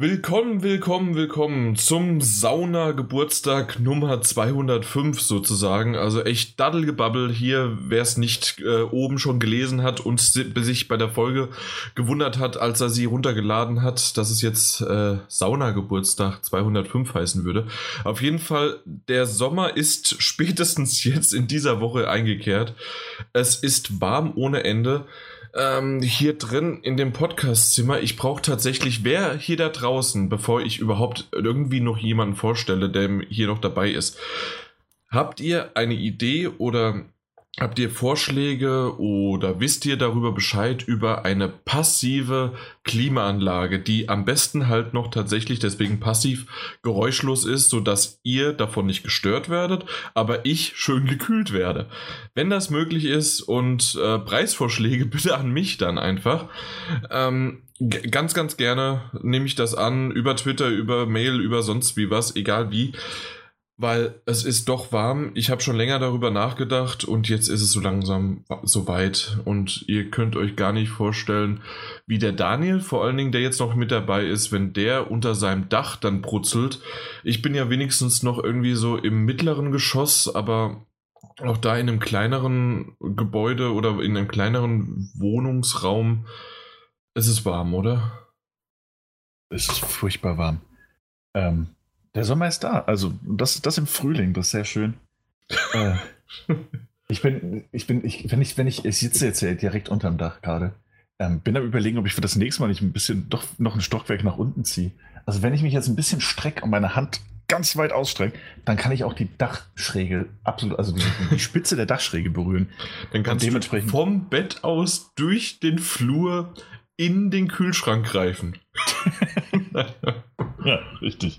Willkommen, willkommen, willkommen zum Sauna-Geburtstag Nummer 205 sozusagen. Also echt Daddelgebabbel hier, wer es nicht äh, oben schon gelesen hat und sich bei der Folge gewundert hat, als er sie runtergeladen hat, dass es jetzt äh, Sauna-Geburtstag 205 heißen würde. Auf jeden Fall, der Sommer ist spätestens jetzt in dieser Woche eingekehrt. Es ist warm ohne Ende ähm, hier drin in dem Podcastzimmer. Ich brauche tatsächlich, wer hier da draußen, bevor ich überhaupt irgendwie noch jemanden vorstelle, der hier noch dabei ist. Habt ihr eine Idee oder Habt ihr Vorschläge oder wisst ihr darüber Bescheid über eine passive Klimaanlage, die am besten halt noch tatsächlich deswegen passiv geräuschlos ist, sodass ihr davon nicht gestört werdet, aber ich schön gekühlt werde? Wenn das möglich ist und äh, Preisvorschläge bitte an mich dann einfach. Ähm, ganz, ganz gerne nehme ich das an über Twitter, über Mail, über sonst wie was, egal wie weil es ist doch warm. Ich habe schon länger darüber nachgedacht und jetzt ist es so langsam soweit. Und ihr könnt euch gar nicht vorstellen, wie der Daniel, vor allen Dingen, der jetzt noch mit dabei ist, wenn der unter seinem Dach dann brutzelt. Ich bin ja wenigstens noch irgendwie so im mittleren Geschoss, aber auch da in einem kleineren Gebäude oder in einem kleineren Wohnungsraum ist es warm, oder? Es ist furchtbar warm. Ähm, der Sommer ist da. Also das, das im Frühling, das ist sehr schön. äh, ich bin, ich bin, ich, wenn ich, wenn ich, ich sitze jetzt direkt unterm Dach gerade. Ähm, bin am überlegen, ob ich für das nächste Mal nicht ein bisschen doch noch ein Stockwerk nach unten ziehe. Also wenn ich mich jetzt ein bisschen strecke und meine Hand ganz weit ausstrecke, dann kann ich auch die Dachschräge absolut, also die, die Spitze der Dachschräge berühren. Dann kannst dementsprechend du vom Bett aus durch den Flur in den Kühlschrank greifen. ja, richtig.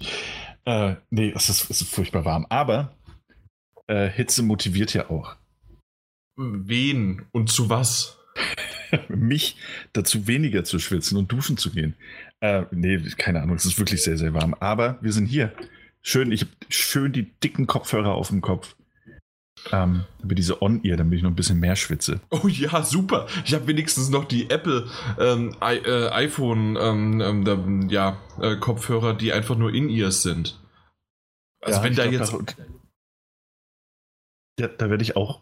Äh, nee, es ist, es ist furchtbar warm. Aber äh, Hitze motiviert ja auch. Wen und zu was? Mich dazu weniger zu schwitzen und duschen zu gehen. Äh, nee, keine Ahnung, es ist wirklich sehr, sehr warm. Aber wir sind hier. Schön, ich habe schön die dicken Kopfhörer auf dem Kopf. Ähm, über diese On-Ear, damit ich noch ein bisschen mehr schwitze. Oh ja, super. Ich habe wenigstens noch die Apple ähm, I, äh, iPhone ähm, ähm, ja, äh, Kopfhörer, die einfach nur In-Ears sind. Also ja, wenn da glaub, jetzt. Da, da werde ich auch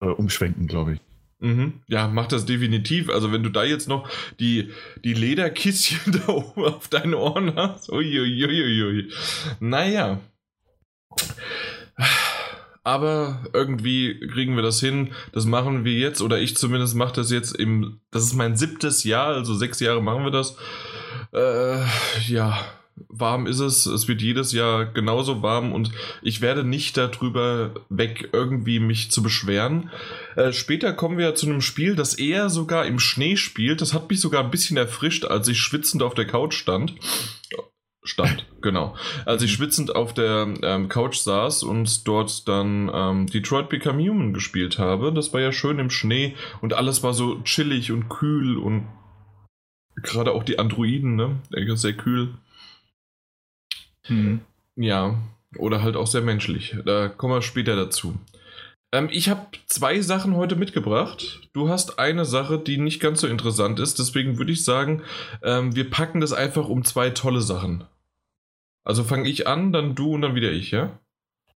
äh, umschwenken, glaube ich. Mhm. Ja, mach das definitiv. Also wenn du da jetzt noch die, die Lederkisschen da oben auf deinen Ohren hast. Uiuiuiui. Naja. Aber irgendwie kriegen wir das hin. Das machen wir jetzt, oder ich zumindest mache das jetzt im. Das ist mein siebtes Jahr, also sechs Jahre machen wir das. Äh, ja, warm ist es. Es wird jedes Jahr genauso warm und ich werde nicht darüber weg, irgendwie mich zu beschweren. Äh, später kommen wir zu einem Spiel, das eher sogar im Schnee spielt. Das hat mich sogar ein bisschen erfrischt, als ich schwitzend auf der Couch stand. Stand, genau. Als ich schwitzend auf der ähm, Couch saß und dort dann ähm, Detroit Become Human gespielt habe. Das war ja schön im Schnee und alles war so chillig und kühl und gerade auch die Androiden, ne? Sehr kühl. Mhm. Ja, oder halt auch sehr menschlich. Da kommen wir später dazu. Ähm, ich habe zwei Sachen heute mitgebracht. Du hast eine Sache, die nicht ganz so interessant ist. Deswegen würde ich sagen, ähm, wir packen das einfach um zwei tolle Sachen. Also fange ich an, dann du und dann wieder ich, ja?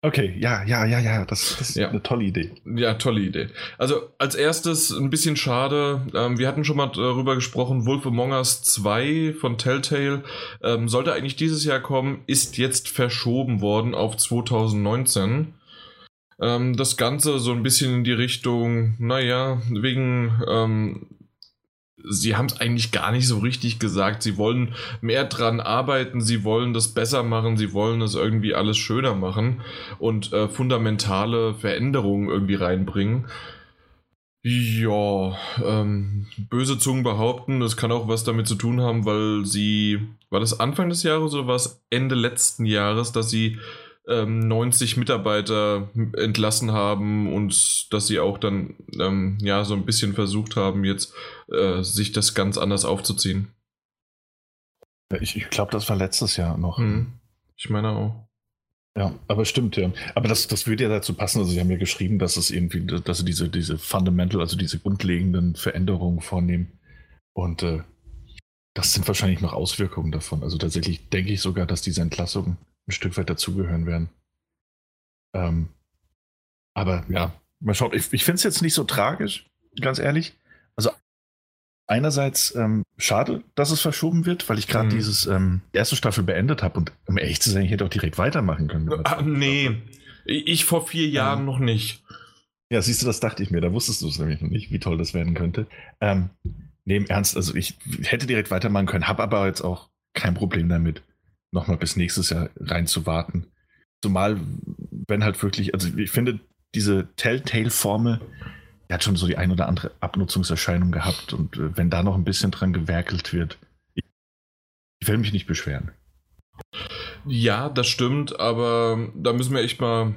Okay, ja, ja, ja, ja, das, das ist ja. eine tolle Idee. Ja, tolle Idee. Also als erstes ein bisschen schade, ähm, wir hatten schon mal darüber gesprochen, Wolf Among Us 2 von Telltale ähm, sollte eigentlich dieses Jahr kommen, ist jetzt verschoben worden auf 2019. Ähm, das Ganze so ein bisschen in die Richtung, naja, wegen ähm, sie haben es eigentlich gar nicht so richtig gesagt. Sie wollen mehr dran arbeiten, sie wollen das besser machen, sie wollen es irgendwie alles schöner machen und äh, fundamentale Veränderungen irgendwie reinbringen. Ja, ähm, böse Zungen behaupten, das kann auch was damit zu tun haben, weil sie, war das Anfang des Jahres oder war es Ende letzten Jahres, dass sie 90 ähm, Mitarbeiter entlassen haben und dass sie auch dann ähm, ja so ein bisschen versucht haben, jetzt äh, sich das ganz anders aufzuziehen. Ich, ich glaube, das war letztes Jahr noch. Hm. Ich meine auch. Ja, aber stimmt, ja. Aber das, das würde ja dazu passen. Also, Sie haben ja geschrieben, dass es irgendwie, dass Sie diese, diese Fundamental, also diese grundlegenden Veränderungen vornehmen. Und äh, das sind wahrscheinlich noch Auswirkungen davon. Also tatsächlich denke ich sogar, dass diese Entlassungen ein Stück weit dazugehören werden. Ähm, aber ja, mal schauen. Ich, ich finde es jetzt nicht so tragisch, ganz ehrlich. Also einerseits ähm, schade, dass es verschoben wird, weil ich gerade mhm. dieses ähm, erste Staffel beendet habe und um ehrlich zu sein, ich hätte auch direkt weitermachen können. Ah, nee, ich vor vier Jahren ähm, noch nicht. Ja, siehst du, das dachte ich mir. Da wusstest du es nämlich noch nicht, wie toll das werden könnte. Ähm, nee, im Ernst, also ich hätte direkt weitermachen können, habe aber jetzt auch kein Problem damit, nochmal bis nächstes Jahr reinzuwarten. Zumal, wenn halt wirklich, also ich finde, diese Telltale-Formel, der hat schon so die ein oder andere Abnutzungserscheinung gehabt und äh, wenn da noch ein bisschen dran gewerkelt wird, ich, ich will mich nicht beschweren. Ja, das stimmt, aber da müssen wir echt mal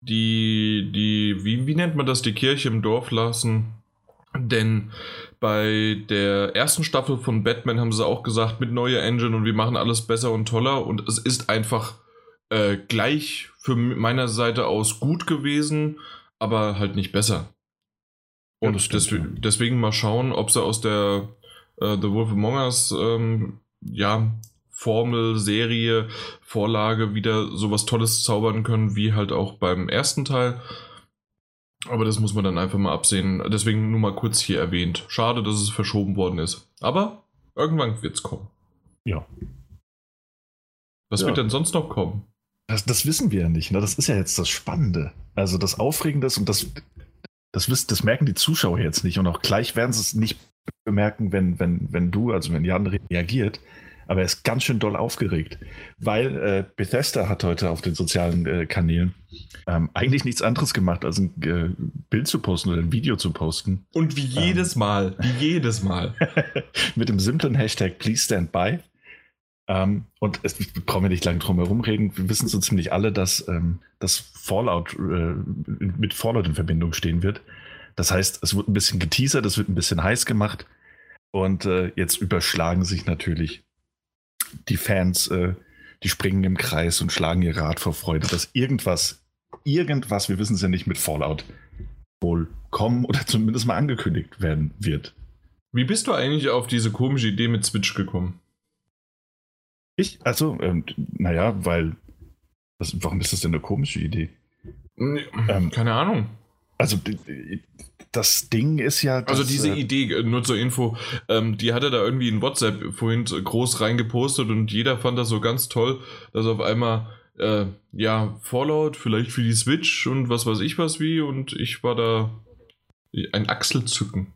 die, die, wie, wie nennt man das, die Kirche im Dorf lassen. Denn bei der ersten Staffel von Batman haben sie auch gesagt, mit neuer Engine und wir machen alles besser und toller und es ist einfach äh, gleich für meiner Seite aus gut gewesen, aber halt nicht besser. Und ja, stimmt, deswegen, ja. deswegen mal schauen, ob sie aus der äh, The Wolf Among Us ähm, ja, Formel, Serie, Vorlage wieder sowas Tolles zaubern können, wie halt auch beim ersten Teil. Aber das muss man dann einfach mal absehen. Deswegen nur mal kurz hier erwähnt. Schade, dass es verschoben worden ist. Aber irgendwann wird es kommen. Ja. Was ja. wird denn sonst noch kommen? Das, das wissen wir ja nicht. Ne? Das ist ja jetzt das Spannende. Also das Aufregende und das, das, das merken die Zuschauer jetzt nicht. Und auch gleich werden sie es nicht bemerken, wenn, wenn, wenn du, also wenn Jan reagiert aber er ist ganz schön doll aufgeregt, weil äh, Bethesda hat heute auf den sozialen äh, Kanälen ähm, eigentlich nichts anderes gemacht, als ein äh, Bild zu posten oder ein Video zu posten. Und wie jedes ähm, Mal, wie jedes Mal. mit dem simplen Hashtag Please Stand By. Ähm, und es, wir brauchen ja nicht lange drum herum reden. Wir wissen so ziemlich alle, dass ähm, das Fallout äh, mit Fallout in Verbindung stehen wird. Das heißt, es wird ein bisschen geteasert, es wird ein bisschen heiß gemacht. Und äh, jetzt überschlagen sich natürlich die Fans, äh, die springen im Kreis und schlagen ihr Rad vor Freude, dass irgendwas, irgendwas, wir wissen es ja nicht, mit Fallout wohl kommen oder zumindest mal angekündigt werden wird. Wie bist du eigentlich auf diese komische Idee mit Switch gekommen? Ich? Also, ähm, naja, weil. Was, warum ist das denn eine komische Idee? Ähm, Keine Ahnung. Also, das Ding ist ja. Also dass, also diese äh, Idee, äh, nur zur Info, ähm, die hatte da irgendwie in WhatsApp vorhin groß reingepostet und jeder fand das so ganz toll, dass auf einmal äh, ja Fallout vielleicht für die Switch und was weiß ich was wie und ich war da ein Achselzücken.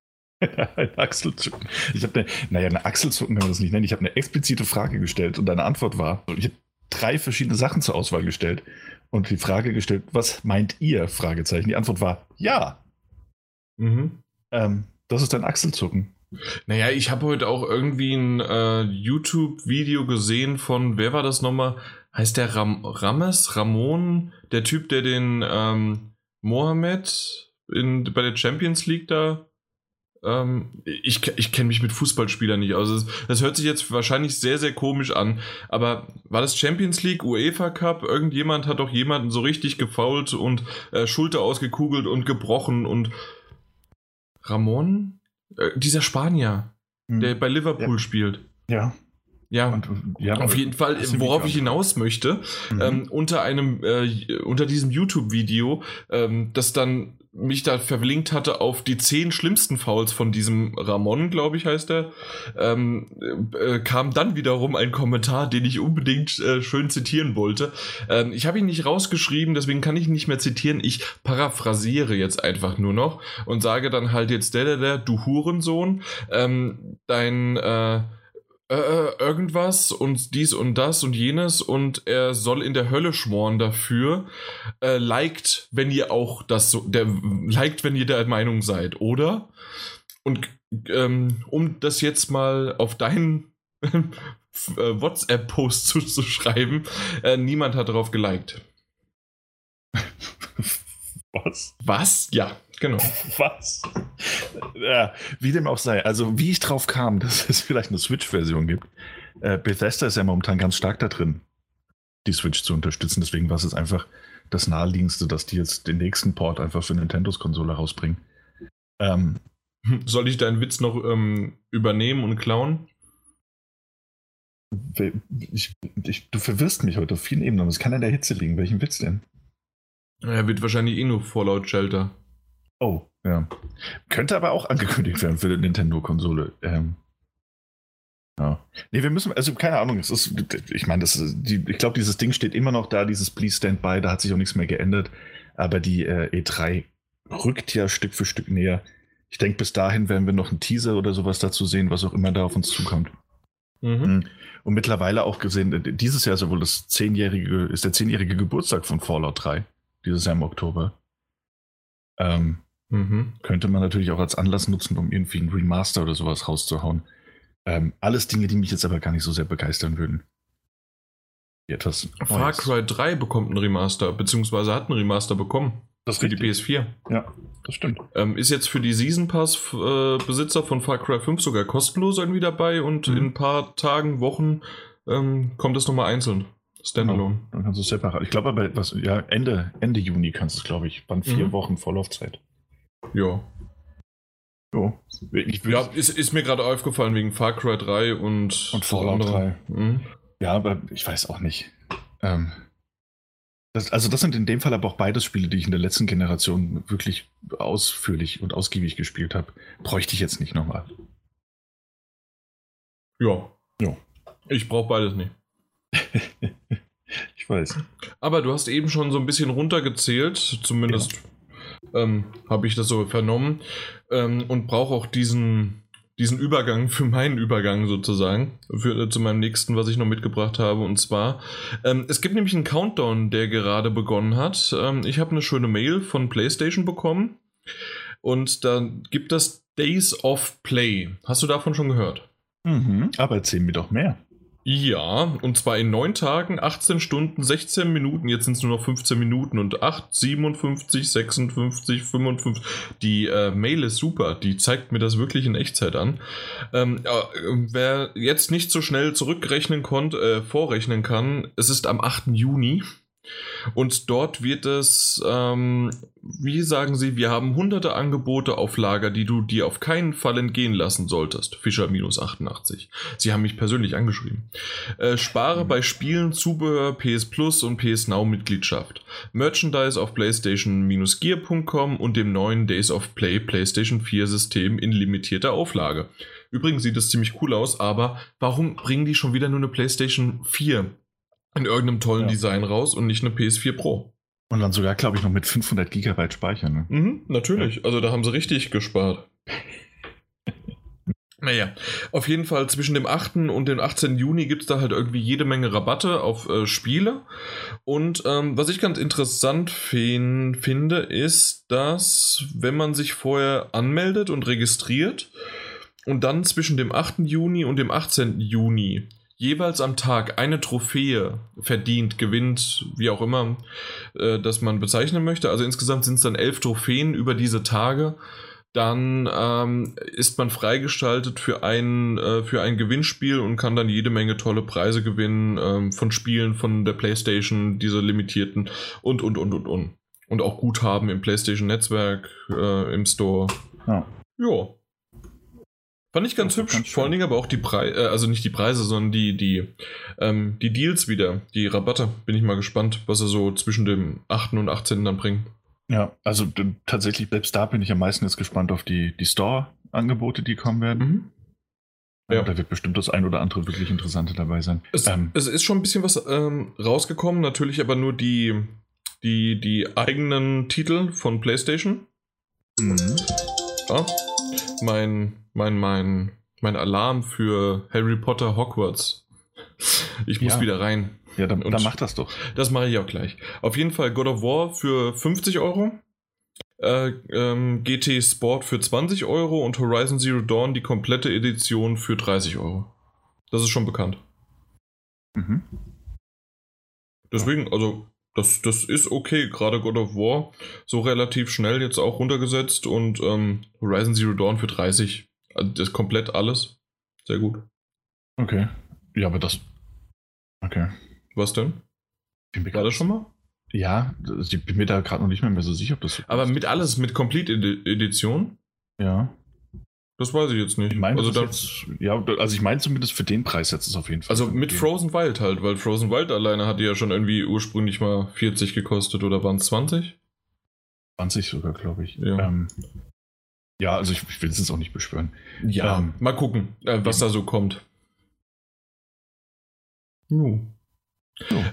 ein Achselzucken. Ich habe eine, naja, eine Achselzucken kann man das nicht nennen. Ich habe eine explizite Frage gestellt und deine Antwort war, ich habe drei verschiedene Sachen zur Auswahl gestellt und die Frage gestellt, was meint ihr? Fragezeichen. Die Antwort war ja. Mhm. Ähm, das ist dein Achselzucken. Naja, ich habe heute auch irgendwie ein äh, YouTube-Video gesehen von, wer war das nochmal? Heißt der Ram Rames? Ramon? Der Typ, der den ähm, Mohammed in, bei der Champions League da ähm, ich ich kenne mich mit Fußballspielern nicht aus. Das, das, hört sich jetzt wahrscheinlich sehr, sehr komisch an. Aber war das Champions League, UEFA Cup? Irgendjemand hat doch jemanden so richtig gefault und äh, Schulter ausgekugelt und gebrochen und Ramon, äh, dieser Spanier, hm. der bei Liverpool ja. spielt. Ja. Ja, und, ja, auf jeden Fall, worauf ich hinaus möchte, mhm. ähm, unter einem, äh, unter diesem YouTube-Video, ähm, das dann mich da verlinkt hatte auf die zehn schlimmsten Fouls von diesem Ramon, glaube ich, heißt er, ähm, äh, kam dann wiederum ein Kommentar, den ich unbedingt äh, schön zitieren wollte. Ähm, ich habe ihn nicht rausgeschrieben, deswegen kann ich ihn nicht mehr zitieren. Ich paraphrasiere jetzt einfach nur noch und sage dann halt jetzt der, der, der, du Hurensohn, ähm, dein, äh, äh, äh, irgendwas und dies und das und jenes und er soll in der Hölle schmoren dafür. Äh, liked, wenn ihr auch das so, der liked, wenn ihr der Meinung seid, oder? Und ähm, um das jetzt mal auf deinen äh, WhatsApp-Post zu, zu schreiben, äh, niemand hat darauf geliked. Was? Was? Ja, genau. Was? Ja, wie dem auch sei. Also, wie ich drauf kam, dass es vielleicht eine Switch-Version gibt. Äh, Bethesda ist ja momentan ganz stark da drin, die Switch zu unterstützen. Deswegen war es einfach das naheliegendste, dass die jetzt den nächsten Port einfach für Nintendos Konsole rausbringen. Ähm, Soll ich deinen Witz noch ähm, übernehmen und klauen? Ich, ich, du verwirrst mich heute auf vielen Ebenen. Es kann an der Hitze liegen. Welchen Witz denn? Er wird wahrscheinlich eh nur Fallout Shelter. Oh, ja. Könnte aber auch angekündigt werden für die Nintendo-Konsole. Ähm, ja. Nee, wir müssen, also keine Ahnung, es ist, ich meine, das ist, die, ich glaube, dieses Ding steht immer noch da, dieses Please Stand By, da hat sich auch nichts mehr geändert. Aber die äh, E3 rückt ja Stück für Stück näher. Ich denke, bis dahin werden wir noch einen Teaser oder sowas dazu sehen, was auch immer da auf uns zukommt. Mhm. Hm. Und mittlerweile auch gesehen, äh, dieses Jahr ist ja wohl das zehnjährige, ist der zehnjährige Geburtstag von Fallout 3. Dieses Jahr im Oktober. Ähm, mhm. Könnte man natürlich auch als Anlass nutzen, um irgendwie ein Remaster oder sowas rauszuhauen. Ähm, alles Dinge, die mich jetzt aber gar nicht so sehr begeistern würden. Etwas Far Cry 3 bekommt ein Remaster, beziehungsweise hat ein Remaster bekommen. Das für richtig. die PS4. Ja, das stimmt. Ähm, ist jetzt für die Season Pass äh, Besitzer von Far Cry 5 sogar kostenlos irgendwie dabei und mhm. in ein paar Tagen, Wochen ähm, kommt es nochmal einzeln. Standalone. Genau. Dann kannst du es separat. Ich glaube aber, was, ja, Ende, Ende Juni kannst du es, glaube ich. Waren vier mhm. Wochen Vorlaufzeit. Ja. Jo. ja, ist, ist mir gerade aufgefallen wegen Far Cry 3 und, und Fallout 3. Mhm. Ja, aber ich weiß auch nicht. Ähm, das, also das sind in dem Fall aber auch beides Spiele, die ich in der letzten Generation wirklich ausführlich und ausgiebig gespielt habe. Bräuchte ich jetzt nicht nochmal. Ja. Ja. Ich brauche beides nicht. ich weiß. Aber du hast eben schon so ein bisschen runtergezählt, zumindest ja. Ähm, habe ich das so vernommen, ähm, und brauche auch diesen diesen Übergang für meinen Übergang sozusagen, für, äh, zu meinem nächsten, was ich noch mitgebracht habe. Und zwar, ähm, es gibt nämlich einen Countdown, der gerade begonnen hat. Ähm, ich habe eine schöne Mail von PlayStation bekommen und da gibt es Days of Play. Hast du davon schon gehört? Mhm, aber erzähl mir doch mehr. Ja, und zwar in 9 Tagen, 18 Stunden, 16 Minuten, jetzt sind es nur noch 15 Minuten und 8, 57, 56, 55. Die äh, Mail ist super, die zeigt mir das wirklich in Echtzeit an. Ähm, äh, wer jetzt nicht so schnell zurückrechnen konnte, äh, vorrechnen kann, es ist am 8. Juni. Und dort wird es, ähm, wie sagen Sie, wir haben hunderte Angebote auf Lager, die du dir auf keinen Fall entgehen lassen solltest. Fischer minus 88. Sie haben mich persönlich angeschrieben. Äh, spare bei Spielen, Zubehör, PS Plus und PS Now Mitgliedschaft. Merchandise auf PlayStation-Gear.com und dem neuen Days of Play PlayStation 4 System in limitierter Auflage. Übrigens sieht es ziemlich cool aus, aber warum bringen die schon wieder nur eine PlayStation 4 in irgendeinem tollen ja. Design raus und nicht eine PS4 Pro. Und dann sogar, glaube ich, noch mit 500 Gigabyte Speicher. Ne? Mhm, natürlich. Ja. Also da haben sie richtig gespart. Naja, auf jeden Fall zwischen dem 8. und dem 18. Juni gibt es da halt irgendwie jede Menge Rabatte auf äh, Spiele. Und ähm, was ich ganz interessant finde, ist, dass wenn man sich vorher anmeldet und registriert und dann zwischen dem 8. Juni und dem 18. Juni jeweils am Tag eine Trophäe verdient, gewinnt, wie auch immer, äh, das man bezeichnen möchte. Also insgesamt sind es dann elf Trophäen über diese Tage. Dann ähm, ist man freigestaltet für ein, äh, für ein Gewinnspiel und kann dann jede Menge tolle Preise gewinnen ähm, von Spielen von der PlayStation, diese limitierten und, und, und, und, und. Und auch Guthaben im PlayStation-Netzwerk, äh, im Store. Ja. Ja. Fand ich ganz hübsch. Ganz Vor allen Dingen aber auch die Preise, äh, also nicht die Preise, sondern die, die, ähm, die Deals wieder, die Rabatte. Bin ich mal gespannt, was er so zwischen dem 8. und 18. dann bringt. Ja, also tatsächlich, selbst da bin ich am meisten jetzt gespannt auf die, die Store-Angebote, die kommen werden. Mhm. Ja. Da wird bestimmt das ein oder andere wirklich Interessante dabei sein. Es, ähm, es ist schon ein bisschen was ähm, rausgekommen, natürlich aber nur die, die, die eigenen Titel von PlayStation. Mhm. Ja, mein mein, mein, mein Alarm für Harry Potter Hogwarts. Ich muss ja. wieder rein. Ja, dann, dann mach das doch. Das mache ich auch gleich. Auf jeden Fall God of War für 50 Euro. Äh, ähm, GT Sport für 20 Euro und Horizon Zero Dawn die komplette Edition für 30 Euro. Das ist schon bekannt. Mhm. Deswegen, also, das, das ist okay. Gerade God of War so relativ schnell jetzt auch runtergesetzt und ähm, Horizon Zero Dawn für 30 also das komplett alles. Sehr gut. Okay. Ja, aber das. Okay. Was denn? War das schon mal? Ja, ich bin mir da gerade noch nicht mehr, mehr so sicher, ob das. Aber mit alles, mit Complete Edition? Ja. Das weiß ich jetzt nicht. Ich meine, also, dann, jetzt, ja, also ich meine zumindest für den Preis jetzt ist es auf jeden Fall. also mit. Frozen Wild halt, weil Frozen Wild alleine hat ja schon irgendwie ursprünglich mal 40 gekostet oder waren es 20? 20 sogar, glaube ich. Ja. Ähm, ja, also ich, ich will es jetzt auch nicht beschwören. Ja, Ähm, mal gucken, äh, was da so kommt. Jo.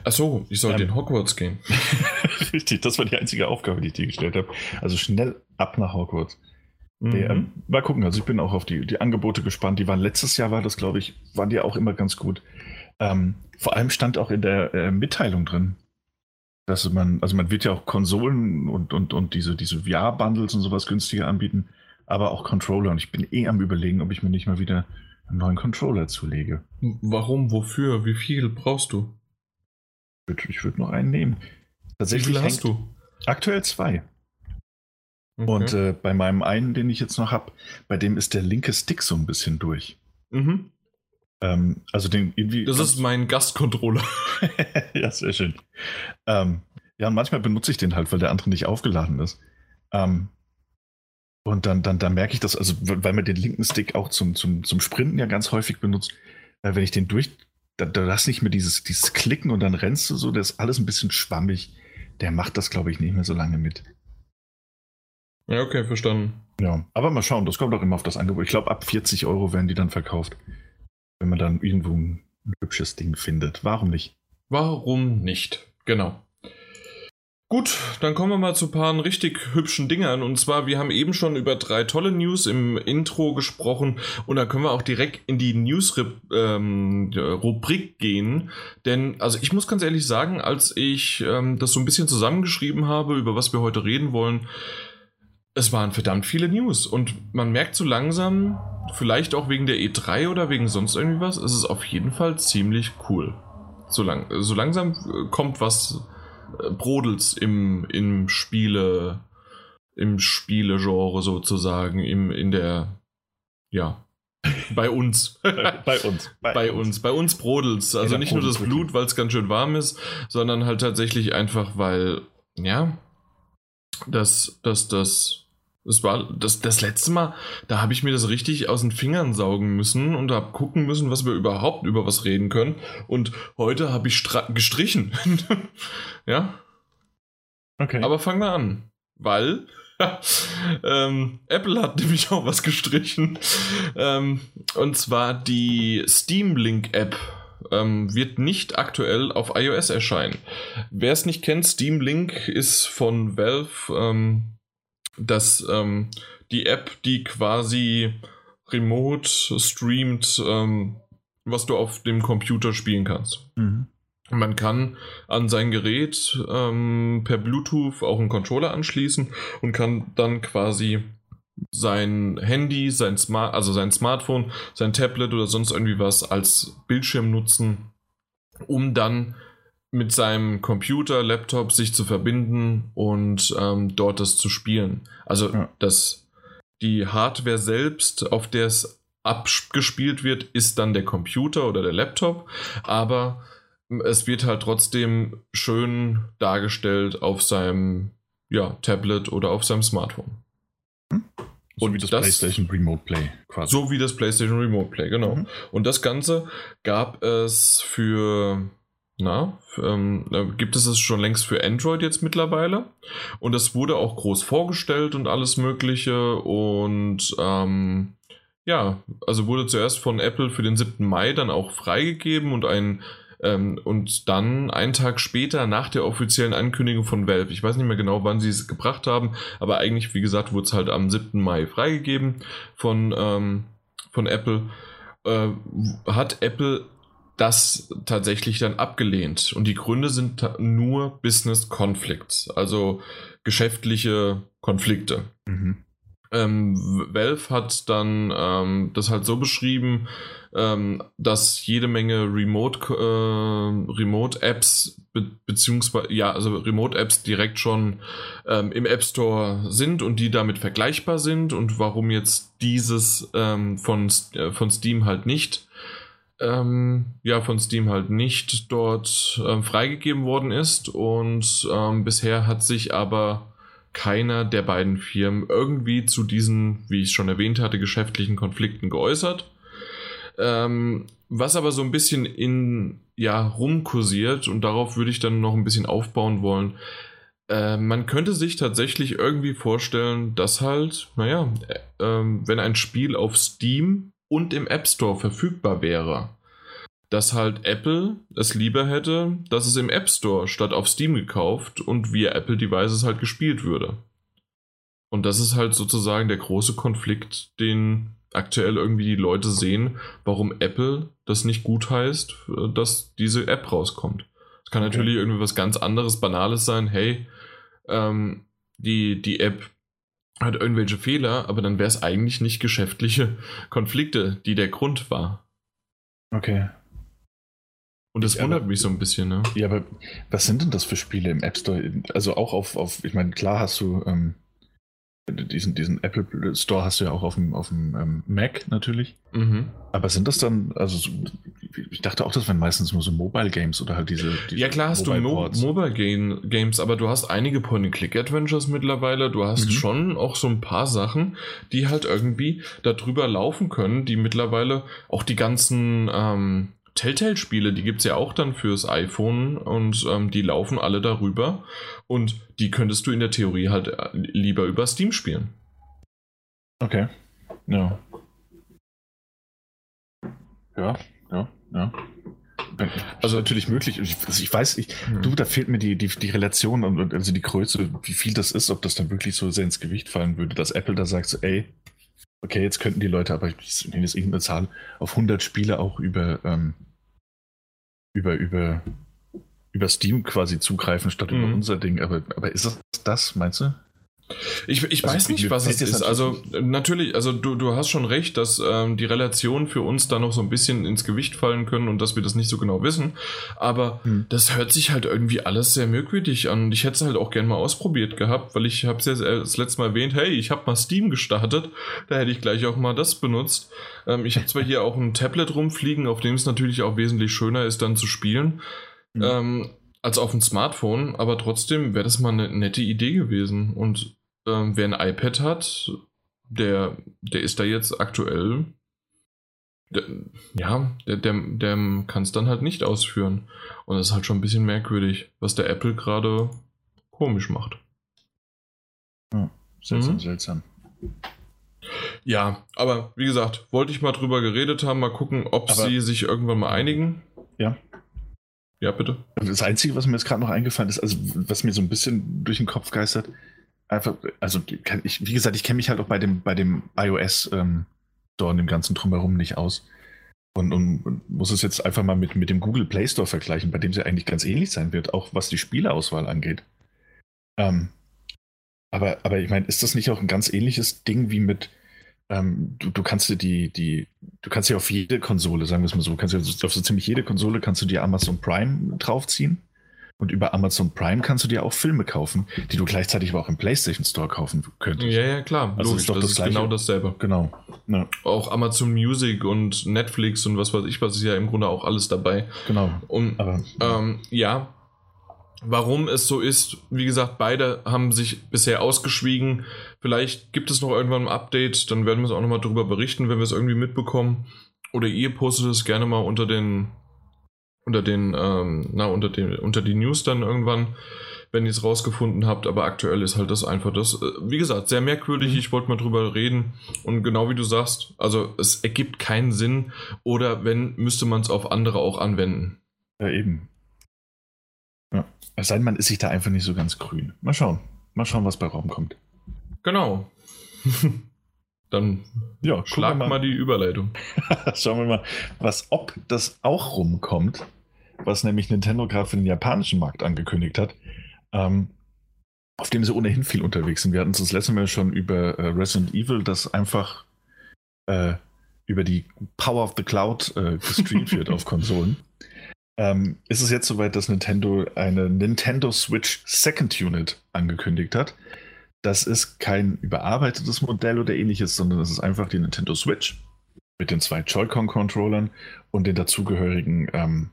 Achso, ich soll Ähm. den Hogwarts gehen. Richtig, das war die einzige Aufgabe, die ich dir gestellt habe. Also schnell ab nach Hogwarts. Mhm. ähm, mal gucken, also ich bin auch auf die, die Angebote gespannt. Die waren letztes Jahr, war das, glaube ich, waren die auch immer ganz gut. Ähm, vor allem stand auch in der äh, Mitteilung drin, dass man, also man wird ja auch Konsolen und, und, und diese, diese VR-Bundles und sowas günstiger anbieten, aber auch Controller. Und ich bin eh am überlegen, ob ich mir nicht mal wieder einen neuen Controller zulege. Warum, wofür, wie viel brauchst du? Ich würde würd noch einen nehmen. Wie Tatsächlich viel hast du? Aktuell zwei. Okay. Und äh, bei meinem einen, den ich jetzt noch habe, bei dem ist der linke Stick so ein bisschen durch. mhm. Ähm, also den irgendwie. Das ist mein Gastcontroller. ja, sehr schön. Ähm, ja, und manchmal benutze ich den halt, weil der andere nicht aufgeladen ist. Ähm, und dann, dann, dann merke ich das, also weil man den linken Stick auch zum, zum, zum Sprinten ja ganz häufig benutzt, äh, wenn ich den durch, da, da hast nicht mehr dieses, dieses Klicken und dann rennst du so, der ist alles ein bisschen schwammig. Der macht das, glaube ich, nicht mehr so lange mit. Ja, okay, verstanden. Ja, aber mal schauen, das kommt auch immer auf das Angebot. Ich glaube, ab 40 Euro werden die dann verkauft. Wenn man dann irgendwo ein, hübsches Ding findet. Warum nicht? Warum nicht? Genau. Gut, dann kommen wir mal zu ein paar richtig hübschen Dingern. Und zwar, wir haben eben schon über drei tolle News im Intro gesprochen. Und da können wir auch direkt in die News-Rubrik ähm, gehen. Denn, also ich muss ganz ehrlich sagen, als ich ähm, das so ein bisschen zusammengeschrieben habe, über was wir heute reden wollen, es waren verdammt viele News. Und man merkt so langsam, vielleicht auch wegen der E3 oder wegen sonst irgendwie was, es ist auf jeden Fall ziemlich cool. So, lang, so langsam äh, kommt was äh, Brodels im, im Spiele, im Spielegenre sozusagen, im, in der, ja, bei uns. bei uns. bei uns, bei uns Brodels. Also nicht nur das Blut, weil es ganz schön warm ist, sondern halt tatsächlich einfach, weil, ja, das, das, das, das war das, das letzte Mal, da habe ich mir das richtig aus den Fingern saugen müssen und habe gucken müssen, was wir überhaupt über was reden können. Und heute habe ich gestrichen. ja, Okay. aber fangen wir an, weil ähm, Apple hat nämlich auch was gestrichen. Ähm, und zwar die Steam Link App ähm, wird nicht aktuell auf iOS erscheinen. Wer es nicht kennt, Steam Link ist von Valve ähm, das, ähm, die App, die quasi remote streamt, ähm, was du auf dem Computer spielen kannst. mhm. Man kann an sein Gerät ähm, per Bluetooth auch einen Controller anschließen und kann dann quasi sein Handy, sein Smart, also sein Smartphone, sein Tablet oder sonst irgendwie was als Bildschirm nutzen, um dann mit seinem Computer, Laptop sich zu verbinden und ähm, dort das zu spielen. Also Ja. das, die Hardware selbst, auf der es abgespielt wird, ist dann der Computer oder der Laptop, aber es wird halt trotzdem schön dargestellt auf seinem ja, Tablet oder auf seinem Smartphone. So Und wie das, das- PlayStation Remote Play quasi. So wie das PlayStation Remote Play, genau. Mhm. Und das Ganze gab es für, na, ähm, äh, gibt es es schon längst für Android jetzt mittlerweile. Und das wurde auch groß vorgestellt und alles Mögliche. Und ähm, ja, also wurde zuerst von Apple für den 7. Mai dann auch freigegeben und ein ähm, und dann einen Tag später nach der offiziellen Ankündigung von Valve, ich weiß nicht mehr genau, wann sie es gebracht haben, aber eigentlich, wie gesagt, wurde es halt am 7. Mai freigegeben von, ähm, von Apple, äh, hat Apple das tatsächlich dann abgelehnt. Und die Gründe sind nur Business Conflicts, also geschäftliche Konflikte. Mhm. Ähm, Valve hat dann ähm, das halt so beschrieben, ähm, dass jede Menge Remote, äh, Remote-Apps be beziehungsweise ja, also Remote-Apps direkt schon ähm, im App Store sind und die damit vergleichbar sind und warum jetzt dieses ähm, von, äh, von Steam halt nicht ähm, ja, von Steam halt nicht dort ähm, freigegeben worden ist und ähm, bisher hat sich aber keiner der beiden Firmen irgendwie zu diesen, wie ich schon erwähnt hatte, geschäftlichen Konflikten geäußert. Ähm, was aber so ein bisschen in, ja, rumkursiert und darauf würde ich dann noch ein bisschen aufbauen wollen. Äh, man könnte sich tatsächlich irgendwie vorstellen, dass halt, naja, äh, wenn ein Spiel auf Steam und im App Store verfügbar wäre, dass halt Apple es lieber hätte, dass es im App Store statt auf Steam gekauft und via Apple Devices halt gespielt würde. Und das ist halt sozusagen der große Konflikt, den aktuell irgendwie die Leute sehen, warum Apple das nicht gut heißt, dass diese App rauskommt. Es kann okay. natürlich irgendwie was ganz anderes, Banales sein. Hey, ähm, die, die App hat irgendwelche Fehler, aber dann wäre es eigentlich nicht geschäftliche Konflikte, die der Grund war. Okay. Und das wundert aber, mich so ein bisschen, ne? Ja, aber was sind denn das für Spiele im App Store? Also auch auf, auf ich meine, klar hast du ähm, diesen, diesen Apple Store hast du ja auch auf dem, auf dem ähm, Mac natürlich. Mhm. Aber sind das dann, also so, ich dachte auch, das wären meistens nur so Mobile Games oder halt diese. diese ja, klar hast Mobile du Mo Mobile Game Games, aber du hast einige Point-and-Click-Adventures mittlerweile. Du hast mhm. schon auch so ein paar Sachen, die halt irgendwie darüber laufen können, die mittlerweile auch die ganzen. Ähm, Telltale-Spiele, die gibt es ja auch dann fürs iPhone und ähm, die laufen alle darüber. Und die könntest du in der Theorie halt äh, lieber über Steam spielen. Okay. Ja. Ja, ja, ja. Also natürlich möglich. Ich, also ich weiß, ich, hm. du, da fehlt mir die, die, die Relation und also die Größe, wie viel das ist, ob das dann wirklich so sehr ins Gewicht fallen würde, dass Apple da sagt, so, ey, okay, jetzt könnten die Leute, aber ich nenne jetzt irgendeine Zahl, auf 100 Spiele auch über, ähm, über, über, über Steam quasi zugreifen, statt mhm. über unser Ding. Aber, aber ist das das, meinst du? Ich, ich also weiß nicht, was es ist. Also natürlich, also du, du hast schon recht, dass ähm, die Relationen für uns da noch so ein bisschen ins Gewicht fallen können und dass wir das nicht so genau wissen. Aber hm. das hört sich halt irgendwie alles sehr merkwürdig an. Und ich hätte es halt auch gern mal ausprobiert gehabt, weil ich habe es ja das letzte Mal erwähnt, hey, ich habe mal Steam gestartet. Da hätte ich gleich auch mal das benutzt. Ähm, ich habe zwar hier auch ein Tablet rumfliegen, auf dem es natürlich auch wesentlich schöner ist, dann zu spielen. Hm. Ähm, als auf dem Smartphone, aber trotzdem wäre das mal eine nette Idee gewesen. Und ähm, wer ein iPad hat, der, der ist da jetzt aktuell. Der, ja, der, der, der kann es dann halt nicht ausführen. Und das ist halt schon ein bisschen merkwürdig, was der Apple gerade komisch macht. Ja, seltsam, mhm. seltsam. Ja, aber wie gesagt, wollte ich mal drüber geredet haben, mal gucken, ob aber, sie sich irgendwann mal einigen. Ja. Ja, bitte. Das Einzige, was mir jetzt gerade noch eingefallen ist, also was mir so ein bisschen durch den Kopf geistert, einfach, also ich, wie gesagt, ich kenne mich halt auch bei dem, bei dem iOS ähm, Store und dem ganzen Drumherum nicht aus. Und, und, muss es jetzt einfach mal mit, mit dem Google Play Store vergleichen, bei dem sie eigentlich ganz ähnlich sein wird, auch was die Spieleauswahl angeht. Ähm, aber, aber ich meine, ist das nicht auch ein ganz ähnliches Ding wie mit, ähm, du, du kannst dir die, die, du kannst ja auf jede Konsole, sagen wir es mal so, du kannst ja auf so ziemlich jede Konsole kannst du dir Amazon Prime draufziehen. Und über Amazon Prime kannst du dir auch Filme kaufen, die du gleichzeitig aber auch im PlayStation Store kaufen könntest. Ja, ja, klar. Also Logisch, ist doch das, das ist genau dasselbe. Genau. Ja. Auch Amazon Music und Netflix und was weiß ich, was ist ja im Grunde auch alles dabei. Genau. Und aber, ähm, ja, Warum es so ist, wie gesagt, beide haben sich bisher ausgeschwiegen. Vielleicht gibt es noch irgendwann ein Update, dann werden wir es auch nochmal darüber berichten, wenn wir es irgendwie mitbekommen. Oder ihr postet es gerne mal unter den, unter den, ähm, na, unter den, unter die News dann irgendwann, wenn ihr es rausgefunden habt. Aber aktuell ist halt das einfach das, äh, wie gesagt, sehr merkwürdig. Mhm. Ich wollte mal drüber reden. Und genau wie du sagst, also es ergibt keinen Sinn. Oder wenn, müsste man es auf andere auch anwenden. Ja, eben. Ja. Es sei denn, man ist sich da einfach nicht so ganz grün. Mal schauen. Mal schauen, was bei Raum kommt. Genau. Dann ja, schlag mal. mal die Überleitung. schauen wir mal, was ob das auch rumkommt, was nämlich Nintendo gerade für den japanischen Markt angekündigt hat. Ähm, auf dem sie ohnehin viel unterwegs sind. Wir hatten es das letzte Mal schon über äh, Resident Evil, das einfach äh, über die Power of the Cloud äh, gestreamt wird auf Konsolen ähm, ist es jetzt soweit, dass Nintendo eine Nintendo Switch Second Unit angekündigt hat. Das ist kein überarbeitetes Modell oder ähnliches, sondern es ist einfach die Nintendo Switch mit den zwei Joy-Con-Controllern und den dazugehörigen ähm,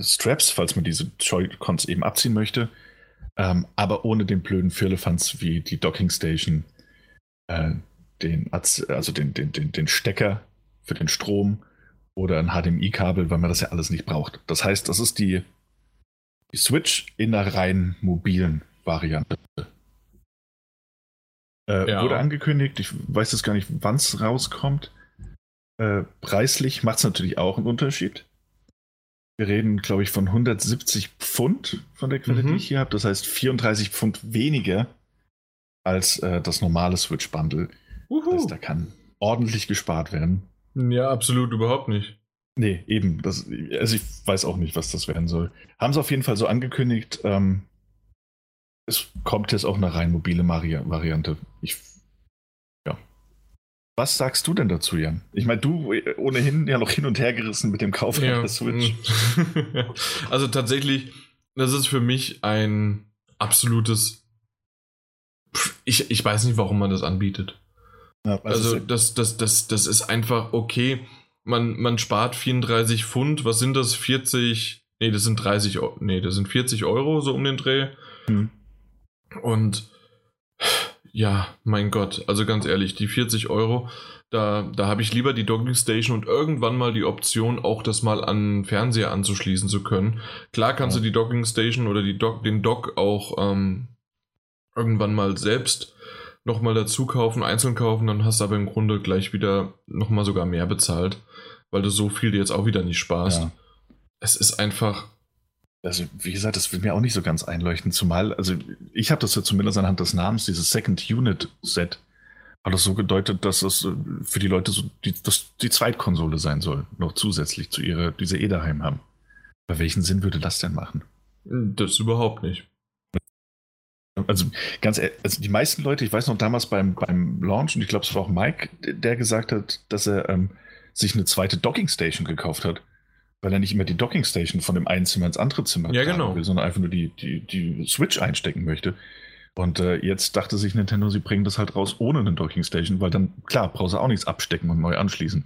Straps, falls man diese Joy-Cons eben abziehen möchte. ähm, aber ohne den blöden Firlefanz wie die Docking Station, äh, den, also den, den, den, den Stecker für den Strom oder ein HDMI-Kabel, weil man das ja alles nicht braucht. Das heißt, das ist die, die Switch in einer rein mobilen Variante. Äh, ja. Wurde angekündigt, ich weiß jetzt gar nicht, wann es rauskommt. Äh, preislich macht es natürlich auch einen Unterschied. Wir reden, glaube ich, von 170 Pfund von der Quelle, mhm. die ich hier habe. Das heißt 34 Pfund weniger als äh, das normale Switch-Bundle. Das heißt, da kann ordentlich gespart werden. Ja, absolut überhaupt nicht. Nee, eben. Das, also ich weiß auch nicht, was das werden soll. Haben sie auf jeden Fall so angekündigt. Ähm, es kommt jetzt auch eine rein mobile Variante. Ich, ja. Was sagst du denn dazu, Jan? Ich meine, du ohnehin ja noch hin und her gerissen mit dem Kauf ja. der Switch. also tatsächlich, das ist für mich ein absolutes. Ich, ich weiß nicht, warum man das anbietet. Ja, also das, das, das, das ist einfach okay. Man, man spart 34 Pfund. Was sind das? 40? Nee, das sind 30 Nee, das sind 40 Euro so um den Dreh. Hm. Und ja, mein Gott, also ganz ehrlich, die 40 Euro, da, da habe ich lieber die Docking Station und irgendwann mal die Option, auch das mal an Fernseher anzuschließen zu können. Klar kannst ja. du die Docking Station oder die Dock, den Dock auch ähm, irgendwann mal selbst nochmal dazu kaufen, einzeln kaufen, dann hast du aber im Grunde gleich wieder nochmal sogar mehr bezahlt, weil du so viel dir jetzt auch wieder nicht sparst. Ja. Es ist einfach. Also, wie gesagt, das will mir auch nicht so ganz einleuchten, zumal, also ich habe das ja zumindest anhand des Namens, dieses Second Unit Set, hat das so gedeutet, dass das äh, für die Leute so die, das die Zweitkonsole sein soll, noch zusätzlich zu ihrer, die sie eh daheim haben. Bei welchen Sinn würde das denn machen? Das überhaupt nicht. Also ganz ehrlich, also die meisten Leute, ich weiß noch damals beim, beim Launch, und ich glaube, es war auch Mike, der gesagt hat, dass er ähm, sich eine zweite Docking Station gekauft hat, weil er nicht immer die Docking Station von dem einen Zimmer ins andere Zimmer ja, genau. will, sondern einfach nur die, die, die Switch einstecken möchte. Und äh, jetzt dachte sich Nintendo, sie bringen das halt raus ohne eine Docking Station, weil dann, klar, brauchst du auch nichts abstecken und neu anschließen.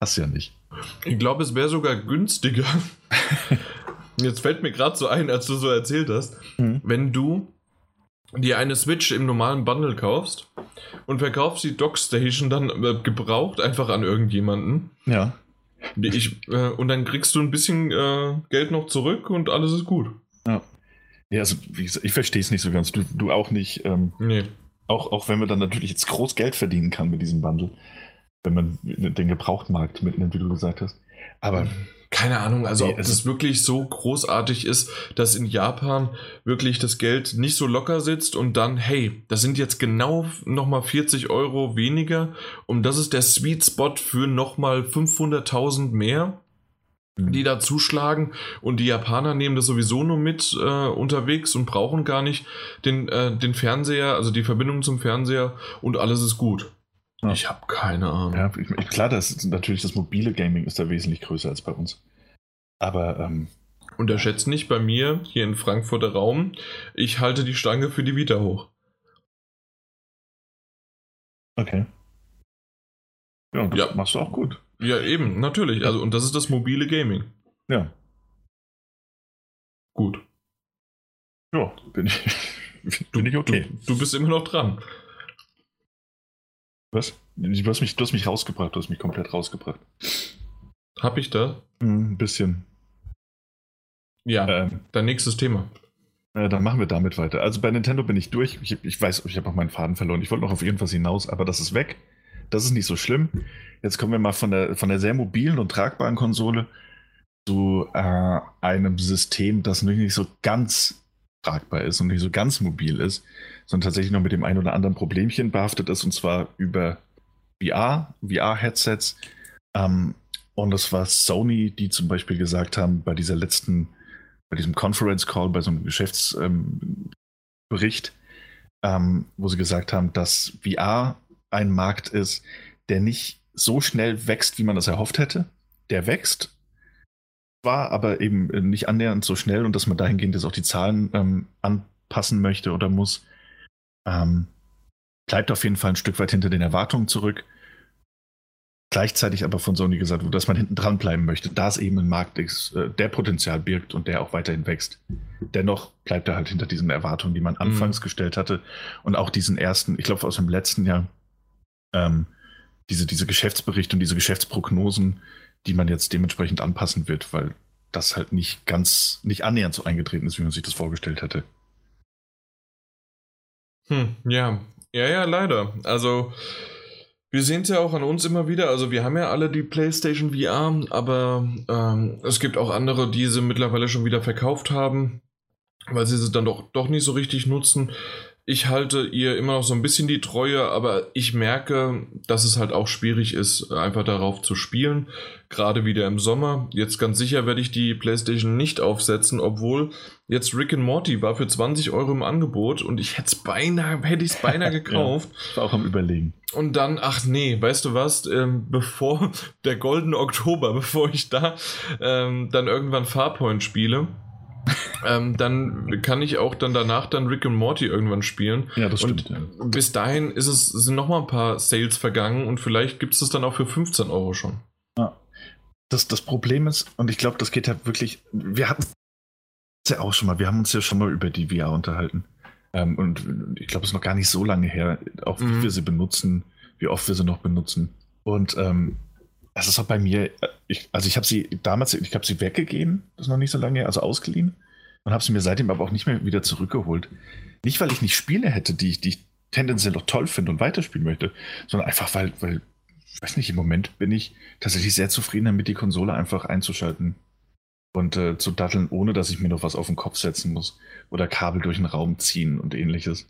Hast ja nicht. Ich glaube, es wäre sogar günstiger. Jetzt fällt mir gerade so ein, als du so erzählt hast, mhm. wenn du dir eine Switch im normalen Bundle kaufst und verkaufst die Dockstation dann äh, gebraucht einfach an irgendjemanden. Ja. Ich, äh, und dann kriegst du ein bisschen äh, Geld noch zurück und alles ist gut. Ja. Ja, also wie gesagt, ich verstehe es nicht so ganz. Du, du auch nicht. Ähm, nee. Auch, auch wenn man dann natürlich jetzt groß Geld verdienen kann mit diesem Bundle, wenn man den Gebrauchtmarkt mitnimmt, wie du gesagt hast. Aber mhm keine Ahnung, also nee, ob das wirklich so großartig ist, dass in Japan wirklich das Geld nicht so locker sitzt und dann, hey, das sind jetzt genau nochmal 40 Euro weniger und das ist der Sweet Spot für nochmal 500.000 mehr, mhm. die da zuschlagen und die Japaner nehmen das sowieso nur mit äh, unterwegs und brauchen gar nicht den, äh, den Fernseher, also die Verbindung zum Fernseher und alles ist gut. Ja. Ich habe keine Ahnung. Ja, ich, klar, das natürlich das mobile Gaming ist da wesentlich größer als bei uns. Aber ähm, unterschätzt nicht bei mir hier in Frankfurter Raum. Ich halte die Stange für die Vita hoch. Okay. Ja, das ja. machst du auch gut. Ja, eben, natürlich. Also, und das ist das mobile Gaming. Ja. Gut. Ja, bin ich, bin ich okay. Du, du bist immer noch dran. Was? Du hast, mich, du hast mich rausgebracht, du hast mich komplett rausgebracht. Hab ich da? Hm, ein bisschen. Ja, ähm, dein nächstes Thema. Äh, dann machen wir damit weiter. Also bei Nintendo bin ich durch. Ich, ich weiß, ich habe auch meinen Faden verloren. Ich wollte noch auf irgendwas hinaus, aber das ist weg. Das ist nicht so schlimm. Jetzt kommen wir mal von der, von der sehr mobilen und tragbaren Konsole zu äh, einem System, das nicht so ganz tragbar ist und nicht so ganz mobil ist, sondern tatsächlich noch mit dem ein oder anderen Problemchen behaftet ist, und zwar über VR, VR-Headsets. Ähm, und das war Sony, die zum Beispiel gesagt haben, bei dieser letzten, bei diesem Conference Call, bei so einem Geschäftsbericht, ähm, ähm, wo sie gesagt haben, dass VR ein Markt ist, der nicht so schnell wächst, wie man das erhofft hätte. Der wächst, war aber eben nicht annähernd so schnell und dass man dahingehend jetzt auch die Zahlen ähm, anpassen möchte oder muss. Ähm, bleibt auf jeden Fall ein Stück weit hinter den Erwartungen zurück. gleichzeitig aber von Sony gesagt wurde, dass man hinten dran bleiben möchte, da es eben ein Markt ist, äh, der Potenzial birgt und der auch weiterhin wächst. Dennoch bleibt er halt hinter diesen Erwartungen, die man mhm. anfangs mhm. gestellt hatte und auch diesen ersten, ich glaube aus dem letzten Jahr, ähm, diese, diese Geschäftsberichte und diese Geschäftsprognosen, die man jetzt dementsprechend anpassen wird, weil das halt nicht ganz, nicht annähernd so eingetreten ist, wie man sich das vorgestellt hätte. Hm, ja, ja, ja, leider. Also, wir sehen es ja auch an uns immer wieder. Also, wir haben ja alle die PlayStation VR, aber ähm, es gibt auch andere, die sie mittlerweile schon wieder verkauft haben, weil sie sie dann doch, doch nicht so richtig nutzen ich halte ihr immer noch so ein bisschen die Treue, aber ich merke, dass es halt auch schwierig ist, einfach darauf zu spielen. Gerade wieder im Sommer. Jetzt ganz sicher werde ich die PlayStation nicht aufsetzen, obwohl jetzt Rick and Morty war für 20 Euro im Angebot und ich hätte es beinahe, hätte ich es beinahe gekauft. ja, war auch am Überlegen. Und dann, ach nee, weißt du was, ähm, bevor der goldene Oktober, bevor ich da ähm, dann irgendwann Farpoint spiele, ähm, dann kann ich auch dann danach dann Rick und Morty irgendwann spielen. Ja, das stimmt. Ja. bis dahin ist es, sind noch mal ein paar Sales vergangen und vielleicht gibt es das dann auch für 15 Euro schon. Ja. Das, das Problem ist, und ich glaube, das geht halt wirklich, wir hatten es ja auch schon mal, wir haben uns ja schon mal über die VR unterhalten. Ähm, und ich glaube, es ist noch gar nicht so lange her, auch wie mhm. wir sie benutzen, wie oft wir sie noch benutzen. Und ähm, das ist auch bei mir, äh, ich, also ich habe sie damals, ich habe sie weggegeben, das ist noch nicht so lange her, also ausgeliehen und habe sie mir seitdem aber auch nicht mehr wieder zurückgeholt. Nicht, weil ich nicht Spiele hätte, die ich, die ich tendenziell noch toll finde und weiterspielen möchte, sondern einfach, weil, weil, ich weiß nicht, im Moment bin ich tatsächlich sehr zufrieden damit, die Konsole einfach einzuschalten und äh, zu datteln, ohne dass ich mir noch was auf den Kopf setzen muss oder Kabel durch den Raum ziehen und ähnliches.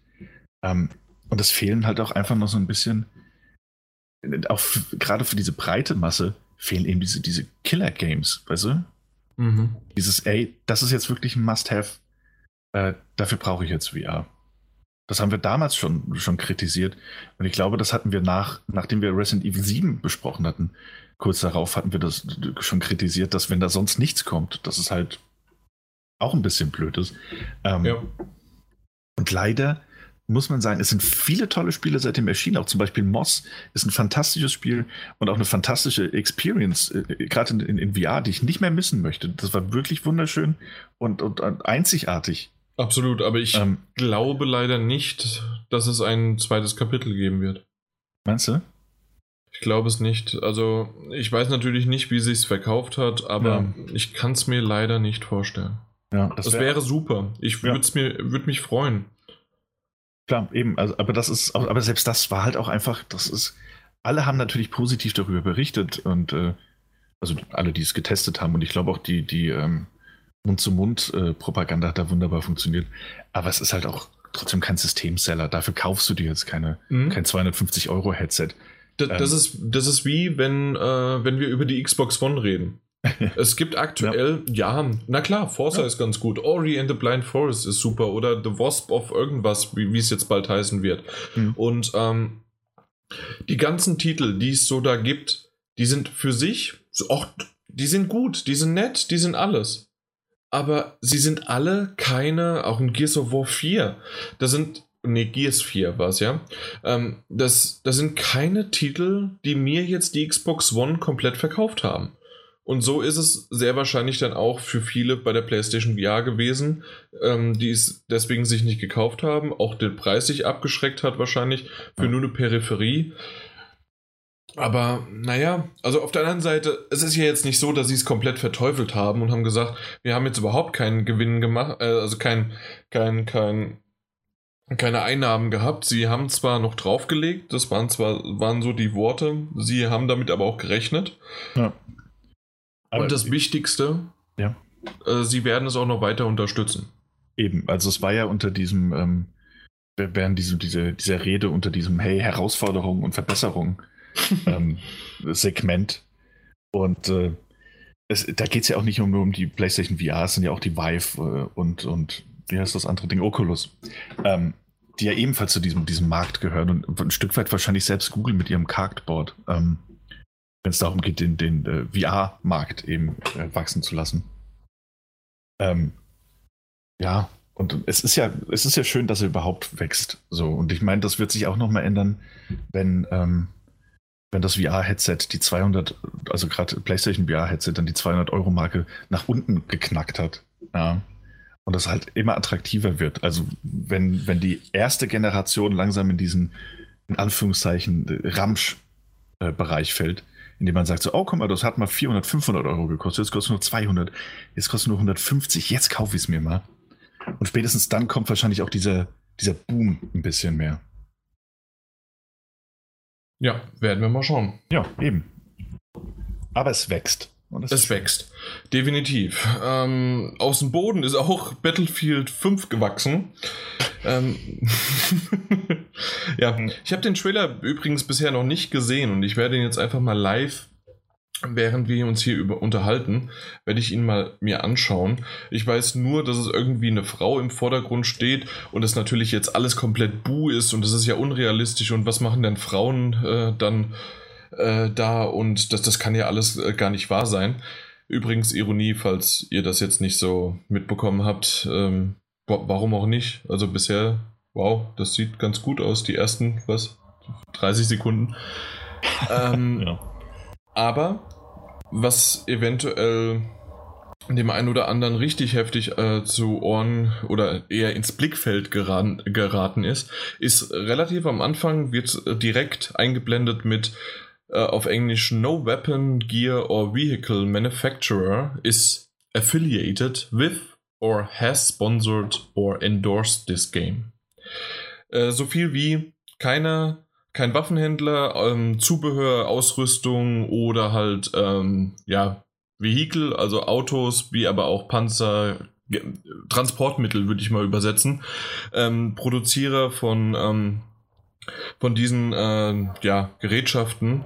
Ähm, und es fehlen halt auch einfach noch so ein bisschen auch gerade für diese breite Masse fehlen eben diese, diese Killer-Games, weißt du? Mhm. Dieses, ey, das ist jetzt wirklich ein Must-Have. Äh, dafür brauche ich jetzt VR. Das haben wir damals schon, schon kritisiert. Und ich glaube, das hatten wir nach, nachdem wir Resident Evil 7 besprochen hatten. Kurz darauf hatten wir das schon kritisiert, dass wenn da sonst nichts kommt, dass es halt auch ein bisschen blöd ist. Ähm, ja. Und leider muss man sagen, es sind viele tolle Spiele seitdem erschienen. Auch zum Beispiel Moss ist ein fantastisches Spiel und auch eine fantastische Experience, äh, gerade in, in, in, VR, die ich nicht mehr missen möchte. Das war wirklich wunderschön und, und, und einzigartig. Absolut, aber ich ähm, glaube leider nicht, dass es ein zweites Kapitel geben wird. Meinst du? Ich glaube es nicht. Also, ich weiß natürlich nicht, wie sich es verkauft hat, aber ja. ich kann es mir leider nicht vorstellen. Ja, das, das wär, wäre super. Ich würde ja. mir würd mich freuen. Klar, eben, also, aber das ist, aber selbst das war halt auch einfach, das ist, alle haben natürlich positiv darüber berichtet und äh, also alle, die es getestet haben und ich glaube auch die, die ähm, Mund-zu-Mund-Propaganda hat da wunderbar funktioniert. Aber es ist halt auch trotzdem kein Systemseller. Dafür kaufst du dir jetzt keine, mhm. kein 250 Euro Headset. Das, das, ähm, ist, das ist wie, wenn, äh, wenn wir über die Xbox One reden. es gibt aktuell, ja. ja, na klar, Forza ja. ist ganz gut. Ori and the Blind Forest ist super. Oder The Wasp of irgendwas, wie, es jetzt bald heißen wird. Mhm. Und ähm, die ganzen Titel, die es so da gibt, die sind für sich, auch, die sind gut, die sind nett, die sind alles. Aber sie sind alle keine, auch in Gears of War 4, da sind nee, Gears 4 war es ja. Ähm, das, das sind keine Titel, die mir jetzt die Xbox One komplett verkauft haben. Und so ist es sehr wahrscheinlich dann auch für viele bei der PlayStation VR gewesen, ähm, die es deswegen sich nicht gekauft haben, auch den Preis sich abgeschreckt hat wahrscheinlich für nur eine Peripherie. Aber naja, also auf der anderen Seite, es ist ja jetzt nicht so, dass sie es komplett verteufelt haben und haben gesagt, wir haben jetzt überhaupt keinen Gewinn gemacht, äh, also kein, kein, kein, keine Einnahmen gehabt. Sie haben zwar noch draufgelegt, das waren zwar waren so die Worte, sie haben damit aber auch gerechnet. Ja. Aber Und das Wichtigste, ja. Äh, sie werden es auch noch weiter unterstützen. Eben, also es war ja unter diesem, ähm, während diese, diese, dieser Rede unter diesem Hey, Herausforderungen und Verbesserungen ähm, Segment. Und äh, es, da geht es ja auch nicht nur um die PlayStation VR, es sind ja auch die Vive äh, und, und wie heißt das andere Ding, Oculus, ähm, die ja ebenfalls zu diesem, diesem Markt gehören und ein Stück weit wahrscheinlich selbst Google mit ihrem Cardboard. Ähm, wenn es darum geht, den, den äh, VR-Markt eben äh, wachsen zu lassen. Ähm, ja, und es ist ja, es ist ja schön, dass er überhaupt wächst. So, und ich meine, das wird sich auch nochmal ändern, wenn, ähm, wenn das VR-Headset die 200, also gerade PlayStation VR-Headset dann die 200 Euro Marke nach unten geknackt hat. Ja. Und das halt immer attraktiver wird. Also wenn, wenn die erste Generation langsam in diesen, in Anführungszeichen, Ramsch-Bereich fällt, indem man sagt so, oh, guck mal, das hat mal 400, 500 Euro gekostet, jetzt kostet nur 200, jetzt kostet nur 150, jetzt kaufe ich es mir mal. Und spätestens dann kommt wahrscheinlich auch dieser, dieser Boom ein bisschen mehr. Ja, werden wir mal schauen. Ja, eben. Aber es wächst. Es wächst. Definitiv. Ähm, aus dem Boden ist auch Battlefield 5 gewachsen. ähm, ja, ich habe den Trailer übrigens bisher noch nicht gesehen und ich werde ihn jetzt einfach mal live während wir uns hier über unterhalten, werde ich ihn mal mir anschauen. Ich weiß nur, dass es irgendwie eine Frau im Vordergrund steht und es natürlich jetzt alles komplett Bu ist und das ist ja unrealistisch und was machen denn Frauen äh, dann äh, da und das, das kann ja alles äh, gar nicht wahr sein. Übrigens Ironie, falls ihr das jetzt nicht so mitbekommen habt, ähm, warum auch nicht? Also bisher, wow, das sieht ganz gut aus, die ersten, was, 30 Sekunden. ähm, ja. Aber was eventuell dem einen oder anderen richtig heftig äh, zu Ohren oder eher ins Blickfeld geraten, geraten ist, ist relativ am Anfang wird direkt eingeblendet mit äh, auf Englisch No Weapon, Gear or Vehicle Manufacturer is affiliated with or has sponsored or endorsed this game. Äh, so viel wie keiner kein Waffenhändler, ähm, Zubehör, Ausrüstung oder halt, ähm, ja, Vehikel, also Autos, wie aber auch Panzer, Transportmittel würde ich mal übersetzen, ähm, Produzierer von, ähm, von diesen äh, ja, Gerätschaften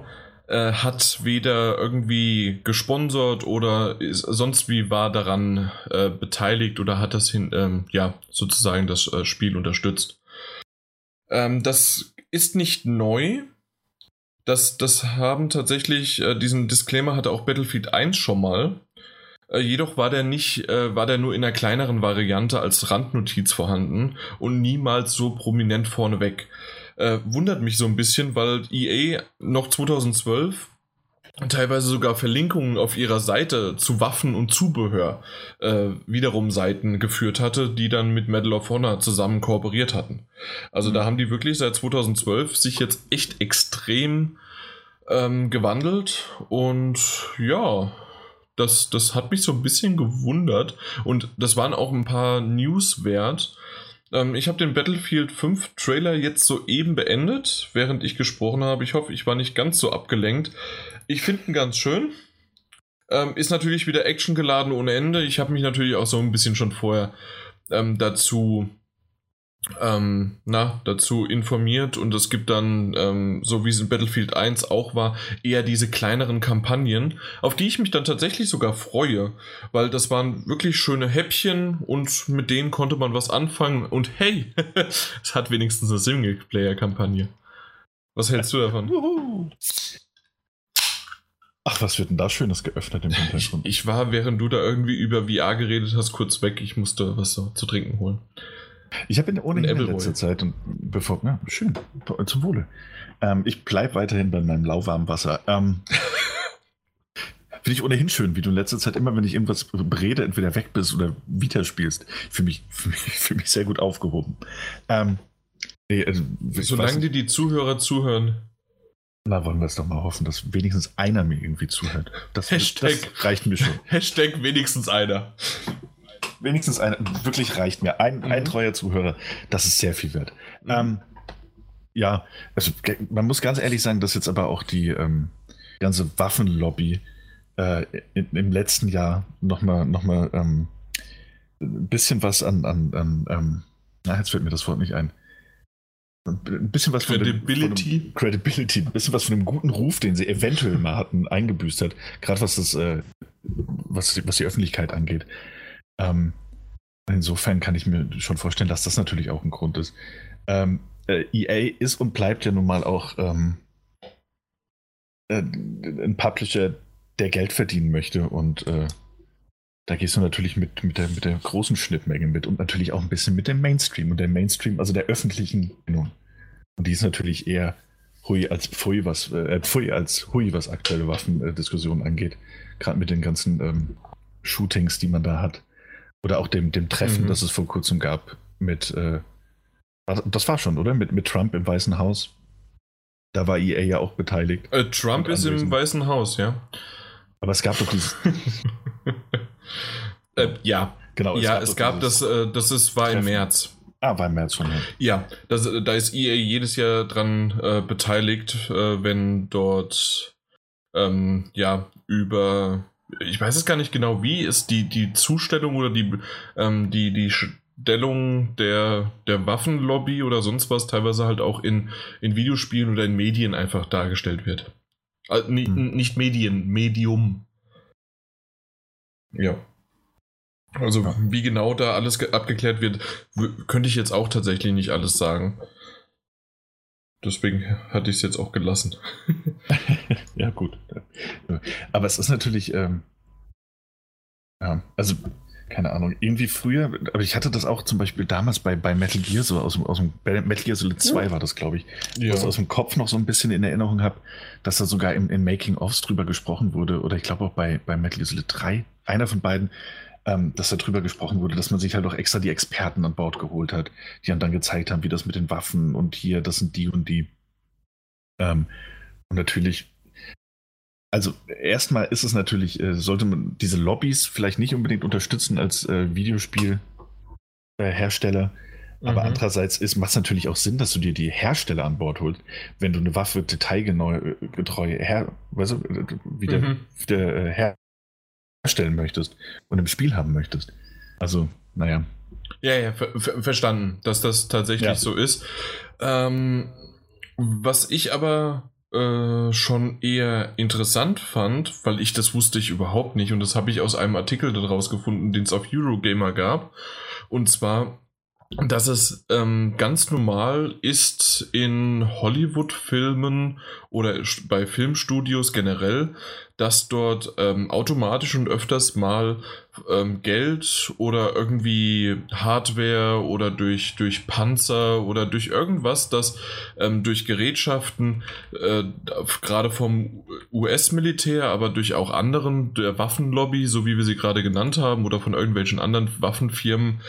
äh, hat weder irgendwie gesponsert oder ist, sonst wie war daran äh, beteiligt oder hat das hin, ähm, ja, sozusagen das äh, Spiel unterstützt. Ähm, das ist nicht neu. Das, das haben tatsächlich, äh, diesen Disclaimer hatte auch Battlefield 1 schon mal. Äh, jedoch war der nicht, war der nur in einer kleineren Variante als Randnotiz vorhanden und niemals so prominent vorneweg. Äh, wundert mich so ein bisschen, weil EA noch 2012 teilweise sogar Verlinkungen auf ihrer Seite zu Waffen und Zubehör äh, wiederum Seiten geführt hatte, die dann mit Medal of Honor zusammen kooperiert hatten. Also mhm. da haben die wirklich seit 2012 sich jetzt echt extrem ähm, gewandelt und ja, das, das hat mich so ein bisschen gewundert und das waren auch ein paar News wert. Ähm, ich habe den Battlefield 5 Trailer jetzt soeben beendet, während ich gesprochen habe. Ich hoffe, ich war nicht ganz so abgelenkt. Ich finde ihn ganz schön. Ähm, ist natürlich wieder Action geladen ohne Ende. Ich habe mich natürlich auch so ein bisschen schon vorher ähm, dazu ähm, na, dazu informiert und es gibt dann, ähm, so wie es in Battlefield 1 auch war, eher diese kleineren Kampagnen, auf die ich mich dann tatsächlich sogar freue, weil das waren wirklich schöne Häppchen und mit denen konnte man was anfangen und hey, es hat wenigstens eine Singleplayer-Kampagne. Was hältst du davon? Ach, was wird denn da Schönes geöffnet im Hintergrund? Ich, ich, war, während du da irgendwie über VR geredet hast, kurz weg. Ich musste was zu trinken holen. Ich habe ihn ohnehin in letzter Zeit und bevor, ja, schön, zum Wohle. Ähm, ich bleibe weiterhin bei meinem lauwarmen Wasser. Ähm, Finde ich ohnehin schön, wie du in letzter Zeit immer, wenn ich irgendwas rede, entweder weg bist oder wieder spielst. Für mich, für mich, für mich sehr gut aufgehoben. Ähm, nee, also, Solange dir die Zuhörer zuhören. Na, wollen wir es doch mal hoffen, dass wenigstens einer mir irgendwie zuhört. Das, Hashtag, das reicht mir schon. Hashtag wenigstens einer. Wenigstens einer. Wirklich reicht mir. Ein, mhm. ein treuer Zuhörer. Das ist sehr viel wert. Mhm. Ähm, ja, also man muss ganz ehrlich sagen, dass jetzt aber auch die ähm, ganze Waffenlobby äh, in, im letzten Jahr nochmal noch mal, ähm, ein bisschen was an, an, an ähm, na, jetzt fällt mir das Wort nicht ein ein bisschen was Credibility. Von dem, von dem, Credibility, ein bisschen was von dem guten Ruf, den sie eventuell mal hatten, eingebüßt hat. Gerade was das, äh, was, was die Öffentlichkeit angeht. Ähm, insofern kann ich mir schon vorstellen, dass das natürlich auch ein Grund ist. Ähm, äh, EA ist und bleibt ja nun mal auch ähm, äh, ein Publisher, der Geld verdienen möchte und äh, da gehst du natürlich mit, mit, der, mit der großen Schnittmenge mit und natürlich auch ein bisschen mit dem Mainstream und der Mainstream, also der öffentlichen Meinung. Und die ist natürlich eher Hui als Pfui, was, äh, Pfui als Hui, was aktuelle Waffendiskussionen angeht. Gerade mit den ganzen ähm, Shootings, die man da hat. Oder auch dem, dem Treffen, mhm. das es vor kurzem gab mit, äh, das war schon, oder? Mit, mit Trump im Weißen Haus. Da war EA ja auch beteiligt. Äh, Trump ist im Weißen Haus, ja. Aber es gab doch dieses. äh, ja. Genau. Es ja, gab es gab das, äh, das ist, war Treffen. im März. Ah, war im März schon. Ja, das, da ist EA jedes Jahr dran äh, beteiligt, äh, wenn dort ähm, ja über ich weiß es gar nicht genau, wie ist die, die Zustellung oder die, ähm, die, die Stellung der, der Waffenlobby oder sonst was teilweise halt auch in, in Videospielen oder in Medien einfach dargestellt wird. Also, hm. Nicht Medien, Medium. Ja. Also ja. wie genau da alles abgeklärt wird, könnte ich jetzt auch tatsächlich nicht alles sagen. Deswegen hatte ich es jetzt auch gelassen. ja, gut. Aber es ist natürlich, ähm, ja, also keine Ahnung, irgendwie früher, aber ich hatte das auch zum Beispiel damals bei, bei Metal Gear, so aus, aus dem Metal Gear Solid 2 ja. war das, glaube ich, ja. was aus dem Kopf noch so ein bisschen in Erinnerung habe, dass da sogar in, in Making-ofs drüber gesprochen wurde, oder ich glaube auch bei, bei Metal Gear Solid 3, einer von beiden, ähm, dass da drüber gesprochen wurde, dass man sich halt auch extra die Experten an Bord geholt hat, die dann gezeigt haben, wie das mit den Waffen und hier, das sind die und die. Ähm, und natürlich also erstmal ist es natürlich, äh, sollte man diese Lobbys vielleicht nicht unbedingt unterstützen als äh, Videospielhersteller. Äh, aber mhm. andererseits macht es natürlich auch Sinn, dass du dir die Hersteller an Bord holst, wenn du eine Waffe detailgetreu äh, her, weißt du, wieder, mhm. wieder äh, herstellen möchtest und im Spiel haben möchtest. Also, naja. Ja, ja, ver ver verstanden, dass das tatsächlich ja. so ist. Ähm, was ich aber äh, schon eher interessant fand, weil ich das wusste ich überhaupt nicht und das habe ich aus einem Artikel daraus gefunden, den es auf Eurogamer gab. Und zwar dass es ähm, ganz normal ist in Hollywood-Filmen oder bei Filmstudios generell, dass dort ähm, automatisch und öfters mal ähm, Geld oder irgendwie Hardware oder durch, durch Panzer oder durch irgendwas, das ähm, durch Gerätschaften, äh, gerade vom US-Militär, aber durch auch anderen, der Waffenlobby, so wie wir sie gerade genannt haben, oder von irgendwelchen anderen Waffenfirmen,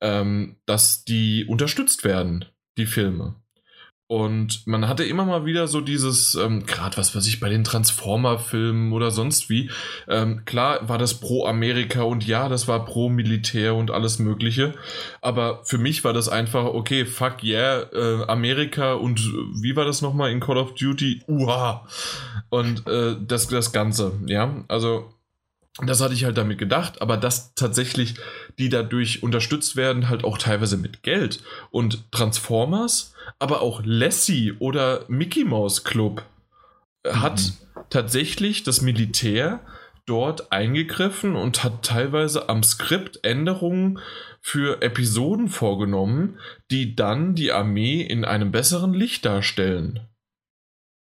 ähm, dass die unterstützt werden, die Filme. Und man hatte immer mal wieder so dieses, ähm, gerade was weiß ich, bei den Transformer-Filmen oder sonst wie. Ähm, klar war das pro Amerika und ja, das war pro Militär und alles Mögliche. Aber für mich war das einfach, okay, fuck yeah, äh, Amerika und wie war das nochmal in Call of Duty? Uha! Und äh, das, das Ganze, ja. Also das hatte ich halt damit gedacht, aber dass tatsächlich die dadurch unterstützt werden, halt auch teilweise mit Geld. Und Transformers, aber auch Lassie oder Mickey Mouse Club äh, mhm. hat tatsächlich das Militär dort eingegriffen und hat teilweise am Skript Änderungen für Episoden vorgenommen, die dann die Armee in einem besseren Licht darstellen.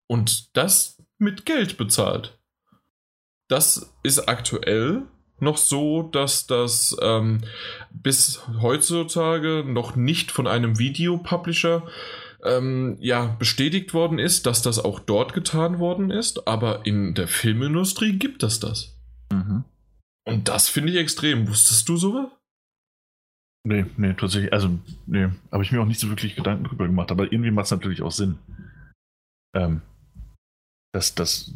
Und das mit Geld bezahlt das ist aktuell noch so, dass das ähm, bis heutzutage noch nicht von einem Videopublisher ähm, ja, bestätigt worden ist, dass das auch dort getan worden ist, aber in der Filmindustrie gibt es das. Mhm. Und das finde ich extrem. Wusstest du sowas? Nee, nee, tatsächlich. Also, nee, habe ich mir auch nicht so wirklich Gedanken drüber gemacht, aber irgendwie macht es natürlich auch Sinn. Ähm, dass, dass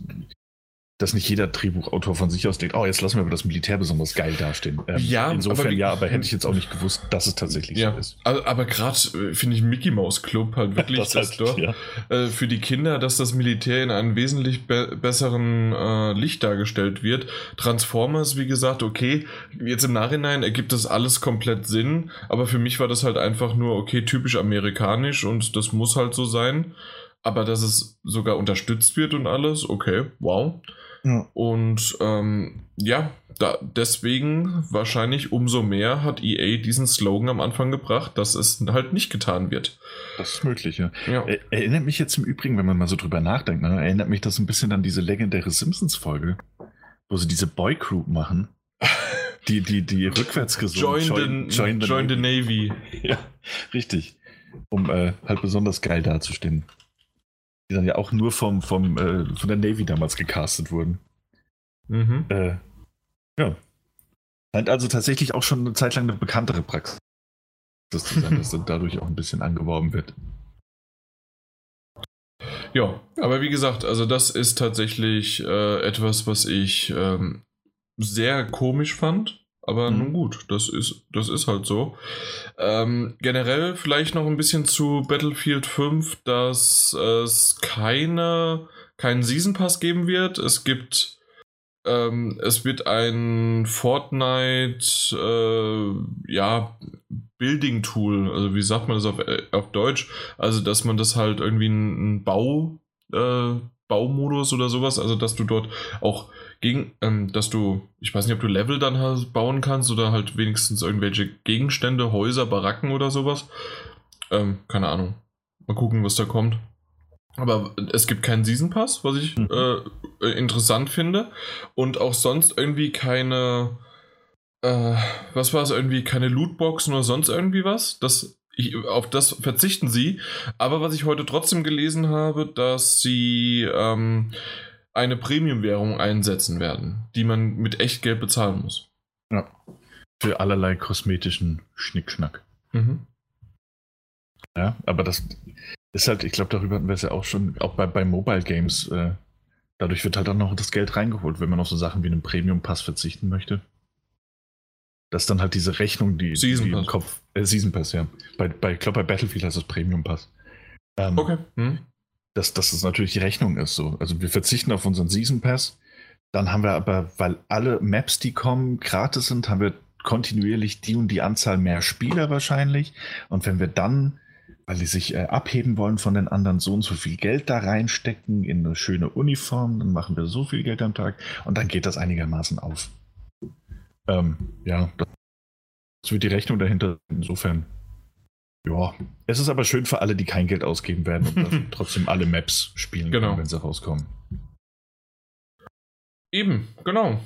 dass nicht jeder Drehbuchautor von sich aus denkt, oh, jetzt lassen wir aber das Militär besonders geil dastehen. Ähm, ja, insofern aber, ja, aber hätte ich jetzt auch nicht gewusst, dass es tatsächlich ja, so ist. Aber, aber gerade äh, finde ich Mickey Mouse Club halt wirklich das heißt, das ja. äh, für die Kinder, dass das Militär in einem wesentlich be besseren äh, Licht dargestellt wird. Transformers, wie gesagt, okay, jetzt im Nachhinein ergibt das alles komplett Sinn, aber für mich war das halt einfach nur, okay, typisch amerikanisch und das muss halt so sein. Aber dass es sogar unterstützt wird und alles, okay, wow. Ja. Und ähm, ja, da, deswegen wahrscheinlich umso mehr hat EA diesen Slogan am Anfang gebracht, dass es halt nicht getan wird. Das ist möglich, ja. ja. erinnert mich jetzt im Übrigen, wenn man mal so drüber nachdenkt, ne, erinnert mich das ein bisschen an diese legendäre Simpsons-Folge, wo sie diese Boy Crew machen. Die, die, die rückwärts gesungen. Join, join, the, join, the, join the Navy. Ja, richtig. Um äh, halt besonders geil dazustehen. Die dann ja auch nur vom, vom, äh, von der Navy damals gecastet wurden. Mhm. Äh, ja. Scheint also tatsächlich auch schon eine Zeit lang eine bekanntere Praxis zu sein, dass dann dadurch auch ein bisschen angeworben wird. Ja, aber wie gesagt, also das ist tatsächlich äh, etwas, was ich ähm, sehr komisch fand. Aber mhm. nun gut, das ist, das ist halt so. Ähm, generell vielleicht noch ein bisschen zu Battlefield 5, dass es keine, keinen Season Pass geben wird. Es gibt ähm, es wird ein Fortnite äh, ja, Building Tool, also wie sagt man das auf, äh, auf Deutsch? Also, dass man das halt irgendwie ein Bau, äh, Baumodus oder sowas, also dass du dort auch gegen, ähm, dass du, ich weiß nicht, ob du Level dann halt bauen kannst oder halt wenigstens irgendwelche Gegenstände, Häuser, Baracken oder sowas. Ähm, keine Ahnung. Mal gucken, was da kommt. Aber es gibt keinen Season Pass, was ich mhm. äh, interessant finde. Und auch sonst irgendwie keine, äh, was war es, irgendwie keine Lootboxen oder sonst irgendwie was. Das, ich, auf das verzichten sie. Aber was ich heute trotzdem gelesen habe, dass sie ähm, eine Premium-Währung einsetzen werden, die man mit Echtgeld bezahlen muss. Ja. Für allerlei kosmetischen Schnickschnack. Mhm. Ja, aber das ist halt, ich glaube, darüber hatten wir es ja auch schon, auch bei, bei Mobile Games. Äh, dadurch wird halt auch noch das Geld reingeholt, wenn man auf so Sachen wie einen Premium-Pass verzichten möchte. Dass dann halt diese Rechnung, die, Season die Pass. im Kopf. Äh, Season Pass, ja. Bei, bei, ich glaube, bei Battlefield heißt das Premium-Pass. Ähm, okay. Hm. Dass, dass das natürlich die Rechnung ist so. Also wir verzichten auf unseren Season Pass. Dann haben wir aber, weil alle Maps, die kommen, gratis sind, haben wir kontinuierlich die und die Anzahl mehr Spieler wahrscheinlich. Und wenn wir dann weil die sich äh, abheben wollen von den anderen, so und so viel Geld da reinstecken in eine schöne Uniform, dann machen wir so viel Geld am Tag und dann geht das einigermaßen auf. Ähm, ja, das wird die Rechnung dahinter. Insofern, ja. Es ist aber schön für alle, die kein Geld ausgeben werden und trotzdem alle Maps spielen genau. können, wenn sie rauskommen. Eben, genau.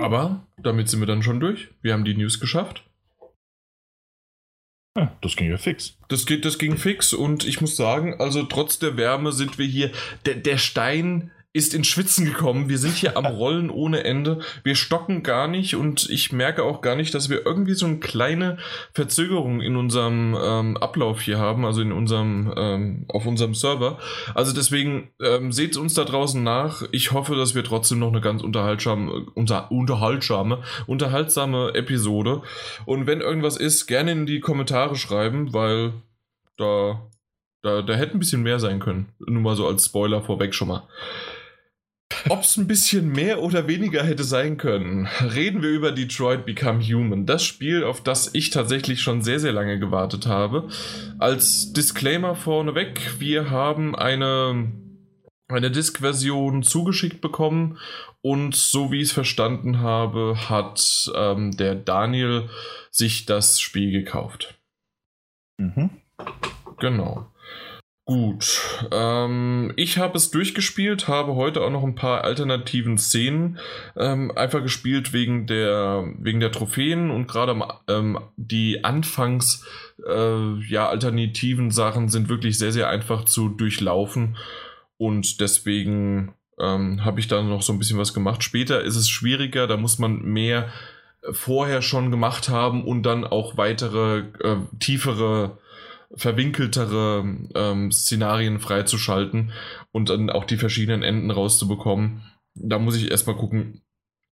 Aber damit sind wir dann schon durch. Wir haben die News geschafft. Ja, das ging ja fix. Das, geht, das ging fix und ich muss sagen, also trotz der Wärme sind wir hier. Der, der Stein ist in Schwitzen gekommen. Wir sind hier am Rollen ohne Ende. Wir stocken gar nicht und ich merke auch gar nicht, dass wir irgendwie so eine kleine Verzögerung in unserem ähm, Ablauf hier haben, also in unserem, ähm, auf unserem Server. Also deswegen ähm, seht uns da draußen nach. Ich hoffe, dass wir trotzdem noch eine ganz unterhaltsame, unter, unterhaltsame, unterhaltsame Episode. Und wenn irgendwas ist, gerne in die Kommentare schreiben, weil da, da, da hätte ein bisschen mehr sein können. Nur mal so als Spoiler vorweg schon mal. Ob es ein bisschen mehr oder weniger hätte sein können, reden wir über Detroit Become Human. Das Spiel, auf das ich tatsächlich schon sehr, sehr lange gewartet habe. Als Disclaimer vorneweg, wir haben eine, eine Disk-Version zugeschickt bekommen und so wie ich es verstanden habe, hat ähm, der Daniel sich das Spiel gekauft. Mhm. Genau. Gut, ähm, ich habe es durchgespielt, habe heute auch noch ein paar alternativen Szenen ähm, einfach gespielt wegen der, wegen der Trophäen und gerade ähm, die Anfangs äh, ja, alternativen Sachen sind wirklich sehr, sehr einfach zu durchlaufen und deswegen ähm, habe ich da noch so ein bisschen was gemacht. Später ist es schwieriger, da muss man mehr vorher schon gemacht haben und dann auch weitere, äh, tiefere verwinkeltere ähm, Szenarien freizuschalten und dann auch die verschiedenen Enden rauszubekommen. Da muss ich erstmal gucken,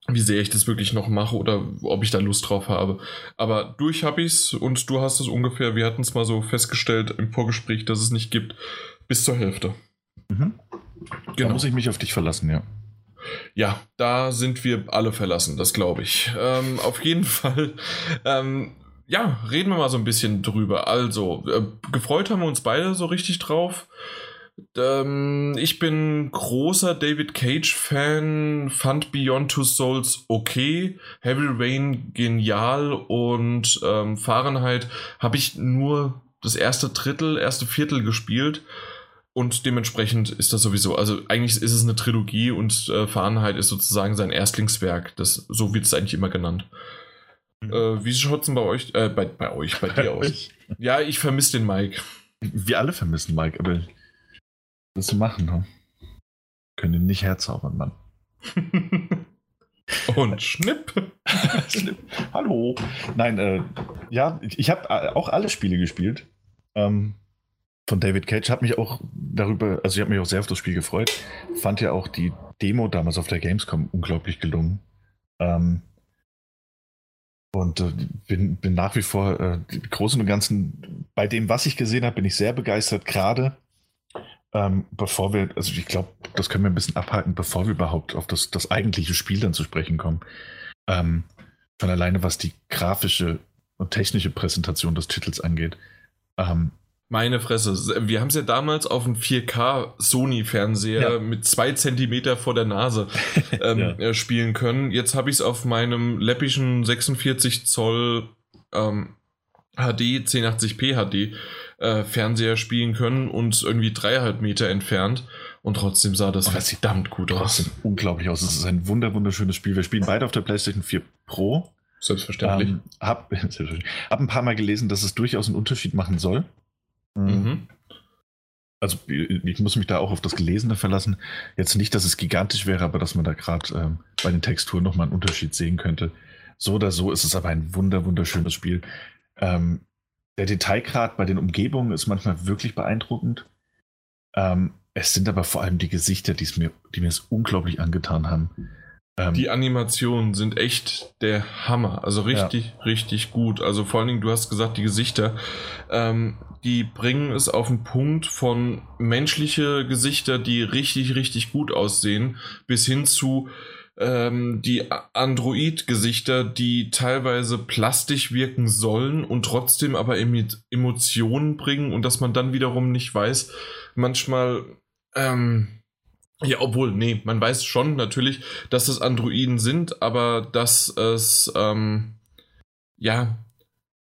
wie sehr ich das wirklich noch mache oder ob ich da Lust drauf habe. Aber durch habe ich es und du hast es ungefähr, wir hatten es mal so festgestellt im Vorgespräch, dass es nicht gibt, bis zur Hälfte. Mhm. Genau. Da muss ich mich auf dich verlassen, ja. Ja, da sind wir alle verlassen, das glaube ich. Ähm, auf jeden Fall ähm, ja, reden wir mal so ein bisschen drüber. Also, äh, gefreut haben wir uns beide so richtig drauf. Ähm, ich bin großer David Cage-Fan, fand Beyond Two Souls okay, Heavy Rain genial und ähm, Fahrenheit habe ich nur das erste Drittel, erste Viertel gespielt. Und dementsprechend ist das sowieso, also eigentlich ist es eine Trilogie und äh, Fahrenheit ist sozusagen sein Erstlingswerk. Das, so wird es eigentlich immer genannt. Mhm. Äh, wie schaut es denn bei euch, äh, bei, bei euch, bei dir aus? Ja, ich vermisse den Mike. Wir alle vermissen Mike, aber willst du machen, ne? Können ihn nicht herzaubern, Mann. Und Schnipp. Schnipp. Hallo. Nein, äh, ja, ich, ich habe auch alle Spiele gespielt. Ähm, von David Cage. Habe mich auch darüber, also ich habe mich auch sehr auf das Spiel gefreut. Fand ja auch die Demo damals auf der Gamescom unglaublich gelungen. Ähm, und äh, bin, bin nach wie vor äh, Großen und Ganzen, bei dem, was ich gesehen habe, bin ich sehr begeistert. Gerade ähm, bevor wir, also ich glaube, das können wir ein bisschen abhalten, bevor wir überhaupt auf das, das eigentliche Spiel dann zu sprechen kommen. Ähm, von alleine, was die grafische und technische Präsentation des Titels angeht. Ähm, meine Fresse. Wir haben es ja damals auf einem 4K Sony-Fernseher ja. mit zwei Zentimeter vor der Nase ähm, ja. Äh, spielen können. Jetzt habe ich es auf meinem läppischen 46 Zoll ähm, HD, 1080p HD äh, Fernseher spielen können und irgendwie dreieinhalb Meter entfernt. Und trotzdem sah das, oh, das verdammt gut aus. unglaublich aus. Es ist ein wunder wunderschönes Spiel. Wir spielen beide auf der PlayStation 4 Pro. Selbstverständlich. Ähm, hab, hab ein paar Mal gelesen, dass es durchaus einen Unterschied machen soll. Mhm. mhm. Also ich muss mich da auch auf das Gelesene verlassen. Jetzt nicht, dass es gigantisch wäre, aber dass man da gerade ähm, bei den Texturen nochmal einen Unterschied sehen könnte. So oder so ist es aber ein wunder, wunderschönes Spiel. Ähm, der Detailgrad bei den Umgebungen ist manchmal wirklich beeindruckend. Ähm, es sind aber vor allem die Gesichter, die mir, die mir es unglaublich angetan haben. Ähm, die Animationen sind echt der Hammer. Also richtig, ja. richtig gut. Also vor allen Dingen, du hast gesagt, die Gesichter, ähm, die bringen es auf den Punkt von menschliche Gesichter, die richtig, richtig gut aussehen, bis hin zu ähm, die Android-Gesichter, die teilweise plastisch wirken sollen und trotzdem aber Emotionen bringen und dass man dann wiederum nicht weiß, manchmal, ähm, ja, obwohl, nee, man weiß schon natürlich, dass es Androiden sind, aber dass es, ähm, ja,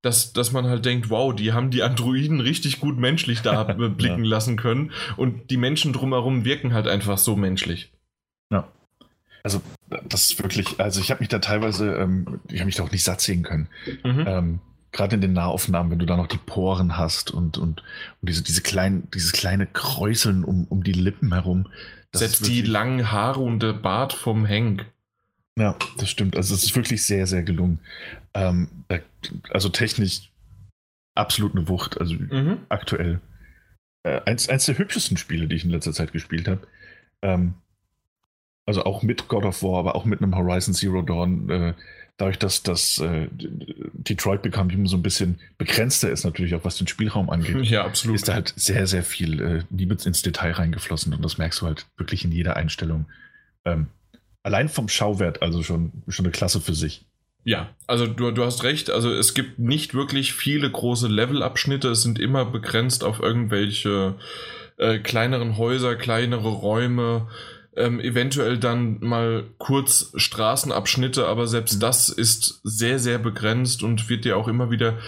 dass, dass man halt denkt, wow, die haben die Androiden richtig gut menschlich da blicken ja. lassen können und die Menschen drumherum wirken halt einfach so menschlich. Ja. Also, das ist wirklich, also ich habe mich da teilweise, ähm, ich habe mich da auch nicht satt sehen können. Mhm. Ähm, Gerade in den Nahaufnahmen, wenn du da noch die Poren hast und, und, und diese, diese kleinen, dieses kleine Kräuseln um, um die Lippen herum. Selbst die langen Haare und der Bart vom Hank. Ja, das stimmt. Also es ist wirklich sehr, sehr gelungen. Ähm, also technisch absolut eine Wucht. Also mhm. aktuell. Äh, eins, eins der hübschesten Spiele, die ich in letzter Zeit gespielt habe. Ähm, also auch mit God of War, aber auch mit einem Horizon Zero Dawn. Äh, dadurch, dass das äh, Detroit Become Human so ein bisschen begrenzter ist, natürlich auch was den Spielraum angeht, ja, absolut. ist da halt sehr, sehr viel äh, Liebe ins Detail reingeflossen und das merkst du halt wirklich in jeder Einstellung. Ähm, allein vom Schauwert also schon, schon eine Klasse für sich. Ja, also du, du hast recht, also es gibt nicht wirklich viele große Levelabschnitte, es sind immer begrenzt auf irgendwelche äh, kleineren Häuser, kleinere Räume, ähm, eventuell dann mal kurz Straßenabschnitte, aber selbst mhm. das ist sehr, sehr begrenzt und wird dir auch immer wieder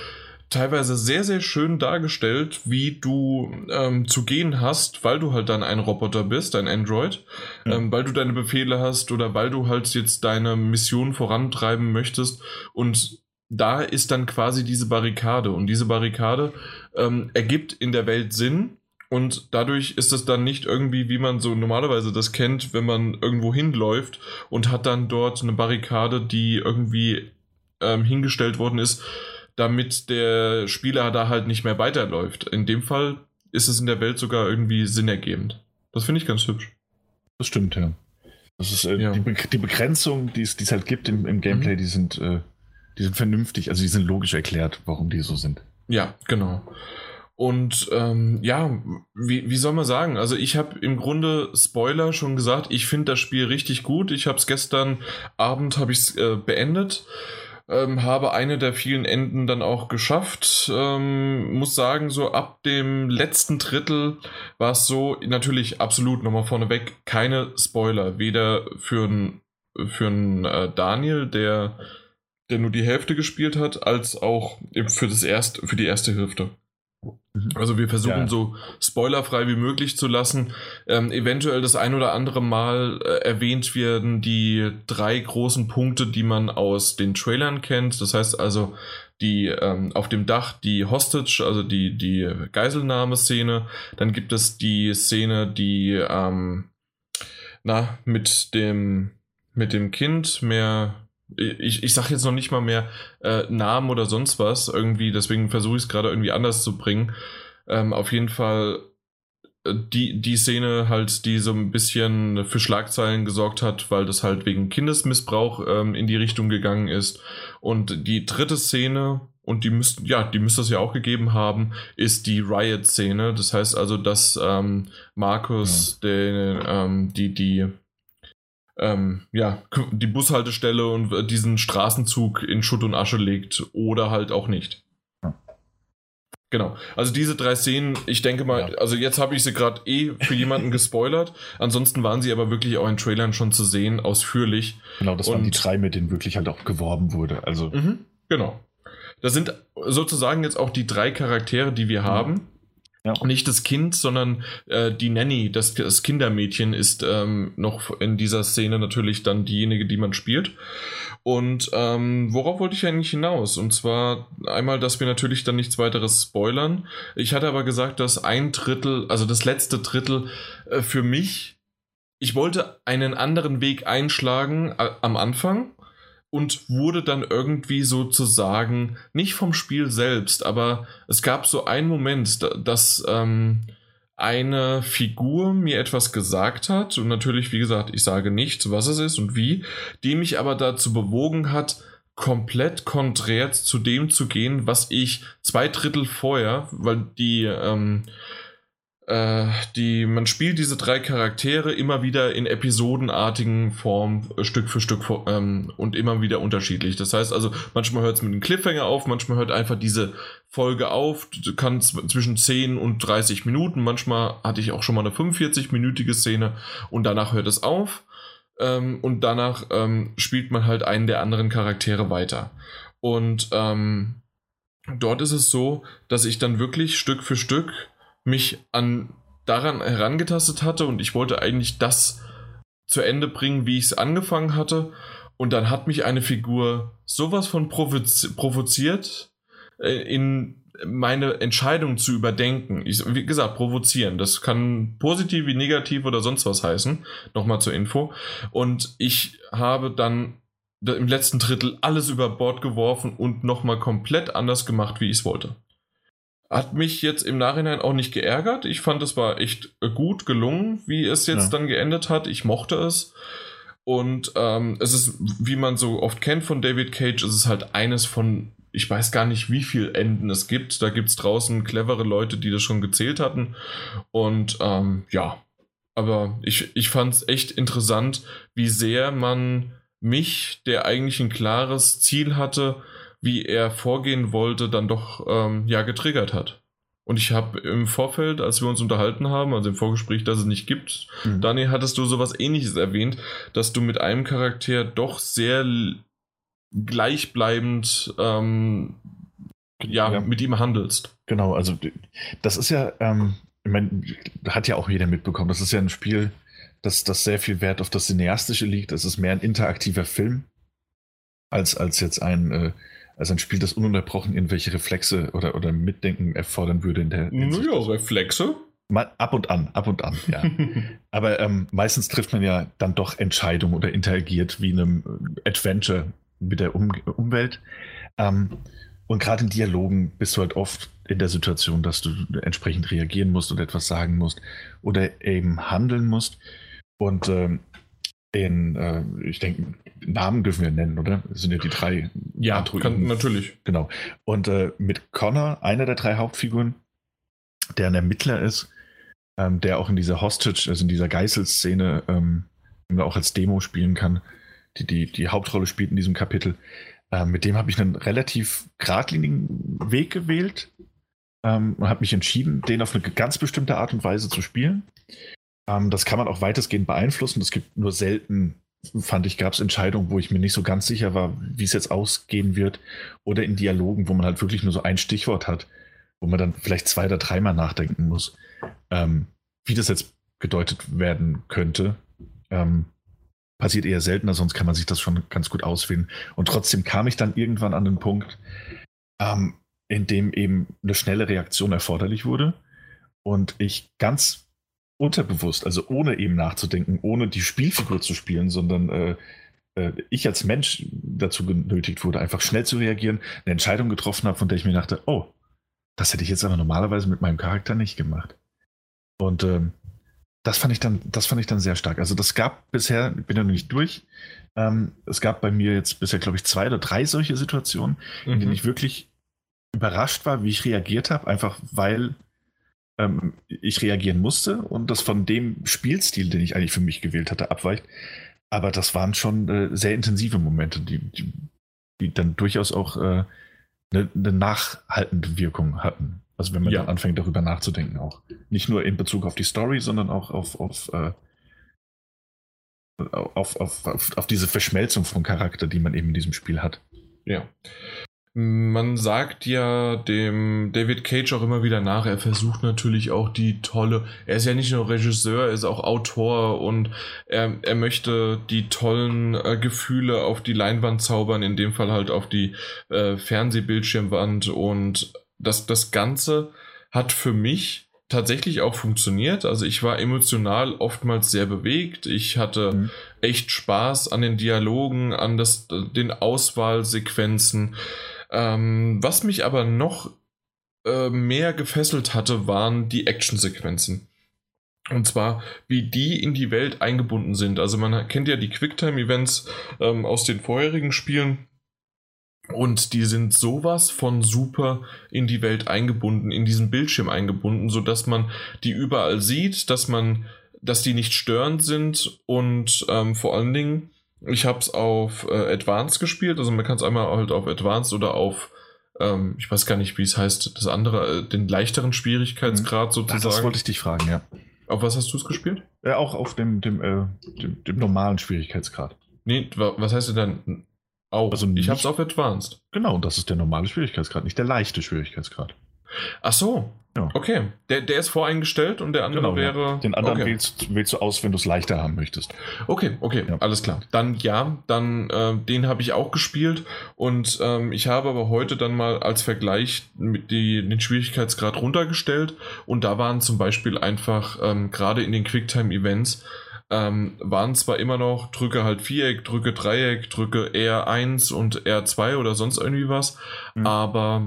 teilweise sehr, sehr schön dargestellt, wie du ähm, zu gehen hast, weil du halt dann ein Roboter bist, ein Android, ja. ähm, weil du deine Befehle hast oder weil du halt jetzt deine Mission vorantreiben möchtest und da ist dann quasi diese Barrikade und diese Barrikade ähm, ergibt in der Welt Sinn, und dadurch ist es dann nicht irgendwie, wie man so normalerweise das kennt, wenn man irgendwo hinläuft und hat dann dort eine Barrikade, die irgendwie ähm, hingestellt worden ist, damit der Spieler da halt nicht mehr weiterläuft. In dem Fall ist es in der Welt sogar irgendwie sinnergebend. Das finde ich ganz hübsch. Das stimmt, ja. Das ist äh, ja. die, Be die, Begrenzung, die es halt gibt im, im Gameplay, mhm. die sind, äh, die sind vernünftig, also die sind logisch erklärt, warum die so sind. Ja, genau. Und ähm, ja, wie, wie soll man sagen? Also ich habe im Grunde Spoiler schon gesagt, ich finde das Spiel richtig gut. Ich habe es gestern Abend habe ich äh, beendet. Ähm, habe eine der vielen Enden dann auch geschafft. Ähm, muss sagen, so ab dem letzten Drittel war es so, natürlich absolut nochmal vorneweg, keine Spoiler. Weder für einen für äh, Daniel, der, der nur die Hälfte gespielt hat, als auch für, das erst, für die erste Hälfte. Mhm. Also wir versuchen ja. so spoilerfrei wie möglich zu lassen. Ähm, eventuell das ein oder andere Mal äh, erwähnt werden die drei großen Punkte, die man aus den Trailern kennt. Das heißt also die ähm, auf dem Dach die Hostage, also die die Geiselnahme-Szene. Dann gibt es die Szene, die ähm, na mit dem mit dem Kind mehr ich, ich sage jetzt noch nicht mal mehr äh, Namen oder sonst was irgendwie, deswegen versuche ich es gerade irgendwie anders zu bringen. Ähm, auf jeden Fall äh, die, die Szene halt, die so ein bisschen für Schlagzeilen gesorgt hat, weil das halt wegen Kindesmissbrauch ähm, in die Richtung gegangen ist. Und die dritte Szene, und die müssten, ja, die müsste es ja auch gegeben haben, ist die Riot-Szene. Das heißt also, dass ähm, Markus ja. den, ähm, die, die ähm, ja, die Bushaltestelle und äh, diesen Straßenzug in Schutt und Asche legt oder halt auch nicht. Genau. Also diese drei Szenen, ich denke mal, ja. also jetzt habe ich sie gerade eh für jemanden gespoilert. Ansonsten waren sie aber wirklich auch in Trailern schon zu sehen, ausführlich. Genau, das und, waren die drei, mit denen wirklich halt auch geworben wurde. Also. Mhm, genau. Das sind sozusagen jetzt auch die drei Charaktere, die wir mhm. haben. Ja. Nicht das Kind, sondern äh, die Nanny, das, das Kindermädchen, ist ähm, noch in dieser Szene natürlich dann diejenige, die man spielt. Und ähm, worauf wollte ich eigentlich hinaus? Und zwar einmal, dass wir natürlich dann nichts weiteres spoilern. Ich hatte aber gesagt, dass ein Drittel, also das letzte Drittel äh, für mich, ich wollte einen anderen Weg einschlagen äh, am Anfang und wurde dann irgendwie sozusagen nicht vom Spiel selbst, aber es gab so einen Moment, dass ähm, eine Figur mir etwas gesagt hat und natürlich, wie gesagt, ich sage nicht, was es ist und wie, die mich aber dazu bewogen hat, komplett konträr zu dem zu gehen, was ich zwei Drittel vorher, weil die ähm, äh, die, man spielt diese drei Charaktere immer wieder in episodenartigen Form, äh, Stück für Stück ähm, und immer wieder unterschiedlich. Das heißt also, manchmal hört es mit einem Cliffhanger auf, manchmal hört einfach diese Folge auf, kann zwischen 10 und 30 Minuten, manchmal hatte ich auch schon mal eine 45-minütige Szene und danach hört es auf ähm, und danach ähm, spielt man halt einen der anderen Charaktere weiter. Und ähm, dort ist es so, dass ich dann wirklich Stück für Stück mich an daran herangetastet hatte und ich wollte eigentlich das zu Ende bringen, wie ich es angefangen hatte. Und dann hat mich eine Figur sowas von provozi provoziert, äh, in meine Entscheidung zu überdenken. Ich, wie gesagt, provozieren. Das kann positiv wie negativ oder sonst was heißen. Nochmal zur Info. Und ich habe dann im letzten Drittel alles über Bord geworfen und nochmal komplett anders gemacht, wie ich es wollte. Hat mich jetzt im Nachhinein auch nicht geärgert. Ich fand, es war echt gut gelungen, wie es jetzt ja. dann geendet hat. Ich mochte es. Und ähm, es ist, wie man so oft kennt von David Cage, es ist halt eines von, ich weiß gar nicht, wie viele Enden es gibt. Da gibt es draußen clevere Leute, die das schon gezählt hatten. Und ähm, ja, aber ich, ich fand es echt interessant, wie sehr man mich, der eigentlich ein klares Ziel hatte, wie er vorgehen wollte, dann doch ähm, ja getriggert hat. Und ich habe im Vorfeld, als wir uns unterhalten haben, also im Vorgespräch, dass es nicht gibt, mhm. Daniel, hattest du sowas ähnliches erwähnt, dass du mit einem Charakter doch sehr gleichbleibend ähm, ja, ja, mit ihm handelst. Genau, also das ist ja, ähm, ich meine, hat ja auch jeder mitbekommen, das ist ja ein Spiel, das, das sehr viel Wert auf das Cineastische liegt. Es ist mehr ein interaktiver Film als, als jetzt ein äh, also ein Spiel, das ununterbrochen irgendwelche Reflexe oder, oder Mitdenken erfordern würde in der. Naja, Reflexe? Mal ab und an, ab und an, ja. Aber ähm, meistens trifft man ja dann doch Entscheidungen oder interagiert wie in einem Adventure mit der um Umwelt. Ähm, und gerade in Dialogen bist du halt oft in der Situation, dass du entsprechend reagieren musst und etwas sagen musst oder eben handeln musst. Und ähm, in, äh, ich denke, Namen dürfen wir nennen, oder? Das sind ja die drei. Ja, kann, natürlich. Genau. Und äh, mit Connor, einer der drei Hauptfiguren, der ein Ermittler ist, ähm, der auch in dieser Hostage, also in dieser Geißelszene, ähm, auch als Demo spielen kann, die, die die Hauptrolle spielt in diesem Kapitel. Ähm, mit dem habe ich einen relativ geradlinigen Weg gewählt ähm, und habe mich entschieden, den auf eine ganz bestimmte Art und Weise zu spielen. Ähm, das kann man auch weitestgehend beeinflussen. Es gibt nur selten, fand ich, gab es Entscheidungen, wo ich mir nicht so ganz sicher war, wie es jetzt ausgehen wird. Oder in Dialogen, wo man halt wirklich nur so ein Stichwort hat. wo man dann vielleicht zwei oder dreimal nachdenken muss, ähm, wie das jetzt gedeutet werden könnte. Ähm, passiert eher seltener, sonst kann man sich das schon ganz gut auswählen. Und trotzdem kam ich dann irgendwann an den Punkt, ähm, in dem eben eine schnelle Reaktion erforderlich wurde und ich ganz unterbewusst, also ohne eben nachzudenken, ohne die Spielfigur zu spielen, sondern äh, äh, ich als Mensch dazu genötigt wurde, einfach schnell zu reagieren, eine Entscheidung getroffen habe, von der ich mir dachte, oh, das hätte ich jetzt aber normalerweise mit meinem Charakter nicht gemacht. Und ähm, das fand ich dann, das fand ich dann sehr stark. Also das gab bisher, ich bin ja noch nicht durch. Ähm, es gab bei mir jetzt bisher, glaube ich, zwei oder drei solche Situationen, mhm. in denen mhm. ich wirklich überrascht war, wie ich reagiert habe, einfach weil ähm, ich reagieren musste und das von dem Spielstil, den ich eigentlich für mich gewählt hatte, abweicht. Aber das waren schon äh, sehr intensive Momente, die, die, die dann durchaus auch äh, eine, eine, nachhaltende Wirkung hatten. Also wenn man ja. dann anfängt, darüber nachzudenken auch. Nicht nur in Bezug auf die Story, sondern auch auf, auf, äh, auf, auf, auf, auf diese Verschmelzung von Charakter, die man eben in diesem Spiel hat. Ja. Man sagt ja dem David Cage auch immer wieder nach, er versucht natürlich auch die tolle, er ist ja nicht nur Regisseur, er ist auch Autor und er, er möchte die tollen äh, Gefühle auf die Leinwand zaubern, in dem Fall halt auf die äh, Fernsehbildschirmwand und das, das Ganze hat für mich tatsächlich auch funktioniert. Also ich war emotional oftmals sehr bewegt. Ich hatte mhm. echt Spaß an den Dialogen, an das, den Auswahlsequenzen. Ähm, was mich aber noch äh, mehr gefesselt hatte, waren die Actionsequenzen. Und zwar, wie die in die Welt eingebunden sind. Also man kennt ja die Quicktime-Events ähm, aus den vorherigen Spielen. Und die sind sowas von super in die Welt eingebunden, in diesen Bildschirm eingebunden, sodass man die überall sieht, dass man, dass die nicht störend sind und ähm, vor allen Dingen ich habe es auf äh, Advanced gespielt, also man kann es einmal halt auf Advanced oder auf, ähm, ich weiß gar nicht, wie es heißt, das andere, äh, den leichteren Schwierigkeitsgrad mhm. sozusagen. Das wollte ich dich fragen, ja. Auf was hast du es gespielt? Ja, auch auf dem, dem, äh, dem, dem, normalen Schwierigkeitsgrad. Nee, was heißt denn dann auch? Also ich habe es auf Advanced. Genau, das ist der normale Schwierigkeitsgrad, nicht der leichte Schwierigkeitsgrad. Ach so, ja. Okay, der, der ist voreingestellt und der andere genau, wäre. Ja. Den anderen okay. wählst, wählst, du aus, wenn du es leichter haben möchtest. Okay, okay, ja. alles klar. Dann ja, dann äh, den habe ich auch gespielt und ähm, ich habe aber heute dann mal als Vergleich mit die, den Schwierigkeitsgrad runtergestellt und da waren zum Beispiel einfach ähm, gerade in den Quicktime-Events ähm, waren zwar immer noch, drücke halt Viereck, drücke Dreieck, drücke R1 und R2 oder sonst irgendwie was, mhm. aber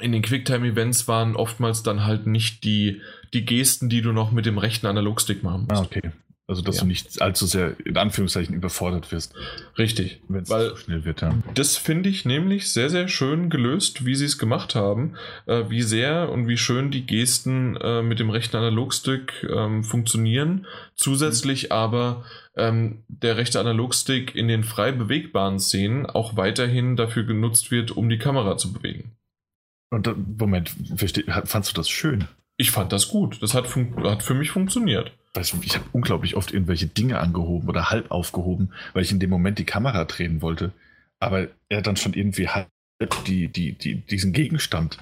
in den Quicktime-Events waren oftmals dann halt nicht die, die Gesten, die du noch mit dem rechten Analogstick machen musst. Ah, okay. Also, dass ja. du nicht allzu sehr in Anführungszeichen überfordert wirst. Richtig. Wenn es so schnell wird, ja. Das finde ich nämlich sehr, sehr schön gelöst, wie sie es gemacht haben. Äh, wie sehr und wie schön die Gesten äh, mit dem rechten Analogstick ähm, funktionieren. Zusätzlich mhm. aber ähm, der rechte Analogstick in den frei bewegbaren Szenen auch weiterhin dafür genutzt wird, um die Kamera zu bewegen. Und Moment, fandst du das schön? Ich fand das gut. Das hat, hat für mich funktioniert. Weißt du, ich habe unglaublich oft irgendwelche Dinge angehoben oder halb aufgehoben, weil ich in dem Moment die Kamera drehen wollte. Aber er dann schon irgendwie halb die, die, die, diesen Gegenstand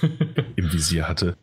im Visier hatte.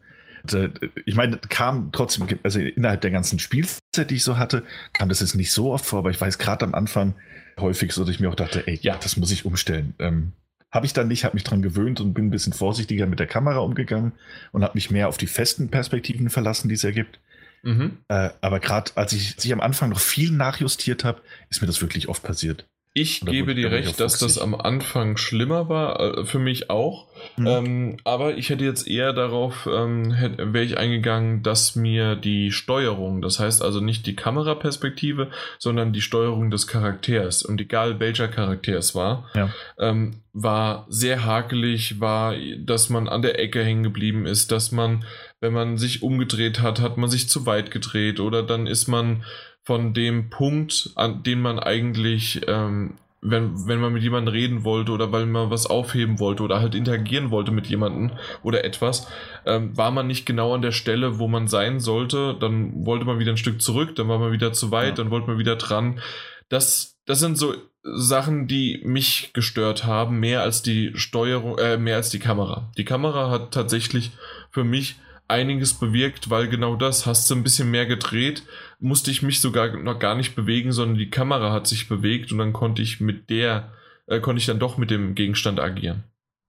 Äh, ich meine, kam trotzdem, also innerhalb der ganzen Spielzeit, die ich so hatte, kam das jetzt nicht so oft vor, aber ich weiß gerade am Anfang häufig so, dass ich mir auch dachte, ey, ja, das muss ich umstellen. Ähm, habe ich dann nicht, habe mich dran gewöhnt und bin ein bisschen vorsichtiger mit der Kamera umgegangen und habe mich mehr auf die festen Perspektiven verlassen, die es ergibt. Mhm. Äh, aber gerade als ich, als ich am Anfang noch viel nachjustiert habe, ist mir das wirklich oft passiert. Ich gebe dir recht, dass das am Anfang schlimmer war, äh, für mich auch. Mhm. Ähm, aber ich hätte jetzt eher darauf, ähm, wäre ich eingegangen, dass mir die Steuerung, das heißt also nicht die Kameraperspektive, sondern die Steuerung des Charakters und egal welcher Charakter es war, ja. ähm, war sehr hakelig, war, dass man an der Ecke hängen geblieben ist, dass man, wenn man sich umgedreht hat, hat man sich zu weit gedreht oder dann ist man von dem Punkt, an dem man eigentlich, ähm, wenn, wenn man mit jemandem reden wollte oder weil man was aufheben wollte oder halt interagieren wollte mit jemandem oder etwas, ähm, war man nicht genau an der Stelle, wo man sein sollte. Dann wollte man wieder ein Stück zurück, dann war man wieder zu weit, ja. dann wollte man wieder dran. das, das sind so Sachen, die mich gestört haben, mehr als die Steuerung, äh, mehr als die Kamera. Die Kamera hat tatsächlich für mich einiges bewirkt, weil genau das, hast du ein bisschen mehr gedreht, musste ich mich sogar noch gar nicht bewegen, sondern die Kamera hat sich bewegt und dann konnte ich mit der, äh, konnte ich dann doch mit dem Gegenstand agieren.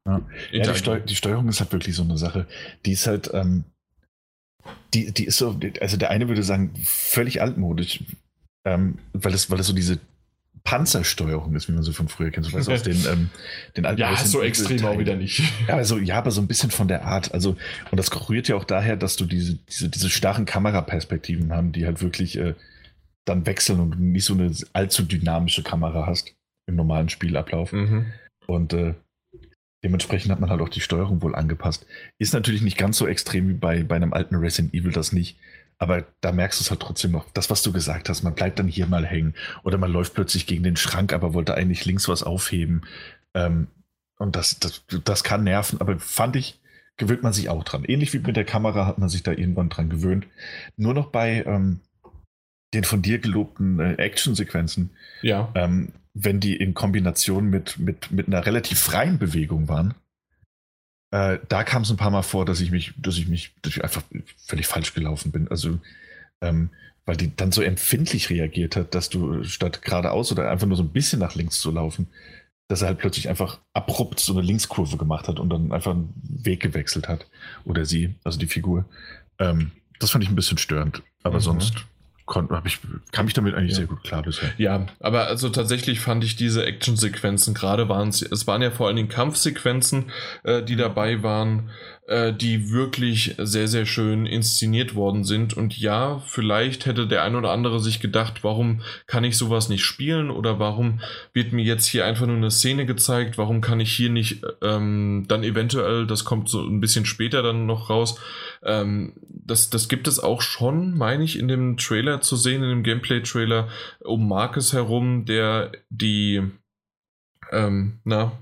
Ja, ja die, Steu die, Steuerung ist halt wirklich so eine Sache. Die ist halt, ähm, die, die ist so, also der eine würde sagen, völlig altmodisch, ähm, weil, es, weil es so diese Panzersteuerung ist, wie man so von früher kennt. So weißt, aus den, ähm, den alten Ja, so extrem auch wieder nicht. Ja, also, ja, aber so ein bisschen von der Art. Also, und das rührt ja auch daher, dass du diese, diese, diese starren Kameraperspektiven haben, die halt wirklich äh, dann wechseln und nicht so eine allzu dynamische Kamera hast im normalen Spielablauf. Mhm. Und äh, dementsprechend hat man halt auch die Steuerung wohl angepasst. Ist natürlich nicht ganz so extrem wie bei, bei einem alten Resident Evil das nicht. Aber da merkst du es halt trotzdem noch. Das, was du gesagt hast, man bleibt dann hier mal hängen. Oder man läuft plötzlich gegen den Schrank, aber wollte eigentlich links was aufheben. Ähm, und das, das, das kann nerven. Aber fand ich, gewöhnt man sich auch dran. Ähnlich wie mit der Kamera hat man sich da irgendwann dran gewöhnt. Nur noch bei ähm, den von dir gelobten äh, Actionsequenzen. Ja. Ähm, wenn die in Kombination mit, mit, mit einer relativ freien Bewegung waren, äh, da kam es ein paar Mal vor, dass ich mich, dass ich mich, dass ich einfach völlig falsch gelaufen bin. Also, ähm, weil die dann so empfindlich reagiert hat, dass du statt geradeaus oder einfach nur so ein bisschen nach links zu laufen, dass er halt plötzlich einfach abrupt so eine Linkskurve gemacht hat und dann einfach einen Weg gewechselt hat. Oder sie, also die Figur. Ähm, das fand ich ein bisschen störend. Aber mhm. sonst kon, ich, kam ich damit eigentlich ja. sehr gut klar bisher. Ja, aber also tatsächlich fand ich diese Actionsequenzen, gerade waren es, es waren ja vor allen Dingen Kampfsequenzen, äh, die mhm. dabei waren, äh, die wirklich sehr, sehr schön inszeniert worden sind. Und ja, vielleicht hätte der ein oder andere sich gedacht, warum kann ich sowas nicht spielen oder warum wird mir jetzt hier einfach nur eine Szene gezeigt, warum kann ich hier nicht ähm, dann eventuell, das kommt so ein bisschen später dann noch raus, ähm, das, das gibt es auch schon, meine ich, in dem Trailer zu sehen, in dem Gameplay-Trailer um Marcus herum, der die ähm, na,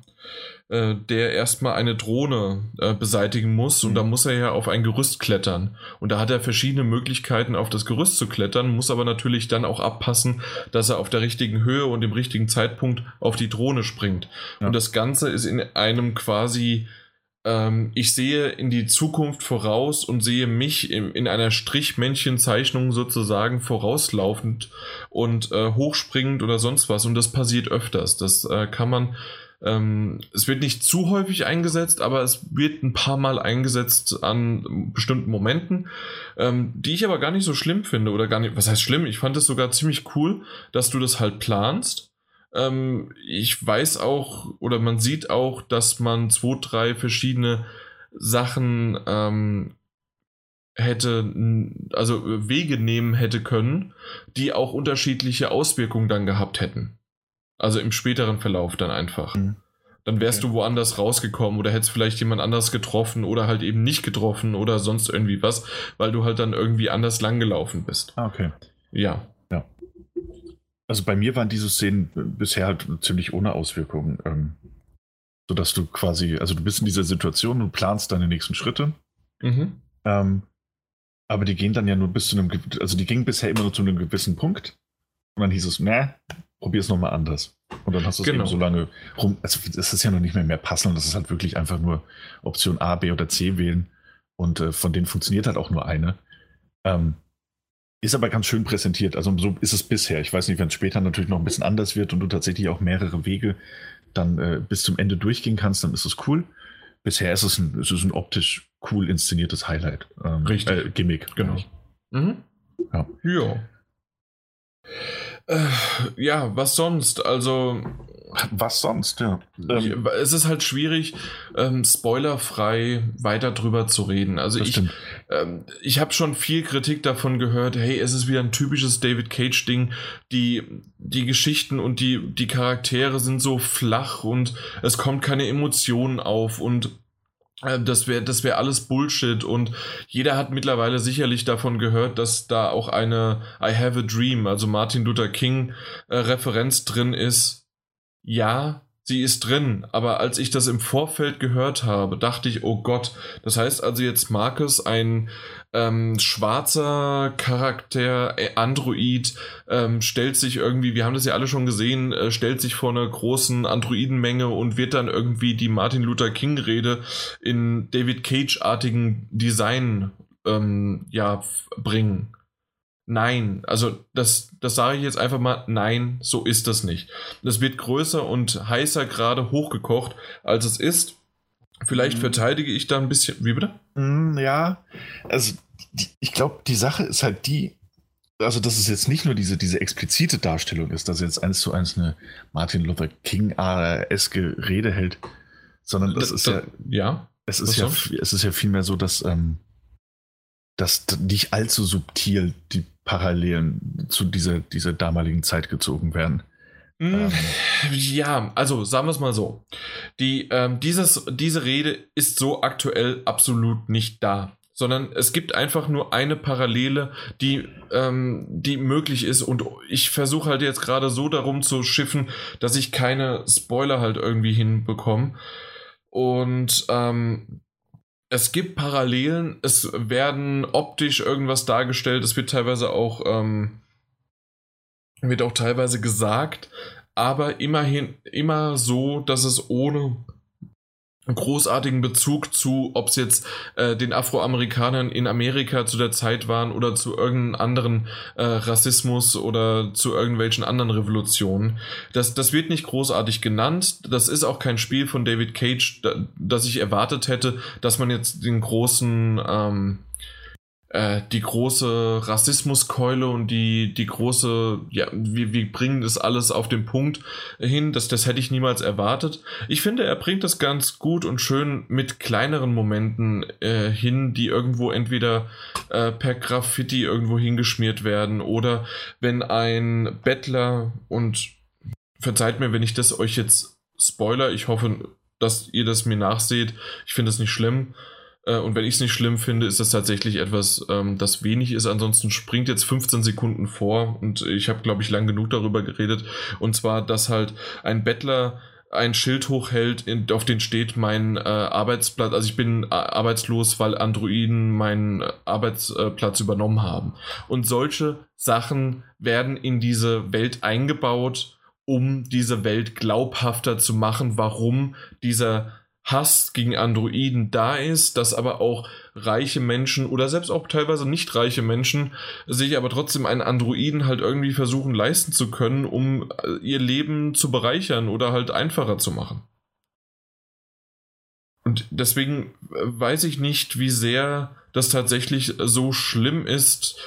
der erstmal eine Drohne äh, beseitigen muss und mhm. da muss er ja auf ein Gerüst klettern. Und da hat er verschiedene Möglichkeiten, auf das Gerüst zu klettern, muss aber natürlich dann auch abpassen, dass er auf der richtigen Höhe und im richtigen Zeitpunkt auf die Drohne springt. Ja. Und das Ganze ist in einem quasi ähm, ich sehe in die Zukunft voraus und sehe mich in, in einer Strichmännchenzeichnung sozusagen vorauslaufend und äh, hochspringend oder sonst was. Und das passiert öfters. Das äh, kann man ähm, es wird nicht zu häufig eingesetzt, aber es wird ein paar Mal eingesetzt an bestimmten Momenten, ähm, die ich aber gar nicht so schlimm finde oder gar nicht, was heißt schlimm? Ich fand es sogar ziemlich cool, dass du das halt planst. Ähm, ich weiß auch oder man sieht auch, dass man zwei, drei verschiedene Sachen ähm, hätte, also Wege nehmen hätte können, die auch unterschiedliche Auswirkungen dann gehabt hätten. Also im späteren Verlauf dann einfach. Mhm. Dann wärst okay. du woanders rausgekommen oder hättest vielleicht jemand anders getroffen oder halt eben nicht getroffen oder sonst irgendwie was, weil du halt dann irgendwie anders langgelaufen bist. Ah, okay. Ja. Ja. Also bei mir waren diese Szenen bisher halt ziemlich ohne Auswirkungen. Ähm, sodass du quasi, also du bist in dieser Situation und planst deine nächsten Schritte. Mhm. Ähm, aber die gehen dann ja nur bis zu einem, also die gingen bisher immer nur zu einem gewissen Punkt. Und dann hieß es, ne, probier es nochmal anders. Und dann hast du es genau. eben so lange rum. Also es ist ja noch nicht mehr mehr passend. Das ist halt wirklich einfach nur Option A, B oder C wählen. Und äh, von denen funktioniert halt auch nur eine. Ähm, ist aber ganz schön präsentiert. Also so ist es bisher. Ich weiß nicht, wenn es später natürlich noch ein bisschen anders wird und du tatsächlich auch mehrere Wege dann äh, bis zum Ende durchgehen kannst, dann ist es cool. Bisher ist es ein, ist es ein optisch cool inszeniertes Highlight. Ähm, Richtig. Äh, Gimmick, genau. Mhm. Ja. ja. Äh, ja, was sonst? Also. Was sonst, ja. Ähm, es ist halt schwierig, ähm, spoilerfrei weiter drüber zu reden. Also ich, ähm, ich habe schon viel Kritik davon gehört, hey, es ist wieder ein typisches David Cage-Ding. Die, die Geschichten und die, die Charaktere sind so flach und es kommt keine Emotionen auf und das wäre das wäre alles Bullshit und jeder hat mittlerweile sicherlich davon gehört, dass da auch eine I Have a Dream, also Martin Luther King äh, Referenz drin ist. Ja, sie ist drin. Aber als ich das im Vorfeld gehört habe, dachte ich, oh Gott, das heißt also jetzt Marcus, ein ähm, schwarzer Charakter, äh, Android, ähm, stellt sich irgendwie, wir haben das ja alle schon gesehen, äh, stellt sich vor einer großen Androidenmenge und wird dann irgendwie die Martin Luther King Rede in David Cage-artigen Design ähm, ja, bringen. Nein, also das, das sage ich jetzt einfach mal, nein, so ist das nicht. Das wird größer und heißer gerade hochgekocht, als es ist. Vielleicht mhm. verteidige ich da ein bisschen. Wie bitte? Mm, ja, also die, ich glaube, die Sache ist halt die, also dass es jetzt nicht nur diese, diese explizite Darstellung ist, dass jetzt eins zu eins eine Martin Luther King-eske Rede hält, sondern das, das ist ja, ja, es ist ja, es ist ja vielmehr so, dass, ähm, dass nicht allzu subtil die Parallelen zu dieser, dieser damaligen Zeit gezogen werden. Mm, ähm. Ja, also sagen wir es mal so. Die, ähm, dieses, diese Rede ist so aktuell absolut nicht da, sondern es gibt einfach nur eine Parallele, die, ähm, die möglich ist. Und ich versuche halt jetzt gerade so darum zu schiffen, dass ich keine Spoiler halt irgendwie hinbekomme. Und ähm, es gibt Parallelen, es werden optisch irgendwas dargestellt, es wird teilweise auch ähm, wird auch teilweise gesagt, aber immerhin immer so, dass es ohne großartigen Bezug zu, ob es jetzt äh, den Afroamerikanern in Amerika zu der Zeit waren oder zu irgendeinem anderen äh, Rassismus oder zu irgendwelchen anderen Revolutionen. Das, das wird nicht großartig genannt. Das ist auch kein Spiel von David Cage, da, das ich erwartet hätte, dass man jetzt den großen ähm, äh, die große Rassismuskeule und die, die große, ja, wir, wir bringen das alles auf den Punkt hin, das, das hätte ich niemals erwartet. Ich finde, er bringt das ganz gut und schön mit kleineren Momenten äh, hin, die irgendwo entweder äh, per Graffiti irgendwo hingeschmiert werden oder wenn ein Bettler und verzeiht mir, wenn ich das euch jetzt spoiler, ich hoffe, dass ihr das mir nachseht, ich finde es nicht schlimm, und wenn ich es nicht schlimm finde, ist das tatsächlich etwas, ähm, das wenig ist. Ansonsten springt jetzt 15 Sekunden vor und ich habe, glaube ich, lang genug darüber geredet. Und zwar, dass halt ein Bettler ein Schild hochhält, auf den steht mein äh, Arbeitsplatz, also ich bin äh, arbeitslos, weil Androiden meinen äh, Arbeitsplatz übernommen haben. Und solche Sachen werden in diese Welt eingebaut, um diese Welt glaubhafter zu machen, warum dieser Hass gegen Androiden da ist, dass aber auch reiche Menschen oder selbst auch teilweise nicht reiche Menschen sich aber trotzdem einen Androiden halt irgendwie versuchen leisten zu können, um äh, ihr Leben zu bereichern oder halt einfacher zu machen. Und deswegen äh, weiß ich nicht, wie sehr das tatsächlich so schlimm ist,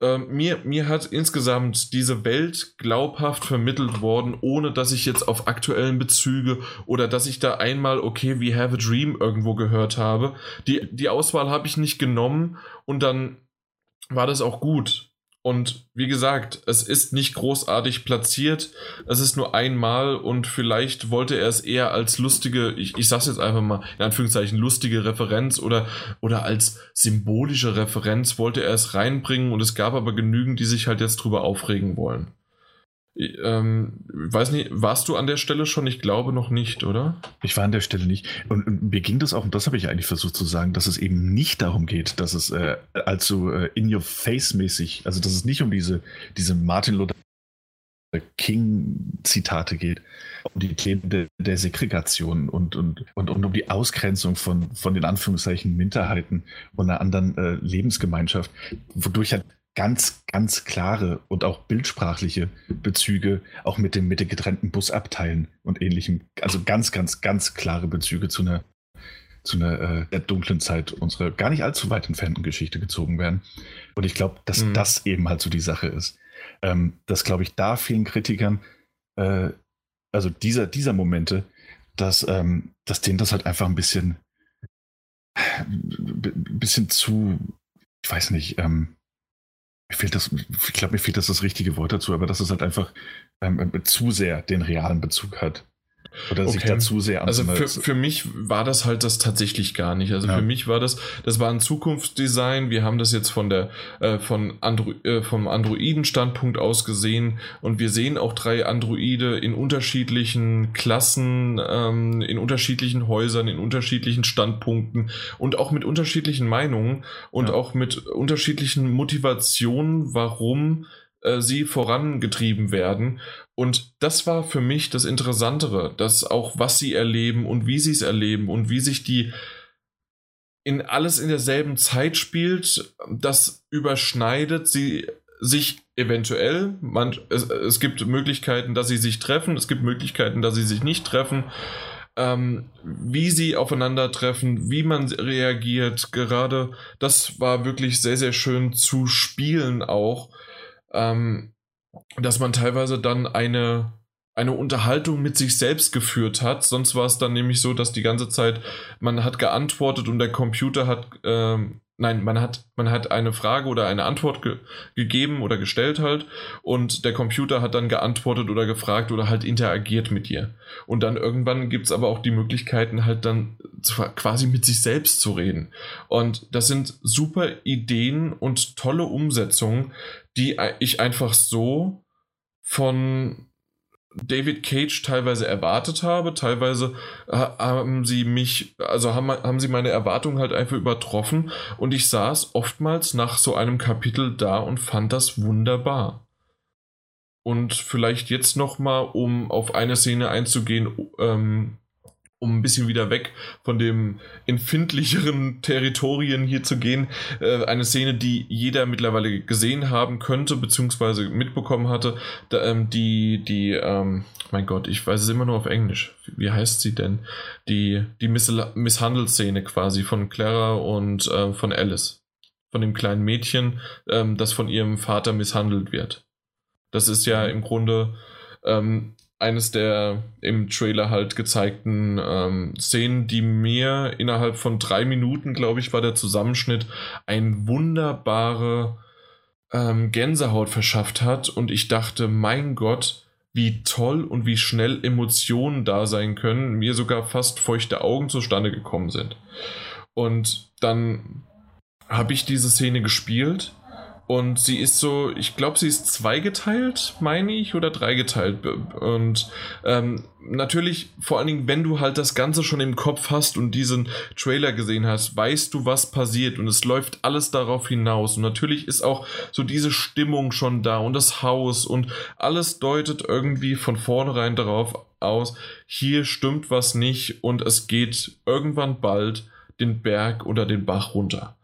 ähm, mir, mir hat insgesamt diese Welt glaubhaft vermittelt worden, ohne dass ich jetzt auf aktuellen Bezüge oder dass ich da einmal, okay, we have a dream irgendwo gehört habe. Die, die Auswahl habe ich nicht genommen und dann war das auch gut. Und wie gesagt, es ist nicht großartig platziert. Es ist nur einmal und vielleicht wollte er es eher als lustige, ich, ich sag's jetzt einfach mal, in Anführungszeichen lustige Referenz oder, oder als symbolische Referenz wollte er es reinbringen und es gab aber genügend, die sich halt jetzt drüber aufregen wollen. Ähm, weiß nicht, warst du an der Stelle schon? Ich glaube noch nicht, oder? Ich war an der Stelle nicht. Und, und mir ging das auch, und das habe ich eigentlich versucht zu sagen, dass es eben nicht darum geht, dass es äh, allzu äh, in-your-face-mäßig, also dass es nicht um diese, diese Martin Luther King-Zitate geht, um die Themen de, der Segregation und, und, und, und, um die Ausgrenzung von, von den Anführungszeichen Minderheiten und einer anderen äh, Lebensgemeinschaft, wodurch halt ganz, ganz klare und auch bildsprachliche Bezüge, auch mit dem, mit den getrennten Busabteilen und ähnlichem. Also ganz, ganz, ganz klare Bezüge zu einer, zu einer äh, der dunklen Zeit unserer gar nicht allzu weit entfernten Geschichte gezogen werden. Und ich glaube, dass mhm. das eben halt so die Sache ist. Ähm, dass, glaube ich, da vielen Kritikern, äh, also dieser, dieser Momente, dass, ähm, dass denen das halt einfach ein bisschen, ein bisschen zu, ich weiß nicht, ähm, mir fehlt das, ich glaube, mir fehlt das das richtige Wort dazu, aber dass es halt einfach ähm, zu sehr den realen Bezug hat. Oder okay. sich dazu sehr Also für, für mich war das halt das tatsächlich gar nicht. Also ja. für mich war das, das war ein Zukunftsdesign. Wir haben das jetzt von der, äh, von Andro äh, vom Androiden-Standpunkt aus gesehen und wir sehen auch drei Androide in unterschiedlichen Klassen, ähm, in unterschiedlichen Häusern, in unterschiedlichen Standpunkten und auch mit unterschiedlichen Meinungen und ja. auch mit unterschiedlichen Motivationen, warum äh, sie vorangetrieben werden. Und das war für mich das Interessantere, dass auch was sie erleben und wie sie es erleben und wie sich die in alles in derselben Zeit spielt, das überschneidet sie sich eventuell. Man, es, es gibt Möglichkeiten, dass sie sich treffen, es gibt Möglichkeiten, dass sie sich nicht treffen. Ähm, wie sie aufeinandertreffen, wie man reagiert, gerade das war wirklich sehr, sehr schön zu spielen auch ähm, dass man teilweise dann eine, eine Unterhaltung mit sich selbst geführt hat. Sonst war es dann nämlich so, dass die ganze Zeit man hat geantwortet und der Computer hat ähm, Nein, man hat, man hat eine Frage oder eine Antwort ge gegeben oder gestellt halt und der Computer hat dann geantwortet oder gefragt oder halt interagiert mit dir. Und dann irgendwann gibt es aber auch die Möglichkeiten halt dann quasi mit sich selbst zu reden. Und das sind super Ideen und tolle Umsetzungen, die ich einfach so von David Cage teilweise erwartet habe. Teilweise haben sie mich, also haben, haben sie meine Erwartungen halt einfach übertroffen und ich saß oftmals nach so einem Kapitel da und fand das wunderbar. Und vielleicht jetzt nochmal, um auf eine Szene einzugehen, ähm, um ein bisschen wieder weg von dem empfindlicheren Territorien hier zu gehen, äh, eine Szene, die jeder mittlerweile gesehen haben könnte, beziehungsweise mitbekommen hatte, da, ähm, die, die, ähm, mein Gott, ich weiß es immer nur auf Englisch. Wie heißt sie denn? Die, die Miss Misshandelszene quasi von Clara und äh, von Alice. Von dem kleinen Mädchen, ähm, das von ihrem Vater misshandelt wird. Das ist ja im Grunde ähm, eines der im Trailer halt gezeigten ähm, Szenen, die mir innerhalb von drei Minuten, glaube ich, war der Zusammenschnitt, ein wunderbare ähm, Gänsehaut verschafft hat. Und ich dachte, mein Gott, wie toll und wie schnell Emotionen da sein können, mir sogar fast feuchte Augen zustande gekommen sind. Und dann habe ich diese Szene gespielt und sie ist so, ich glaube, sie ist zweigeteilt, meine ich, oder dreigeteilt. Und ähm, natürlich, vor allen Dingen, wenn du halt das Ganze schon im Kopf hast und diesen Trailer gesehen hast, weißt du, was passiert. Und es läuft alles darauf hinaus. Und natürlich ist auch so diese Stimmung schon da und das Haus und alles deutet irgendwie von vornherein darauf aus, hier stimmt was nicht und es geht irgendwann bald den Berg oder den Bach runter.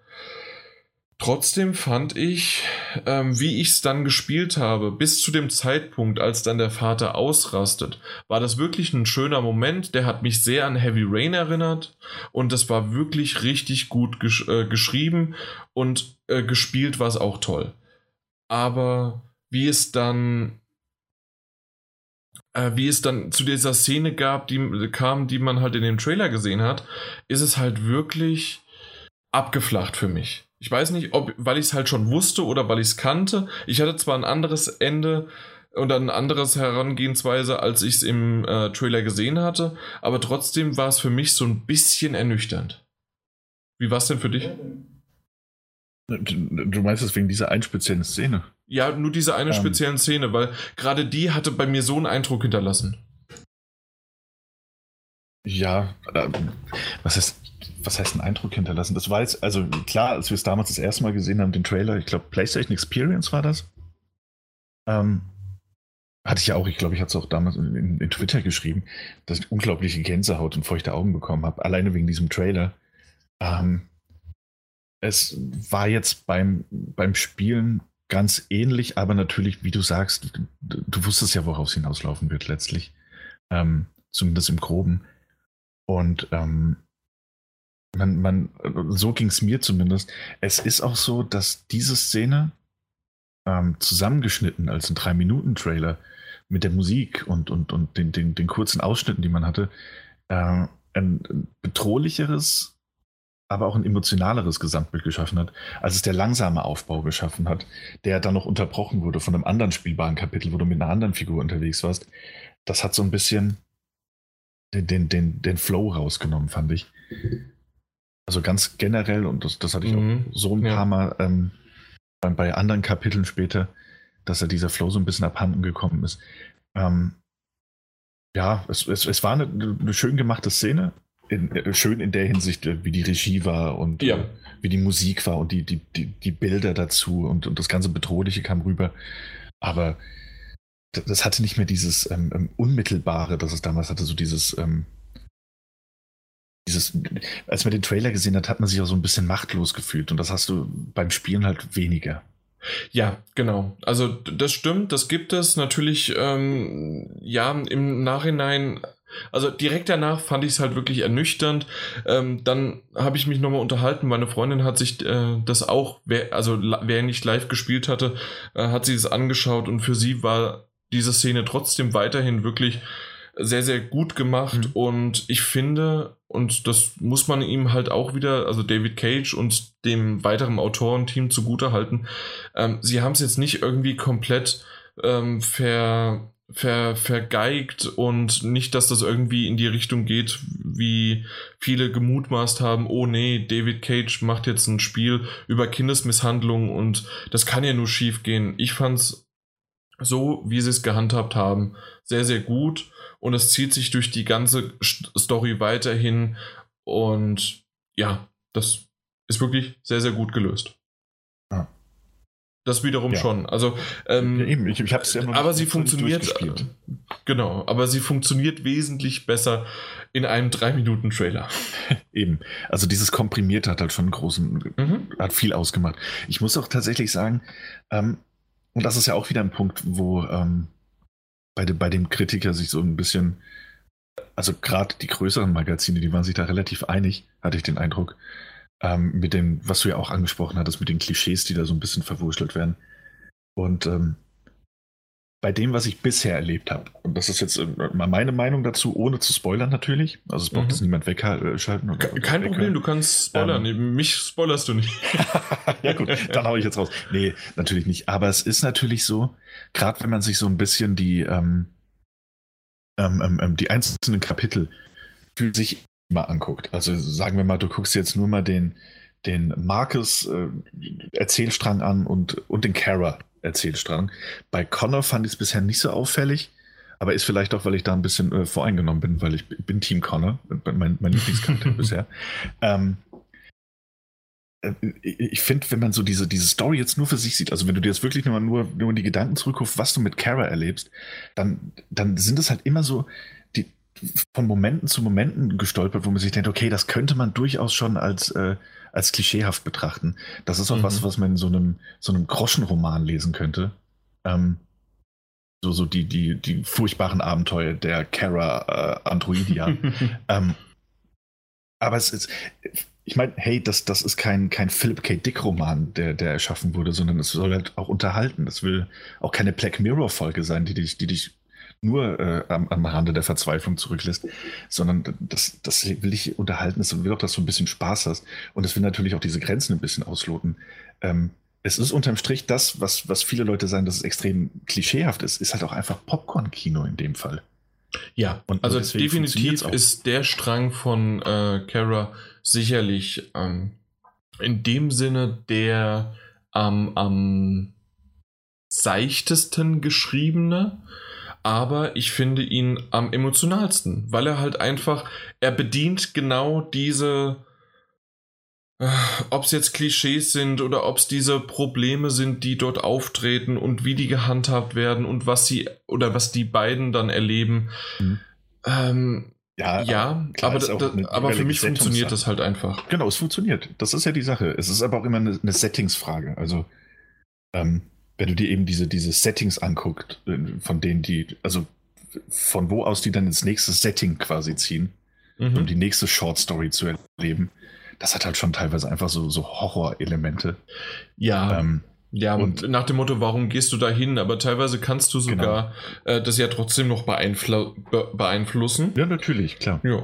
Trotzdem fand ich, ähm, wie ich es dann gespielt habe, bis zu dem Zeitpunkt, als dann der Vater ausrastet, war das wirklich ein schöner Moment. Der hat mich sehr an Heavy Rain erinnert und das war wirklich richtig gut gesch äh, geschrieben und äh, gespielt war es auch toll. Aber wie es dann äh, wie es dann zu dieser Szene gab, die kam, die man halt in dem Trailer gesehen hat, ist es halt wirklich abgeflacht für mich. Ich weiß nicht, ob, weil ich es halt schon wusste oder weil ich es kannte. Ich hatte zwar ein anderes Ende und eine andere Herangehensweise, als ich es im äh, Trailer gesehen hatte, aber trotzdem war es für mich so ein bisschen ernüchternd. Wie war es denn für dich? Du meinst es wegen dieser einen speziellen Szene? Ja, nur diese eine ähm. speziellen Szene, weil gerade die hatte bei mir so einen Eindruck hinterlassen. Ja, was heißt, was heißt ein Eindruck hinterlassen? Das war jetzt, also klar, als wir es damals das erste Mal gesehen haben, den Trailer, ich glaube, PlayStation Experience war das. Ähm, hatte ich ja auch, ich glaube, ich hatte es auch damals in, in, Twitter geschrieben, dass ich unglaubliche Gänsehaut und feuchte Augen bekommen habe, alleine wegen diesem Trailer. Ähm, es war jetzt beim, beim Spielen ganz ähnlich, aber natürlich, wie du sagst, du, du wusstest ja, worauf es hinauslaufen wird letztlich. Ähm, zumindest im Groben. Und ähm, man, man, so ging es mir zumindest. Es ist auch so, dass diese Szene ähm, zusammengeschnitten als ein 3-Minuten-Trailer mit der Musik und, und, und den, den, den kurzen Ausschnitten, die man hatte, äh, ein bedrohlicheres, aber auch ein emotionaleres Gesamtbild geschaffen hat, als es der langsame Aufbau geschaffen hat, der dann noch unterbrochen wurde von einem anderen spielbaren Kapitel, wo du mit einer anderen Figur unterwegs warst. Das hat so ein bisschen den, den, den, den Flow rausgenommen, fand ich. Also ganz generell, und das, das hatte ich mhm. auch so ein ja. paar Mal ähm, bei anderen Kapiteln später, dass er dieser Flow so ein bisschen abhanden gekommen ist. Ähm, ja, es, es, es war eine, eine schön gemachte Szene. In, äh, schön in der Hinsicht, äh, wie die Regie war und ja. äh, wie die Musik war und die, die, die, die Bilder dazu und, und das ganze Bedrohliche kam rüber. Aber das hatte nicht mehr dieses ähm, ähm, Unmittelbare, das es damals hatte, so dieses, ähm, dieses, als man den Trailer gesehen hat, hat man sich auch so ein bisschen machtlos gefühlt und das hast du beim Spielen halt weniger. Ja, genau. Also das stimmt, das gibt es natürlich, ähm, ja, im Nachhinein also direkt danach fand ich es halt wirklich ernüchternd. Ähm, dann habe ich mich nochmal unterhalten. Meine Freundin hat sich äh, das auch, wer, also wer nicht live gespielt hatte, äh, hat sie es angeschaut und für sie war diese Szene trotzdem weiterhin wirklich sehr, sehr gut gemacht. Mhm. Und ich finde, und das muss man ihm halt auch wieder, also David Cage und dem weiteren Autorenteam zugute halten, ähm, sie haben es jetzt nicht irgendwie komplett ähm, ver, ver, vergeigt und nicht, dass das irgendwie in die Richtung geht, wie viele gemutmaßt haben, oh nee, David Cage macht jetzt ein Spiel über Kindesmisshandlung und das kann ja nur schief gehen. Ich fand's so, wie sie es gehandhabt haben, sehr, sehr gut und es zieht sich durch die ganze Story weiterhin und ja, das ist wirklich sehr, sehr gut gelöst. Ja. Das wiederum ja. schon. Also, ähm, ja, eben, ich, ich hab's ja immer aber sie funktioniert. Genau, aber sie funktioniert wesentlich besser in einem 3-Minuten-Trailer. Eben. Also dieses Komprimierte hat halt schon einen großen, mhm. hat viel ausgemacht. Ich muss auch tatsächlich sagen, ähm, und das ist ja auch wieder ein Punkt, wo ähm, bei, de, bei dem Kritiker sich so ein bisschen, also gerade die größeren Magazine, die waren sich da relativ einig, hatte ich den Eindruck, ähm, mit dem, was du ja auch angesprochen hattest, mit den Klischees, die da so ein bisschen verwurschtelt werden. Und ähm, bei dem, was ich bisher erlebt habe, und das ist jetzt äh, meine Meinung dazu, ohne zu spoilern natürlich, also es braucht mhm. jetzt niemand wegschalten. Oder, Kein oder Problem, du kannst spoilern, ähm, mich spoilerst du nicht. ja gut, dann hau ich jetzt raus. Nee, natürlich nicht, aber es ist natürlich so, gerade wenn man sich so ein bisschen die, ähm, ähm, ähm, ähm die einzelnen Kapitel für sich mal anguckt, also sagen wir mal, du guckst jetzt nur mal den, den Marcus äh, Erzählstrang an und, und den Kara Erzählstrang. Bei Connor fand ich es bisher nicht so auffällig, aber ist vielleicht auch, weil ich da ein bisschen äh, voreingenommen bin, weil ich bin Team Connor, mein, mein Lieblingscharakter bisher. Ähm, äh, ich finde, wenn man so diese, diese Story jetzt nur für sich sieht, also wenn du dir jetzt wirklich nur, nur, nur die Gedanken zurückrufst, was du mit Kara erlebst, dann, dann sind es halt immer so die, von Momenten zu Momenten gestolpert, wo man sich denkt, okay, das könnte man durchaus schon als äh, als klischeehaft betrachten. Das ist auch mhm. was, was man in so einem, so einem Groschenroman lesen könnte. Ähm, so, so die, die, die furchtbaren Abenteuer der Kara äh, Androidia. ähm, aber es ist, ich meine, hey, das, das ist kein, kein Philip K. Dick-Roman, der, der erschaffen wurde, sondern es soll halt auch unterhalten. Es will auch keine Black Mirror-Folge sein, die dich, die dich nur äh, am, am Rande der Verzweiflung zurücklässt, sondern das, das will ich unterhalten, es will auch, dass du ein bisschen Spaß hast und es will natürlich auch diese Grenzen ein bisschen ausloten. Ähm, es ist unterm Strich das, was, was viele Leute sagen, dass es extrem klischeehaft ist, ist halt auch einfach Popcorn-Kino in dem Fall. Ja, und also definitiv ist der Strang von äh, Kara sicherlich ähm, in dem Sinne der ähm, am seichtesten geschriebene aber ich finde ihn am emotionalsten, weil er halt einfach, er bedient genau diese, äh, ob es jetzt Klischees sind oder ob es diese Probleme sind, die dort auftreten und wie die gehandhabt werden und was sie oder was die beiden dann erleben. Mhm. Ähm, ja, ja klar, aber, da, aber für mich funktioniert das halt einfach. Genau, es funktioniert. Das ist ja die Sache. Es ist aber auch immer eine, eine Settingsfrage. Also, ähm, wenn du dir eben diese, diese Settings anguckst, äh, von denen die, also von wo aus die dann ins nächste Setting quasi ziehen, mhm. um die nächste Short Story zu erleben, das hat halt schon teilweise einfach so, so Horror-Elemente. Ja. Ähm, ja, und nach dem Motto, warum gehst du da hin? Aber teilweise kannst du sogar genau. äh, das ja trotzdem noch beeinflu beeinflussen. Ja, natürlich, klar. Ja.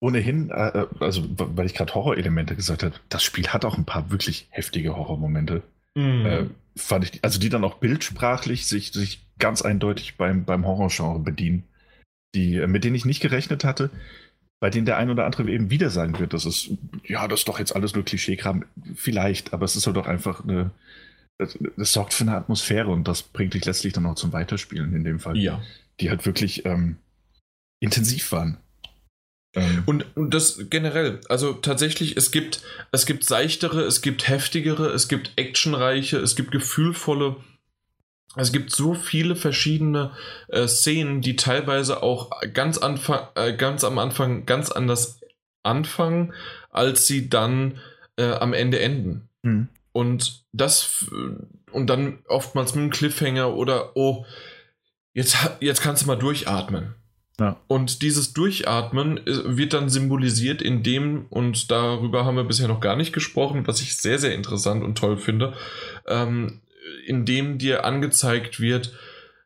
Ohnehin, äh also weil ich gerade Horror-Elemente gesagt habe, das Spiel hat auch ein paar wirklich heftige Horrormomente. Mhm. Äh, fand ich, also die dann auch bildsprachlich sich, sich ganz eindeutig beim, beim Horrorgenre bedienen. die, äh, mit denen ich nicht gerechnet hatte, bei denen der ein oder andere eben wieder sagen wird, das ist, ja, das ist doch jetzt alles nur Klischeekram. Vielleicht, aber es ist halt doch einfach eine, das, das, sorgt für eine Atmosphäre und das bringt dich letztlich dann auch zum Weiterspielen in dem Fall. Ja. Die halt wirklich ähm, intensiv waren. Ähm. Und, und das generell, also tatsächlich, es gibt, es gibt seichtere, es gibt heftigere, es gibt actionreiche, es gibt gefühlvolle. Es gibt so viele verschiedene äh, Szenen, die teilweise auch ganz, anfang, äh, ganz am Anfang ganz anders anfangen, als sie dann äh, am Ende enden. Mhm. Und das und dann oftmals mit einem Cliffhanger oder oh, jetzt, jetzt kannst du mal durchatmen. Ja. Und dieses Durchatmen äh, wird dann symbolisiert in dem, und darüber haben wir bisher noch gar nicht gesprochen, was ich sehr, sehr interessant und toll finde, ähm, in dem dir angezeigt wird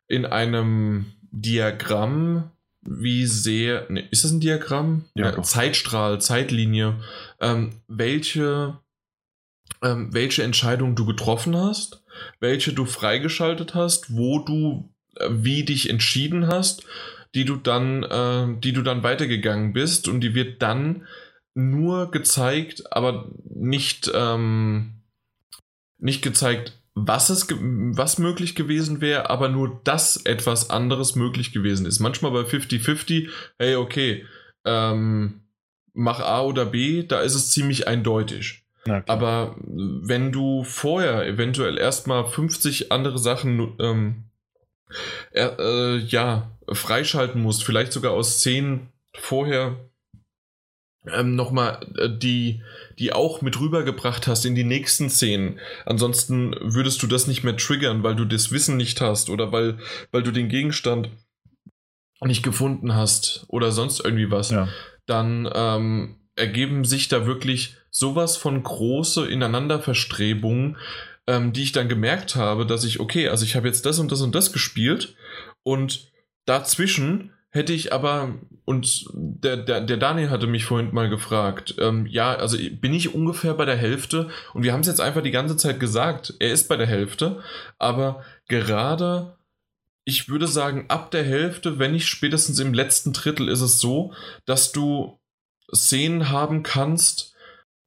in einem Diagramm, wie sehr, ne, ist das ein Diagramm? Ja, ja Zeitstrahl, Zeitlinie, ähm, welche, ähm, welche Entscheidung du getroffen hast, welche du freigeschaltet hast, wo du äh, wie dich entschieden hast die du dann, äh, die du dann weitergegangen bist und die wird dann nur gezeigt, aber nicht, ähm, nicht gezeigt, was es was möglich gewesen wäre, aber nur dass etwas anderes möglich gewesen ist. Manchmal bei 50-50, hey, okay, ähm, mach A oder B, da ist es ziemlich eindeutig. Aber wenn du vorher eventuell erstmal 50 andere Sachen ähm, äh, ja, freischalten musst, vielleicht sogar aus Szenen vorher ähm, nochmal äh, die, die auch mit rübergebracht hast in die nächsten Szenen. Ansonsten würdest du das nicht mehr triggern, weil du das Wissen nicht hast oder weil, weil du den Gegenstand nicht gefunden hast oder sonst irgendwie was. Ja. Dann ähm, ergeben sich da wirklich sowas von große Ineinanderverstrebungen, ähm, die ich dann gemerkt habe, dass ich, okay, also ich habe jetzt das und das und das gespielt und dazwischen hätte ich aber, und der, der, der Daniel hatte mich vorhin mal gefragt, ähm, ja, also bin ich ungefähr bei der Hälfte? Und wir haben es jetzt einfach die ganze Zeit gesagt, er ist bei der Hälfte, aber gerade, ich würde sagen, ab der Hälfte, wenn nicht spätestens im letzten Drittel, ist es so, dass du Szenen haben kannst,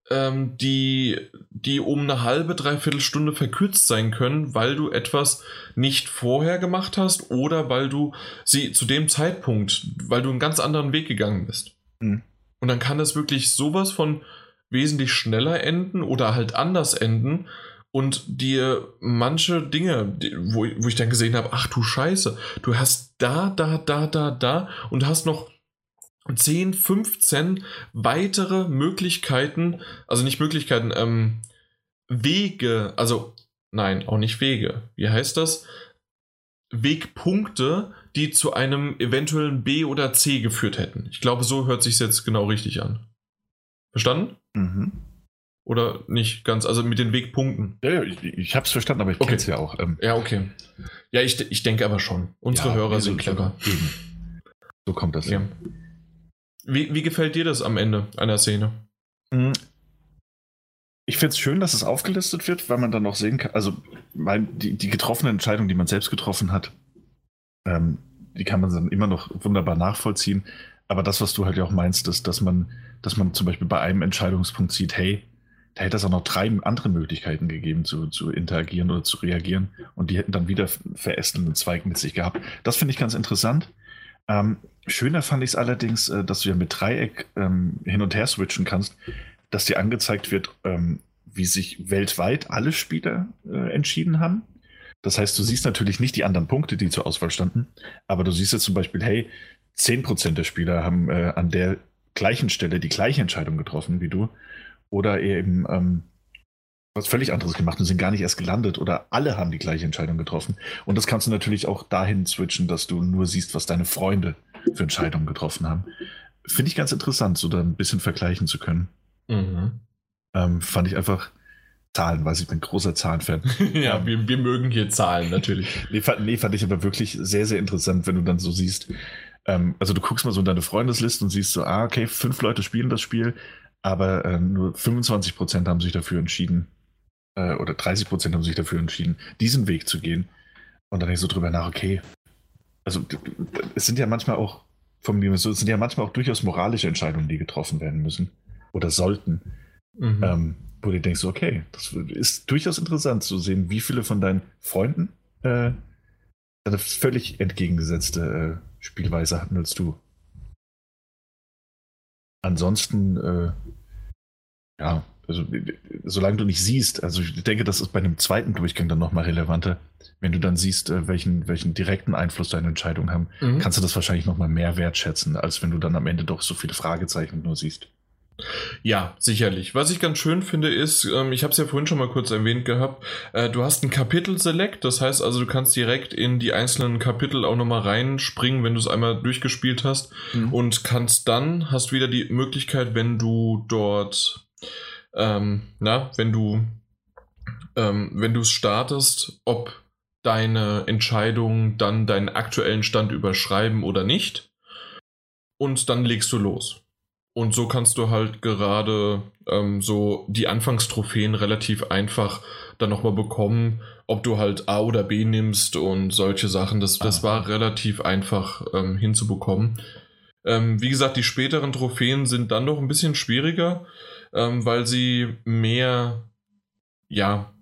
ähm, die, die um eine halbe, dreiviertel Stunde verkürzt sein können, weil du etwas nicht vorher gemacht hast oder weil du sie zu dem Zeitpunkt, weil du einen ganz anderen Weg gegangen bist. Mhm. Und dann kann das wirklich sowas von wesentlich schneller enden oder halt anders enden und dir manche Dinge, wo, wo ich dann gesehen habe, ach du Scheiße, du hast da, da, da, da, da und hast noch 10, 15 weitere Möglichkeiten, also nicht Möglichkeiten, ähm, Wege, also nein, auch nicht Wege. Wie heißt das? Wegpunkte, die zu einem eventuellen B oder C geführt hätten. Ich glaube, so hört sich jetzt genau richtig an. Verstanden? Mhm. Oder nicht ganz, also mit den Wegpunkten. Ja, ja ich, ich habe es verstanden, aber ich okay. kenne es ja auch. Ähm. Ja, okay. Ja, ich, ich denke aber schon. Unsere ja, Hörer sind clever. So kommt das. Ja. Wie, wie gefällt dir das am Ende einer Szene? Mhm. Ich finde es schön, dass es aufgelistet wird, weil man dann noch sehen kann, also mein, die, die getroffene Entscheidung, die man selbst getroffen hat, ähm, die kann man dann immer noch wunderbar nachvollziehen. Aber das, was du halt ja auch meinst, ist, dass man, dass man zum Beispiel bei einem Entscheidungspunkt sieht, hey, da hätte es auch noch drei andere Möglichkeiten gegeben, zu, zu interagieren oder zu reagieren. Und die hätten dann wieder verästelnden Zweig mit sich gehabt. Das finde ich ganz interessant. Ähm, schöner fand ich es allerdings, äh, dass du ja mit Dreieck ähm, hin und her switchen kannst, dass dir angezeigt wird, ähm, wie sich weltweit alle Spieler äh, entschieden haben. Das heißt, du siehst natürlich nicht die anderen Punkte, die zur Auswahl standen, aber du siehst jetzt zum Beispiel, hey, 10% der Spieler haben äh, an der gleichen Stelle die gleiche Entscheidung getroffen wie du. Oder eben ähm, was völlig anderes gemacht und sind gar nicht erst gelandet oder alle haben die gleiche Entscheidung getroffen. Und das kannst du natürlich auch dahin switchen, dass du nur siehst, was deine Freunde für Entscheidungen getroffen haben. Finde ich ganz interessant, so da ein bisschen vergleichen zu können. Mhm. Ähm, fand ich einfach Zahlen, weil ich bin großer Zahlenfan. ja, wir, wir mögen hier Zahlen natürlich. nee, fand, nee, fand ich aber wirklich sehr, sehr interessant, wenn du dann so siehst, ähm, also du guckst mal so in deine Freundesliste und siehst so, ah, okay, fünf Leute spielen das Spiel, aber äh, nur 25 Prozent haben sich dafür entschieden, äh, oder 30 Prozent haben sich dafür entschieden, diesen Weg zu gehen. Und dann denke ich so drüber nach, okay, also es sind ja manchmal auch formulieren. Es sind ja manchmal auch durchaus moralische Entscheidungen, die getroffen werden müssen oder sollten. Mhm. Ähm, wo du denkst, okay, das ist durchaus interessant zu sehen, wie viele von deinen Freunden äh, eine völlig entgegengesetzte äh, Spielweise hatten als du. Ansonsten, äh, ja, also solange du nicht siehst, also ich denke, das ist bei einem zweiten Durchgang dann nochmal relevanter, wenn du dann siehst, äh, welchen, welchen direkten Einfluss deine Entscheidungen haben, mhm. kannst du das wahrscheinlich nochmal mehr wertschätzen, als wenn du dann am Ende doch so viele Fragezeichen nur siehst. Ja, sicherlich. Was ich ganz schön finde, ist, ähm, ich habe es ja vorhin schon mal kurz erwähnt gehabt, äh, du hast ein Kapitel-Select, das heißt also, du kannst direkt in die einzelnen Kapitel auch nochmal reinspringen, wenn du es einmal durchgespielt hast mhm. und kannst dann, hast wieder die Möglichkeit, wenn du dort, ähm, na, wenn du, ähm, wenn du es startest, ob deine Entscheidungen dann deinen aktuellen Stand überschreiben oder nicht. Und dann legst du los. Und so kannst du halt gerade ähm, so die Anfangstrophäen relativ einfach dann nochmal bekommen, ob du halt A oder B nimmst und solche Sachen. Das, das ah. war relativ einfach ähm, hinzubekommen. Ähm, wie gesagt, die späteren Trophäen sind dann noch ein bisschen schwieriger, ähm, weil sie mehr, ja,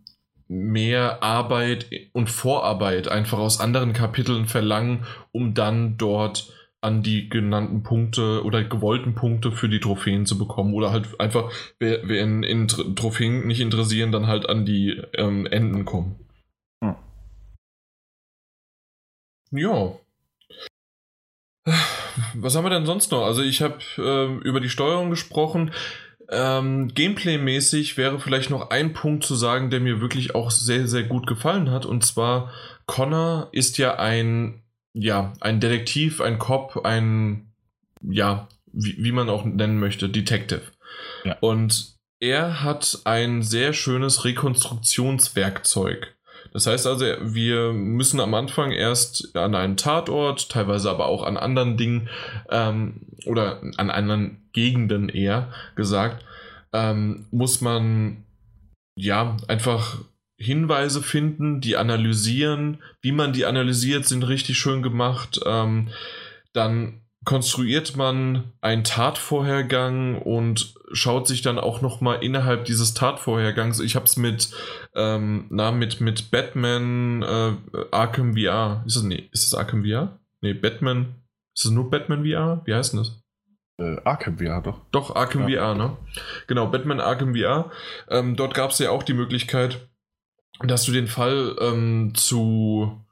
mehr Arbeit und Vorarbeit einfach aus anderen Kapiteln verlangen, um dann dort an die genannten Punkte oder gewollten Punkte für die Trophäen zu bekommen. Oder halt einfach, wer, wer in, in Trophäen nicht interessieren, dann halt an die ähm, Enden kommen. Hm. Ja. Was haben wir denn sonst noch? Also ich habe äh, über die Steuerung gesprochen. Ähm, Gameplay-mäßig wäre vielleicht noch ein Punkt zu sagen, der mir wirklich auch sehr, sehr gut gefallen hat. Und zwar, Connor ist ja ein ja, ein Detektiv, ein Cop, ein, ja, wie, wie man auch nennen möchte, Detective. Ja. Und er hat ein sehr schönes Rekonstruktionswerkzeug. Das heißt also, wir müssen am Anfang erst an einen Tatort, teilweise aber auch an anderen Dingen ähm, oder an anderen Gegenden eher gesagt, ähm, muss man ja einfach Hinweise finden, die analysieren. Wie man die analysiert, sind richtig schön gemacht. Ähm, dann konstruiert man einen Tatvorhergang und schaut sich dann auch noch mal innerhalb dieses Tatvorhergangs. Ich habe es mit, ähm, na, mit, mit Batman äh, Arkham VR. Ist es, nee, ist es Arkham VR? Nee, Batman. Ist es nur Batman VR? Wie heißt denn das? Äh, Arkham VR, doch. Doch, Arkham ja. VR, ne? Genau, Batman Arkham VR. Ähm, dort gab es ja auch die Möglichkeit, dass du den Fall ähm, zu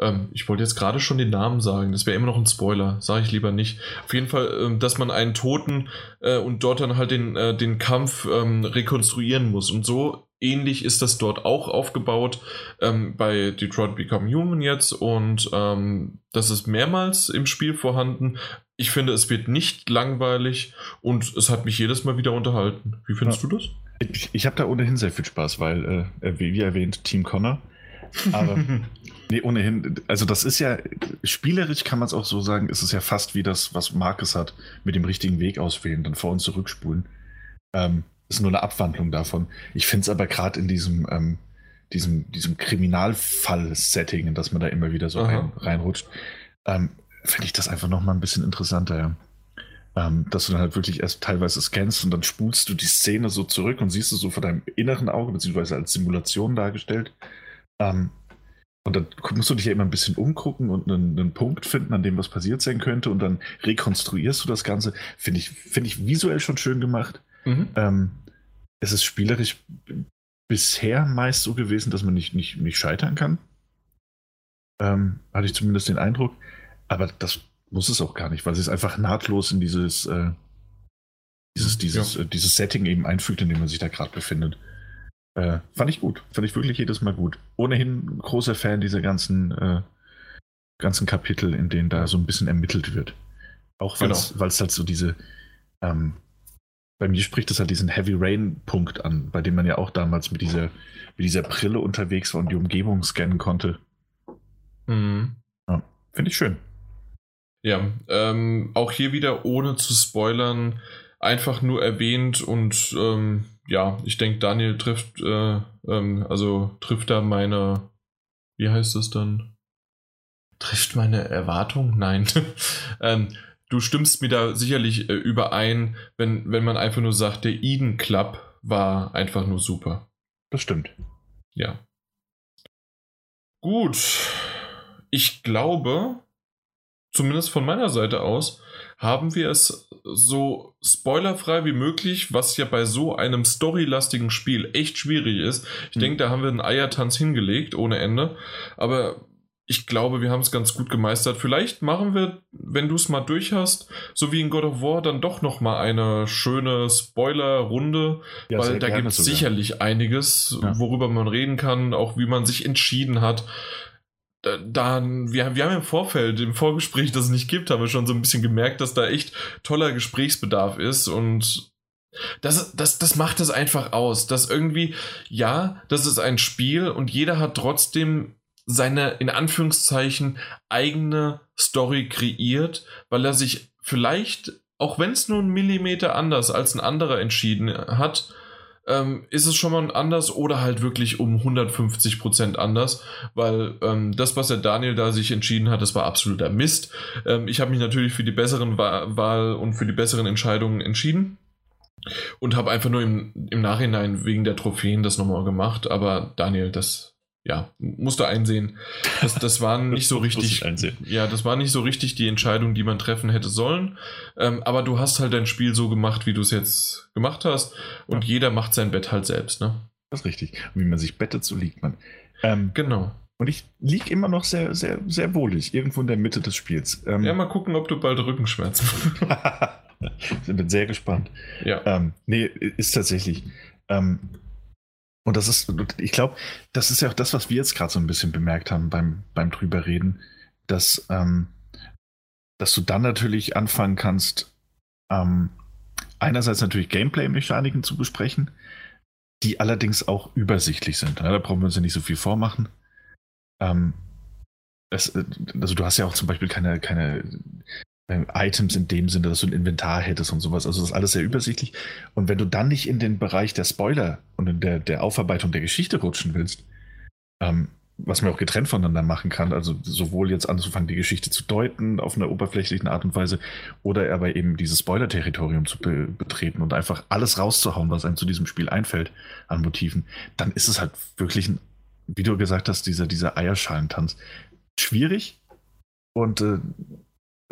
ähm, ich wollte jetzt gerade schon den Namen sagen, das wäre immer noch ein Spoiler, sage ich lieber nicht. Auf jeden Fall, ähm, dass man einen Toten äh, und dort dann halt den, äh, den Kampf ähm, rekonstruieren muss. Und so ähnlich ist das dort auch aufgebaut ähm, bei Detroit Become Human jetzt. Und ähm, das ist mehrmals im Spiel vorhanden. Ich finde, es wird nicht langweilig und es hat mich jedes Mal wieder unterhalten. Wie findest ja. du das? Ich, ich habe da ohnehin sehr viel Spaß, weil, äh, wie erwähnt, Team Connor. Aber nee, ohnehin, also das ist ja, spielerisch kann man es auch so sagen, ist es ja fast wie das, was Marcus hat, mit dem richtigen Weg auswählen, dann vor und zurückspulen. Ähm, ist nur eine Abwandlung davon. Ich finde es aber gerade in diesem, ähm, diesem, diesem Kriminalfall-Setting, in das man da immer wieder so rein, reinrutscht, ähm, finde ich das einfach nochmal ein bisschen interessanter, ja. Ähm, dass du dann halt wirklich erst teilweise scannst und dann spulst du die Szene so zurück und siehst es so vor deinem inneren Auge, beziehungsweise als Simulation dargestellt. Ähm, und dann musst du dich ja immer ein bisschen umgucken und einen, einen, Punkt finden, an dem was passiert sein könnte und dann rekonstruierst du das Ganze. Finde ich, find ich visuell schon schön gemacht. Mhm. Ähm, es ist spielerisch bisher meist so gewesen, dass man nicht, nicht, nicht scheitern kann. Ähm, hatte ich zumindest den Eindruck. Aber das muss es auch gar nicht, weil sie es einfach nahtlos in dieses, äh, dieses, dieses, ja. äh, dieses Setting eben einfügt, in dem man sich da gerade befindet. Äh, fand ich gut. Fand ich wirklich jedes Mal gut. Ohnehin großer Fan dieser ganzen, äh, ganzen Kapitel, in denen da so ein bisschen ermittelt wird. Auch weil es genau. halt so diese, ähm, bei mir spricht es halt diesen Heavy Rain-Punkt an, bei dem man ja auch damals mit dieser, mit dieser Brille unterwegs war und die Umgebung scannen konnte. Mhm. Ja, Finde ich schön. Ja, ähm, auch hier wieder ohne zu spoilern, einfach nur erwähnt und ähm, ja, ich denke, Daniel trifft, äh, ähm, also trifft da meine, wie heißt es dann? Trifft meine Erwartung? Nein. ähm, du stimmst mir da sicherlich äh, überein, wenn, wenn man einfach nur sagt, der Eden Club war einfach nur super. Das stimmt. Ja. Gut. Ich glaube, zumindest von meiner Seite aus, haben wir es so spoilerfrei wie möglich, was ja bei so einem storylastigen Spiel echt schwierig ist. Ich mhm. denke, da haben wir einen Eiertanz hingelegt ohne Ende. Aber ich glaube, wir haben es ganz gut gemeistert. Vielleicht machen wir, wenn du es mal durch hast, so wie in God of War, dann doch noch mal eine schöne Spoiler-Runde, ja, weil da gibt es sicherlich einiges, ja. worüber man reden kann, auch wie man sich entschieden hat. Da, wir, wir haben im Vorfeld, im Vorgespräch, das es nicht gibt, haben wir schon so ein bisschen gemerkt, dass da echt toller Gesprächsbedarf ist und das, das, das macht es einfach aus, dass irgendwie, ja, das ist ein Spiel und jeder hat trotzdem seine in Anführungszeichen eigene Story kreiert, weil er sich vielleicht, auch wenn es nur einen Millimeter anders als ein anderer entschieden hat, ähm, ist es schon mal anders oder halt wirklich um 150 Prozent anders, weil ähm, das, was der Daniel da sich entschieden hat, das war absoluter Mist. Ähm, ich habe mich natürlich für die besseren Wahl und für die besseren Entscheidungen entschieden und habe einfach nur im, im Nachhinein wegen der Trophäen das nochmal gemacht, aber Daniel, das ja, musste einsehen. Das, das war nicht so richtig. Ja, das war nicht so richtig die Entscheidung, die man treffen hätte sollen. Ähm, aber du hast halt dein Spiel so gemacht, wie du es jetzt gemacht hast. Und ja. jeder macht sein Bett halt selbst, ne? Das ist richtig. Und wie man sich bettet, so liegt man. Ähm, genau. Und ich liege immer noch sehr, sehr, sehr wohlig, irgendwo in der Mitte des Spiels. Ähm, ja, mal gucken, ob du bald Rückenschmerzen hast. ich bin sehr gespannt. Ja. Ähm, nee, ist tatsächlich. Ähm, und das ist, ich glaube, das ist ja auch das, was wir jetzt gerade so ein bisschen bemerkt haben beim, beim drüber reden, dass, ähm, dass du dann natürlich anfangen kannst, ähm, einerseits natürlich Gameplay-Mechaniken zu besprechen, die allerdings auch übersichtlich sind. Ja, da brauchen wir uns ja nicht so viel vormachen. Ähm, es, also du hast ja auch zum Beispiel keine, keine äh, Items in dem Sinne, dass du ein Inventar hättest und sowas. Also das ist alles sehr übersichtlich. Und wenn du dann nicht in den Bereich der Spoiler und in der, der Aufarbeitung der Geschichte rutschen willst, ähm, was man auch getrennt voneinander machen kann, also sowohl jetzt anzufangen, die Geschichte zu deuten auf einer oberflächlichen Art und Weise, oder aber eben dieses Spoiler-Territorium zu be betreten und einfach alles rauszuhauen, was einem zu diesem Spiel einfällt an Motiven, dann ist es halt wirklich ein, wie du gesagt hast, dieser, dieser Eierschalentanz. Schwierig und äh,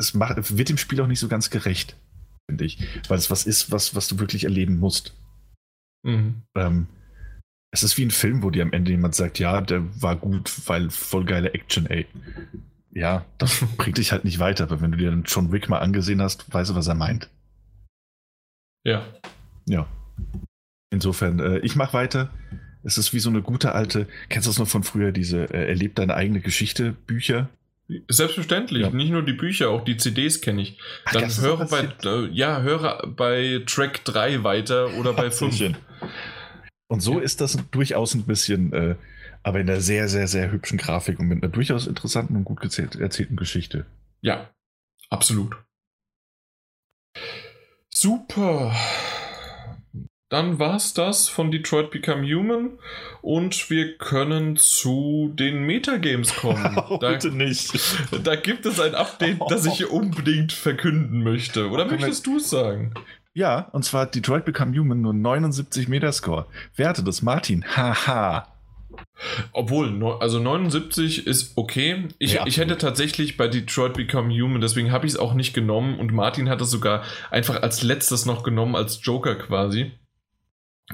es macht, wird dem Spiel auch nicht so ganz gerecht, finde ich. Weil es was ist, was, was du wirklich erleben musst. Mhm. Ähm, es ist wie ein Film, wo dir am Ende jemand sagt, ja, der war gut, weil voll geile Action, ey. Ja, das bringt dich halt nicht weiter, aber wenn du dir dann John Wick mal angesehen hast, weißt du, was er meint. Ja. Ja. Insofern, äh, ich mach weiter. Es ist wie so eine gute alte, kennst du das noch von früher, diese äh, Erlebt deine eigene Geschichte Bücher? Selbstverständlich, ja. nicht nur die Bücher, auch die CDs kenne ich. Dann Ach, höre bei, äh, ja, höre bei Track 3 weiter oder bei 5. Und so ist das durchaus ein bisschen, äh, aber in einer sehr, sehr, sehr hübschen Grafik und mit einer durchaus interessanten und gut erzählten Geschichte. Ja, absolut. Super dann war's das von Detroit Become Human und wir können zu den Metagames kommen. Da, bitte nicht. Da gibt es ein Update, das ich unbedingt verkünden möchte. Oder möchtest du es sagen? Ja, und zwar Detroit Become Human nur 79 Metascore. Wer hatte das? Martin. Haha. Obwohl, also 79 ist okay. Ich, ja, ich hätte tatsächlich bei Detroit Become Human, deswegen habe ich es auch nicht genommen und Martin hat es sogar einfach als letztes noch genommen, als Joker quasi.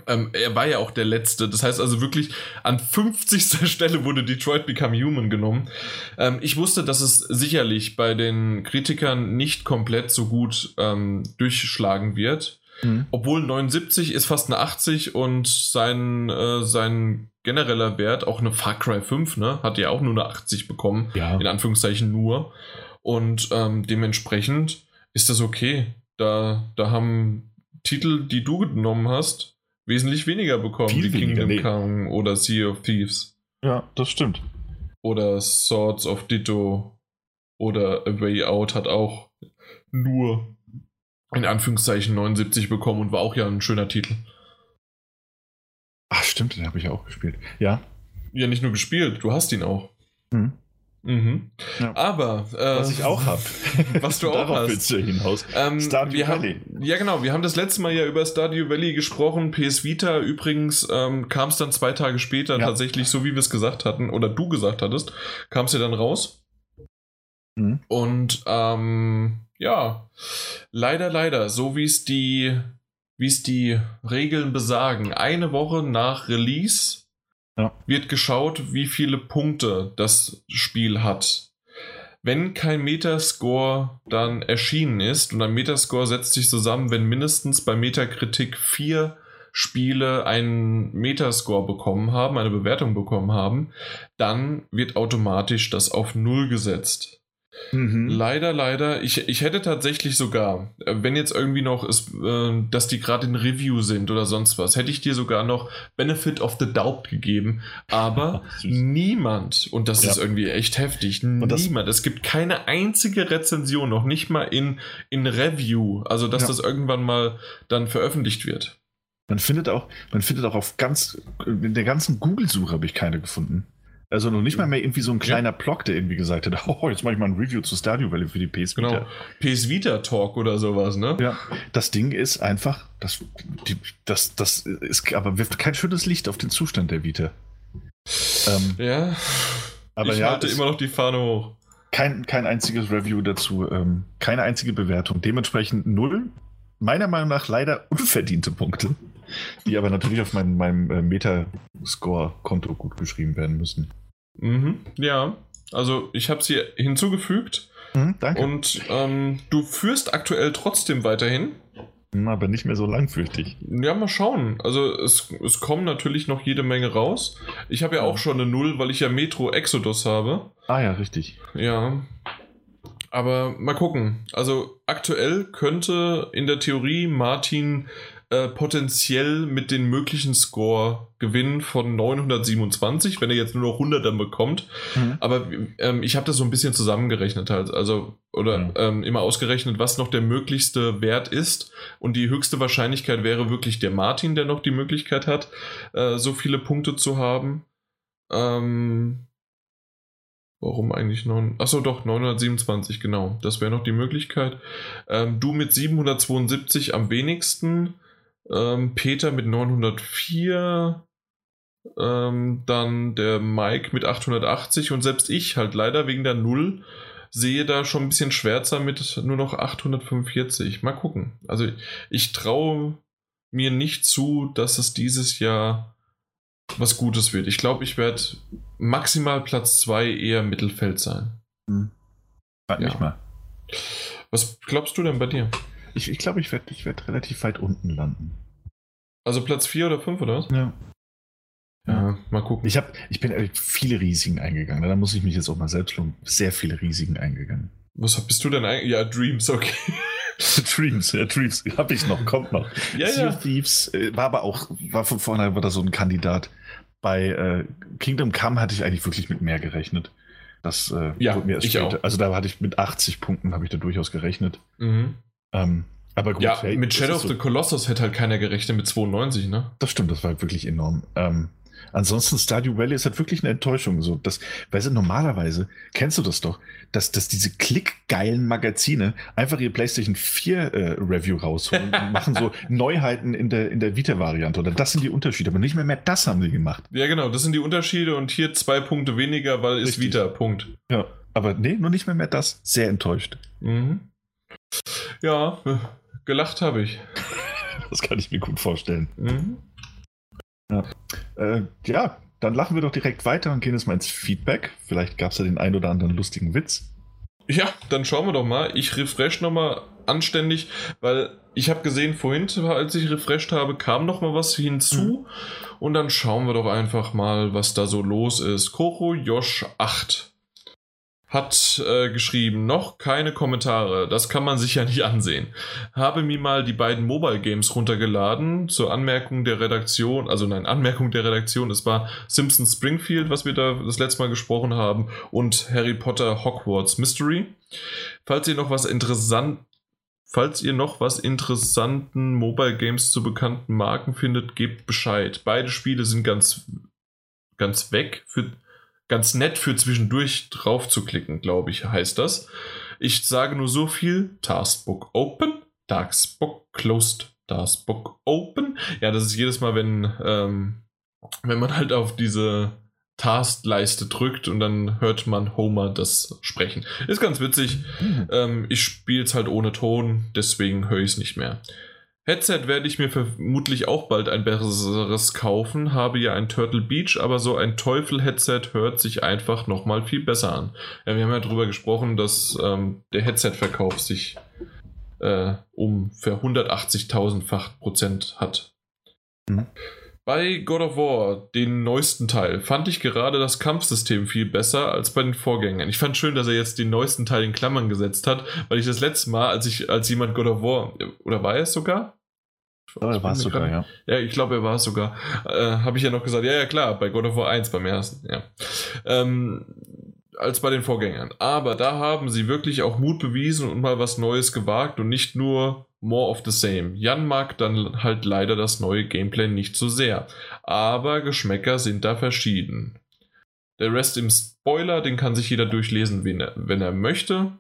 Ähm, er war ja auch der Letzte. Das heißt also wirklich, an 50. Stelle wurde Detroit Become Human genommen. Ähm, ich wusste, dass es sicherlich bei den Kritikern nicht komplett so gut ähm, durchschlagen wird. Mhm. Obwohl 79 ist fast eine 80 und sein, äh, sein genereller Wert, auch eine Far Cry 5, ne, hat ja auch nur eine 80 bekommen. Ja. In Anführungszeichen nur. Und ähm, dementsprechend ist das okay. Da, da haben Titel, die du genommen hast, wesentlich weniger bekommen, Viel wie Kingdom nee. Come oder Sea of Thieves. Ja, das stimmt. Oder Swords of Ditto oder A Way Out hat auch nur in Anführungszeichen 79 bekommen und war auch ja ein schöner Titel. Ach, stimmt, den habe ich auch gespielt. Ja. Ja, nicht nur gespielt, du hast ihn auch. Mhm. Mhm. Ja. Aber äh, was ich auch habe, was du auch hast. willst du hinaus. Ähm, Stardew Valley. Haben, ja genau, wir haben das letzte Mal ja über Stardew Valley gesprochen. PS Vita übrigens ähm, kam es dann zwei Tage später ja. tatsächlich, so wie wir es gesagt hatten oder du gesagt hattest, kam es ja dann raus. Mhm. Und ähm, ja, leider, leider, so wie es die, wie es die Regeln besagen, eine Woche nach Release ja. wird geschaut, wie viele Punkte das Spiel hat. Wenn kein Metascore dann erschienen ist, und ein Metascore setzt sich zusammen, wenn mindestens bei Metakritik vier Spiele einen Metascore bekommen haben, eine Bewertung bekommen haben, dann wird automatisch das auf Null gesetzt. Mhm. Leider, leider. Ich, ich hätte tatsächlich sogar, wenn jetzt irgendwie noch ist, äh, dass die gerade in Review sind oder sonst was, hätte ich dir sogar noch Benefit of the Doubt gegeben. Aber niemand, und das ja. ist irgendwie echt heftig, und niemand, es gibt keine einzige Rezension, noch nicht mal in, in Review, also dass ja. das irgendwann mal dann veröffentlicht wird. Man findet auch, man findet auch auf ganz, in der ganzen Google-Suche habe ich keine gefunden. Also noch nicht mal mehr irgendwie so ein kleiner ja. Block, der irgendwie gesagt hat, oh, jetzt mache ich mal ein Review zu Stadio Valley für die PS Vita. Genau, PS Vita Talk oder sowas, ne? Ja, das Ding ist einfach, das, die, das, das ist, aber wirft kein schönes Licht auf den Zustand der Vita. Ähm, ja, aber ich ja, halte immer noch die Fahne hoch. Kein, kein einziges Review dazu, ähm, keine einzige Bewertung. Dementsprechend null, meiner Meinung nach leider unverdiente Punkte die aber natürlich auf mein, meinem äh, Metascore-Konto gut geschrieben werden müssen. Mhm, ja, also ich habe sie hinzugefügt. Mhm, danke. Und ähm, du führst aktuell trotzdem weiterhin. Hm, aber nicht mehr so langfristig. Ja, mal schauen. Also es, es kommen natürlich noch jede Menge raus. Ich habe ja auch schon eine Null, weil ich ja Metro Exodus habe. Ah ja, richtig. Ja. Aber mal gucken. Also aktuell könnte in der Theorie Martin äh, potenziell mit den möglichen Score gewinnen von 927, wenn er jetzt nur noch 100 dann bekommt. Mhm. Aber ähm, ich habe das so ein bisschen zusammengerechnet halt, also oder mhm. ähm, immer ausgerechnet, was noch der möglichste Wert ist. Und die höchste Wahrscheinlichkeit wäre wirklich der Martin, der noch die Möglichkeit hat, äh, so viele Punkte zu haben. Ähm, Warum eigentlich 9? Achso, doch, 927, genau. Das wäre noch die Möglichkeit. Ähm, du mit 772 am wenigsten. Ähm, Peter mit 904, ähm, dann der Mike mit 880 und selbst ich halt leider wegen der Null sehe da schon ein bisschen Schwärzer mit nur noch 845. Mal gucken. Also ich traue mir nicht zu, dass es dieses Jahr was Gutes wird. Ich glaube, ich werde maximal Platz 2 eher Mittelfeld sein. Hm. Warte ja. mal. Was glaubst du denn bei dir? Ich glaube, ich, glaub, ich werde ich werd relativ weit unten landen. Also Platz 4 oder 5 oder was? Ja. Ja, mal gucken. Ich, hab, ich bin viele Risiken eingegangen. Da muss ich mich jetzt auch mal selbst loben. Sehr viele Risiken eingegangen. Was bist du denn eigentlich? Ja, Dreams, okay. Dreams, ja, Dreams. Hab ich noch, kommt noch. ja, sea ja. Thieves äh, war aber auch, war von vornherein war da so ein Kandidat. Bei äh, Kingdom Come hatte ich eigentlich wirklich mit mehr gerechnet. Das äh, ja, mir erst ich später. Auch. Also da hatte ich mit 80 Punkten habe ich da durchaus gerechnet. Mhm. Ähm, aber gut, ja, hey, mit Shadow of so. the Colossus hätte halt keiner gerechnet mit 92, ne? Das stimmt, das war wirklich enorm. Ähm, ansonsten Stardew Valley ist halt wirklich eine Enttäuschung. So, das, weißt du, normalerweise kennst du das doch, dass, dass diese klickgeilen Magazine einfach ihr PlayStation 4 äh, Review rausholen und machen so Neuheiten in der, in der Vita-Variante. Oder das sind die Unterschiede. Aber nicht mehr mehr das haben sie gemacht. Ja, genau, das sind die Unterschiede und hier zwei Punkte weniger, weil ist Vita, Punkt. Ja, aber nee, nur nicht mehr mehr das. Sehr enttäuscht. Mhm. Ja, Gelacht habe ich. Das kann ich mir gut vorstellen. Mhm. Ja. Äh, ja, dann lachen wir doch direkt weiter und gehen jetzt mal ins Feedback. Vielleicht gab es ja den ein oder anderen lustigen Witz. Ja, dann schauen wir doch mal. Ich refresh nochmal anständig, weil ich habe gesehen, vorhin, als ich refreshed habe, kam noch mal was hinzu. Mhm. Und dann schauen wir doch einfach mal, was da so los ist. Koro Josh 8 hat äh, geschrieben, noch keine Kommentare, das kann man sich ja nicht ansehen. Habe mir mal die beiden Mobile Games runtergeladen zur Anmerkung der Redaktion, also nein, Anmerkung der Redaktion, es war Simpsons Springfield, was wir da das letzte Mal gesprochen haben, und Harry Potter Hogwarts Mystery. Falls ihr noch was interessant Falls ihr noch was interessanten Mobile Games zu bekannten Marken findet, gebt Bescheid. Beide Spiele sind ganz, ganz weg für, ganz nett für zwischendurch drauf zu klicken, glaube ich, heißt das. Ich sage nur so viel: Taskbook Open, Taskbook Closed, Taskbook Open. Ja, das ist jedes Mal, wenn, ähm, wenn man halt auf diese Taskleiste drückt und dann hört man Homer das sprechen. Ist ganz witzig. Mhm. Ähm, ich spiele es halt ohne Ton, deswegen höre ich es nicht mehr. Headset werde ich mir vermutlich auch bald ein besseres kaufen, habe ja ein Turtle Beach, aber so ein Teufel-Headset hört sich einfach nochmal viel besser an. Ja, wir haben ja darüber gesprochen, dass ähm, der Headset-Verkauf sich äh, um für 180.000-fach Prozent hat. Mhm. Bei God of War, den neuesten Teil, fand ich gerade das Kampfsystem viel besser als bei den Vorgängern. Ich fand schön, dass er jetzt den neuesten Teil in Klammern gesetzt hat, weil ich das letzte Mal, als ich, als jemand God of War, oder war er es sogar? Ja, er war es sogar, ja. Ja, ich glaube, er war es sogar. Äh, Habe ich ja noch gesagt, ja, ja, klar, bei God of War 1 beim ersten, ja. Ähm, als bei den Vorgängern. Aber da haben sie wirklich auch Mut bewiesen und mal was Neues gewagt und nicht nur more of the same. Jan mag dann halt leider das neue Gameplay nicht so sehr, aber Geschmäcker sind da verschieden. Der Rest im Spoiler, den kann sich jeder durchlesen, wenn er, wenn er möchte.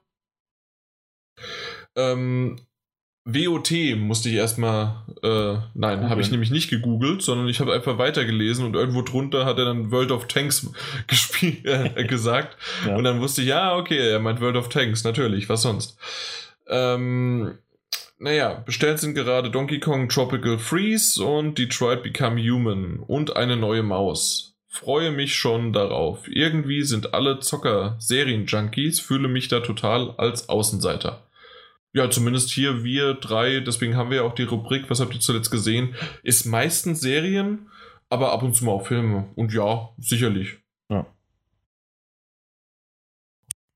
Ähm, WOT musste ich erstmal, äh, nein, habe ich nämlich nicht gegoogelt, sondern ich habe einfach weitergelesen und irgendwo drunter hat er dann World of Tanks gespielt, äh, gesagt. ja. Und dann wusste ich, ja, okay, er meint World of Tanks, natürlich, was sonst. Ähm, naja, bestellt sind gerade Donkey Kong Tropical Freeze und Detroit Become Human und eine neue Maus. Freue mich schon darauf. Irgendwie sind alle Zocker Serien-Junkies, fühle mich da total als Außenseiter. Ja, zumindest hier wir drei, deswegen haben wir ja auch die Rubrik, was habt ihr zuletzt gesehen, ist meistens Serien, aber ab und zu mal auch Filme. Und ja, sicherlich. Ja.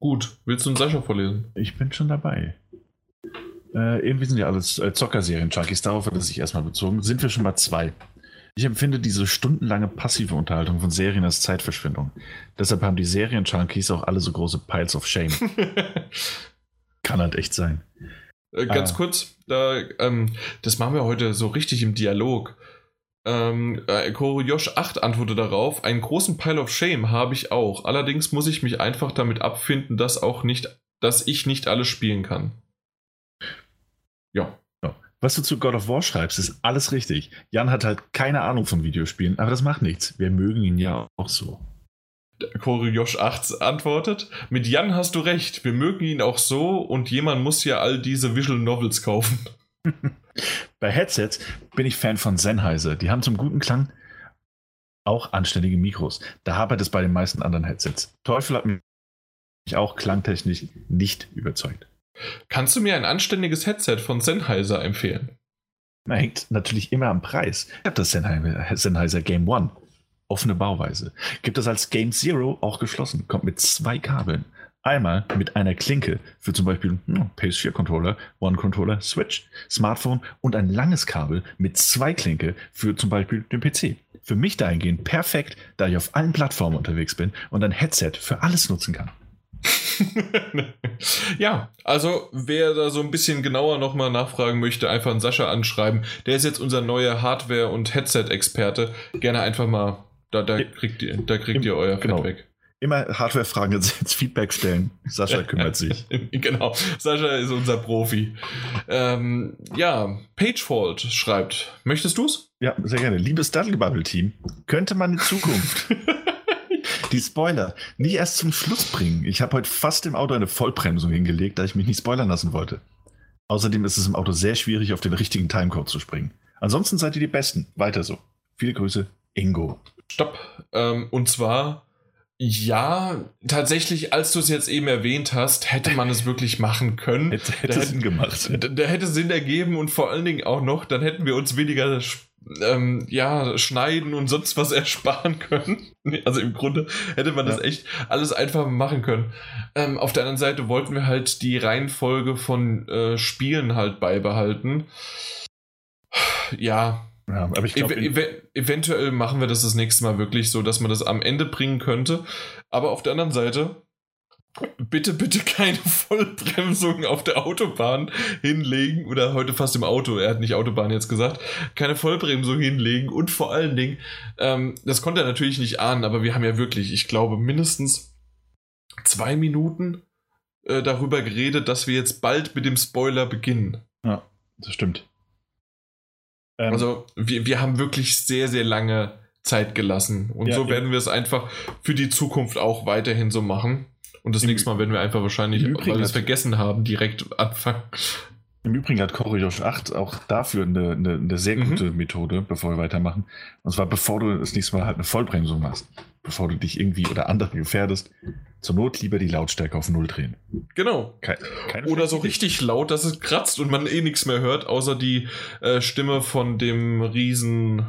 Gut, willst du einen Sascha vorlesen? Ich bin schon dabei. Äh, irgendwie sind ja alles äh, Zockerserien-Junkies, darauf hat es sich erstmal bezogen. Sind wir schon bei zwei. Ich empfinde diese stundenlange passive Unterhaltung von Serien als Zeitverschwendung. Deshalb haben die Serien-Junkies auch alle so große Piles of Shame. Kann halt echt sein. Äh, ganz ah. kurz, da, ähm, das machen wir heute so richtig im Dialog. Ähm, äh, Josh 8 antwortet darauf, einen großen Pile of Shame habe ich auch. Allerdings muss ich mich einfach damit abfinden, dass auch nicht, dass ich nicht alles spielen kann. Ja. ja. Was du zu God of War schreibst, ist alles richtig. Jan hat halt keine Ahnung von Videospielen, aber das macht nichts. Wir mögen ihn ja auch so. Koryosh 8 antwortet: Mit Jan hast du recht, wir mögen ihn auch so und jemand muss ja all diese Visual Novels kaufen. Bei Headsets bin ich Fan von Sennheiser. Die haben zum guten Klang auch anständige Mikros. Da hapert es bei den meisten anderen Headsets. Teufel hat mich auch klangtechnisch nicht überzeugt. Kannst du mir ein anständiges Headset von Sennheiser empfehlen? Na, hängt natürlich immer am Preis. Ich habe das Sennheiser Game One. Offene Bauweise. Gibt es als Game Zero auch geschlossen. Kommt mit zwei Kabeln. Einmal mit einer Klinke für zum Beispiel hm, PS4-Controller, One-Controller, Switch, Smartphone und ein langes Kabel mit zwei Klinke für zum Beispiel den PC. Für mich dahingehend perfekt, da ich auf allen Plattformen unterwegs bin und ein Headset für alles nutzen kann. ja, also wer da so ein bisschen genauer nochmal nachfragen möchte, einfach einen Sascha anschreiben. Der ist jetzt unser neuer Hardware- und Headset-Experte. Gerne einfach mal, da, da kriegt, ihr, da kriegt ihr euer genau. Weg. Immer Hardware-Fragen ins Feedback stellen. Sascha kümmert sich. genau, Sascha ist unser Profi. Ähm, ja, Pagefault schreibt. Möchtest du es? Ja, sehr gerne. Liebes Dudley Bubble Team, könnte man in Zukunft die Spoiler nicht erst zum Schluss bringen. Ich habe heute fast im Auto eine Vollbremsung hingelegt, da ich mich nicht spoilern lassen wollte. Außerdem ist es im Auto sehr schwierig, auf den richtigen Timecode zu springen. Ansonsten seid ihr die Besten. Weiter so. Viele Grüße, Ingo. Stopp. Ähm, und zwar, ja, tatsächlich, als du es jetzt eben erwähnt hast, hätte man es wirklich machen können. hätte, hätte Sinn gemacht. Da, da hätte Sinn ergeben und vor allen Dingen auch noch, dann hätten wir uns weniger ähm, ja, schneiden und sonst was ersparen können. Also im Grunde hätte man ja. das echt alles einfach machen können. Ähm, auf der anderen Seite wollten wir halt die Reihenfolge von äh, Spielen halt beibehalten. Ja. Ja, aber ich glaube. Ev ev eventuell machen wir das das nächste Mal wirklich so, dass man das am Ende bringen könnte. Aber auf der anderen Seite bitte, bitte keine Vollbremsung auf der Autobahn hinlegen oder heute fast im Auto, er hat nicht Autobahn jetzt gesagt, keine Vollbremsung hinlegen und vor allen Dingen, ähm, das konnte er natürlich nicht ahnen, aber wir haben ja wirklich, ich glaube, mindestens zwei Minuten äh, darüber geredet, dass wir jetzt bald mit dem Spoiler beginnen. Ja, das stimmt. Ähm, also wir, wir haben wirklich sehr, sehr lange Zeit gelassen und ja, so werden wir es einfach für die Zukunft auch weiterhin so machen. Und das nächste Mal werden wir einfach wahrscheinlich, weil wir es vergessen haben, direkt anfangen. Im Übrigen hat Coriosh 8 auch dafür eine, eine, eine sehr mhm. gute mhm. Methode, bevor wir weitermachen. Und zwar, bevor du das nächste Mal halt eine Vollbremsung machst, bevor du dich irgendwie oder andere gefährdest, zur Not lieber die Lautstärke auf Null drehen. Genau. Keine oder so richtig laut, dass es kratzt und man eh nichts mehr hört, außer die äh, Stimme von dem Riesen.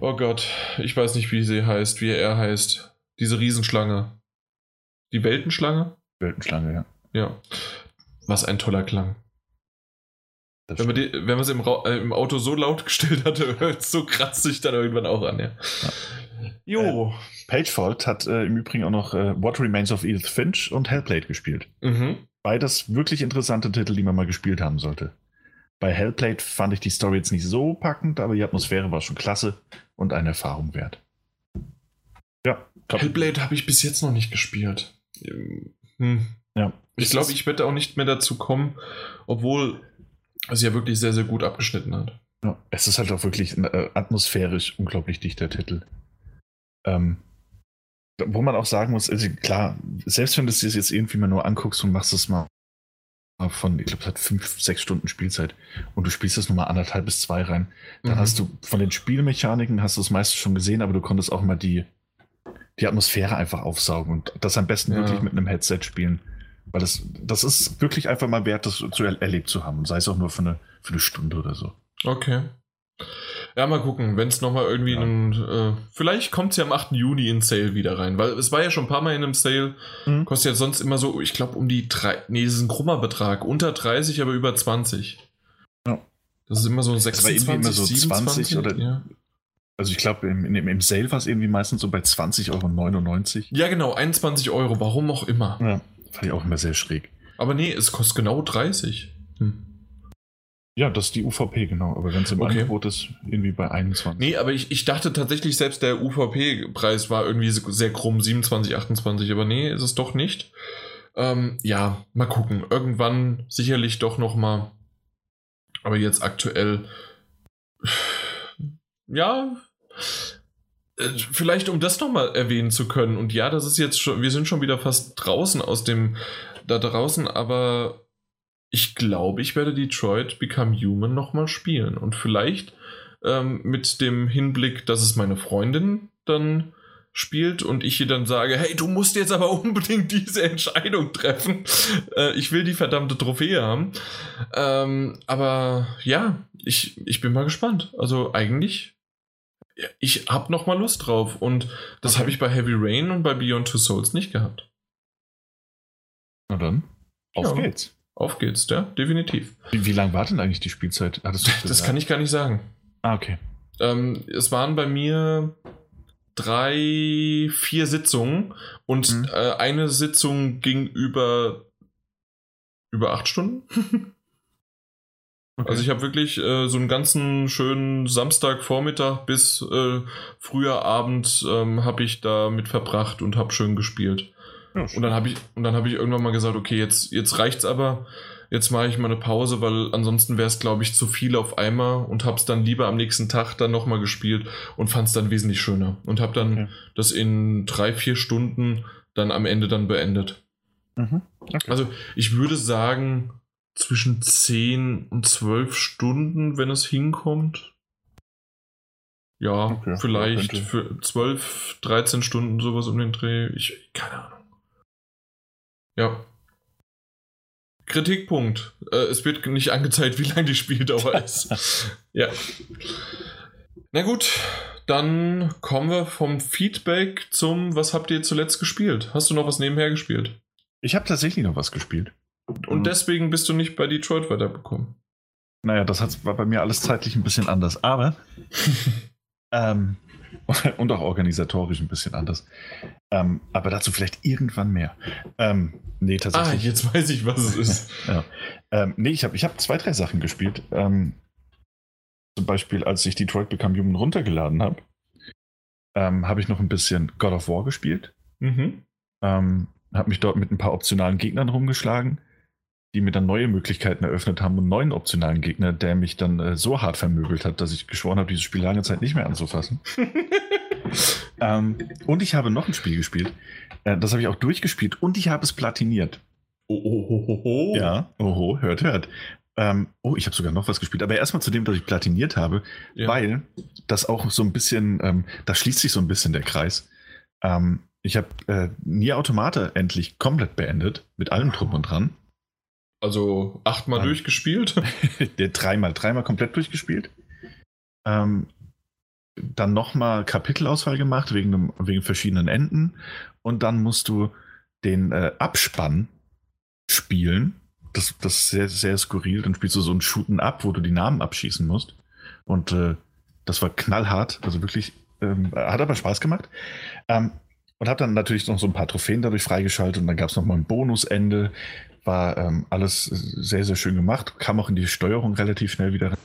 Oh Gott, ich weiß nicht, wie sie heißt, wie er heißt. Diese Riesenschlange. Die Weltenschlange? Weltenschlange, ja. Ja. Was ein toller Klang. Das wenn man, die, wenn man es im, äh, im, Auto so laut gestellt hatte, hört es so kratzig dann irgendwann auch an, ja. ja. Jo. Äh, Pagefault hat äh, im Übrigen auch noch äh, What Remains of Edith Finch und Hellblade gespielt. Mhm. Beides wirklich interessante Titel, die man mal gespielt haben sollte. Bei Hellblade fand ich die Story jetzt nicht so packend, aber die Atmosphäre war schon klasse und eine Erfahrung wert. Ja. Hellblade habe ich bis jetzt noch nicht gespielt. Hm. Ja. Ich glaube, ich werde auch nicht mehr dazu kommen, obwohl es ja wirklich sehr, sehr gut abgeschnitten hat. Ja, es ist halt auch wirklich äh, atmosphärisch unglaublich dichter Titel. Ähm, wo man auch sagen muss, also klar, selbst wenn du es jetzt irgendwie mal nur anguckst und machst es mal von, ich glaube, es hat fünf, sechs Stunden Spielzeit und du spielst das nur mal anderthalb bis zwei rein, dann mhm. hast du von den Spielmechaniken hast du es meistens schon gesehen, aber du konntest auch mal die, die Atmosphäre einfach aufsaugen und das am besten ja. wirklich mit einem Headset spielen. Weil das, das ist wirklich einfach mal wert, das zu er erlebt zu haben. Sei es auch nur für eine, für eine Stunde oder so. Okay. Ja, mal gucken, wenn es nochmal irgendwie ja. einen. Äh, vielleicht kommt es ja am 8. Juni in Sale wieder rein, weil es war ja schon ein paar Mal in einem Sale. Mhm. Kostet ja sonst immer so, ich glaube, um die drei. Nee, das ist ein krummer Betrag. Unter 30, aber über 20. Ja. Das ist immer so 26, immer so 27, 20 oder. Ja. Also ich glaube, im, im, im Sale war es irgendwie meistens so bei 20,99 Euro. Ja, genau, 21 Euro, warum auch immer. Ja, fand ich auch immer sehr schräg. Aber nee, es kostet genau 30. Hm. Ja, das ist die UVP, genau. Aber wenn es im okay. Angebot ist, irgendwie bei 21. Nee, aber ich, ich dachte tatsächlich, selbst der UVP-Preis war irgendwie sehr krumm, 27, 28. Aber nee, ist es doch nicht. Ähm, ja, mal gucken. Irgendwann sicherlich doch noch mal. Aber jetzt aktuell. Ja, vielleicht um das nochmal erwähnen zu können. Und ja, das ist jetzt schon, wir sind schon wieder fast draußen aus dem, da draußen, aber ich glaube, ich werde Detroit Become Human nochmal spielen. Und vielleicht ähm, mit dem Hinblick, dass es meine Freundin dann spielt und ich ihr dann sage, hey, du musst jetzt aber unbedingt diese Entscheidung treffen. Äh, ich will die verdammte Trophäe haben. Ähm, aber ja, ich, ich bin mal gespannt. Also eigentlich ich habe noch mal Lust drauf und das okay. habe ich bei Heavy Rain und bei Beyond Two Souls nicht gehabt. Na dann, auf ja. geht's. Auf geht's, ja, definitiv. Wie, wie lang war denn eigentlich die Spielzeit? das kann ich gar nicht sagen. Ah, okay. Ähm, es waren bei mir drei, vier Sitzungen und mhm. äh, eine Sitzung ging über, über acht Stunden. Okay. Also ich habe wirklich äh, so einen ganzen schönen Samstagvormittag bis äh, früher Abend ähm, habe ich da mit verbracht und habe schön gespielt. Ja, und dann habe ich und dann habe ich irgendwann mal gesagt, okay, jetzt jetzt reicht's aber. Jetzt mache ich mal eine Pause, weil ansonsten wäre es, glaube ich, zu viel auf einmal und habe es dann lieber am nächsten Tag dann nochmal gespielt und fand es dann wesentlich schöner und habe dann okay. das in drei, vier Stunden dann am Ende dann beendet. Mhm. Okay. Also ich würde sagen, zwischen 10 und 12 Stunden, wenn es hinkommt. Ja, okay, vielleicht für 12, 13 Stunden sowas um den Dreh. Ich, keine Ahnung. Ja. Kritikpunkt. Äh, es wird nicht angezeigt, wie lang die Spieldauer ist. ja. Na gut, dann kommen wir vom Feedback zum, was habt ihr zuletzt gespielt? Hast du noch was nebenher gespielt? Ich habe tatsächlich noch was gespielt. Und deswegen bist du nicht bei Detroit weiterbekommen. Naja, das hat, war bei mir alles zeitlich ein bisschen anders. Aber ähm, Und auch organisatorisch ein bisschen anders. Ähm, aber dazu vielleicht irgendwann mehr. Ähm, nee, tatsächlich. Ah, jetzt weiß ich, was es ist. ja. ähm, nee, ich habe ich hab zwei, drei Sachen gespielt. Ähm, zum Beispiel, als ich Detroit Become Human runtergeladen habe, ähm, habe ich noch ein bisschen God of War gespielt. Mhm. Ähm, habe mich dort mit ein paar optionalen Gegnern rumgeschlagen, die mir dann neue Möglichkeiten eröffnet haben und neuen optionalen Gegner, der mich dann äh, so hart vermöbelt hat, dass ich geschworen habe, dieses Spiel lange Zeit nicht mehr anzufassen. ähm, und ich habe noch ein Spiel gespielt. Äh, das habe ich auch durchgespielt und ich habe es platiniert. Oh, oh, oh, oh, oh. Ja, oho, hört, hört. Ähm, oh, ich habe sogar noch was gespielt. Aber erstmal zu dem, dass ich platiniert habe, Ja. weil das auch so ein bisschen, ähm, da schließt sich so ein bisschen der Kreis. Ähm, ich habe äh, Nier Automata endlich komplett beendet, mit allem drum und dran. Also achtmal Mann. durchgespielt. Der dreimal, dreimal komplett durchgespielt. Ähm, dann nochmal Kapitelauswahl gemacht wegen, dem, wegen verschiedenen Enden. Und dann musst du den äh, Abspann spielen. Das, das ist sehr, sehr skurril. Dann spielst du so einen Shooten ab, wo du die Namen abschießen musst. Und äh, das war knallhart. Also wirklich, ähm, hat aber Spaß gemacht. Ähm, und habe dann natürlich noch so ein paar Trophäen dadurch freigeschaltet. Und dann gab es nochmal ein Bonusende. War ähm, alles sehr, sehr schön gemacht. Kam auch in die Steuerung relativ schnell wieder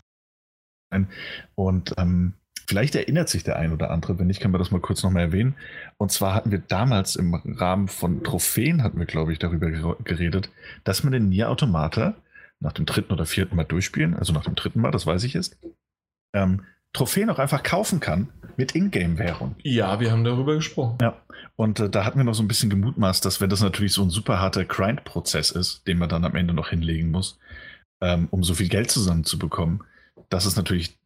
rein. Und ähm, vielleicht erinnert sich der ein oder andere. Wenn nicht, können wir das mal kurz nochmal erwähnen. Und zwar hatten wir damals im Rahmen von Trophäen, hatten wir, glaube ich, darüber ger- geredet, dass man den Nier Automata nach dem dritten oder vierten Mal durchspielen, also nach dem dritten Mal, das weiß ich jetzt, ähm, Trophäen auch einfach kaufen kann mit Ingame-Währung. ja, wir haben darüber gesprochen. Ja, und äh, da hatten wir noch so ein bisschen gemutmaßt, dass wenn das natürlich so ein super harter Grind-Prozess ist, den man dann am Ende noch hinlegen muss, ähm, um so viel Geld zusammenzubekommen, dass es natürlich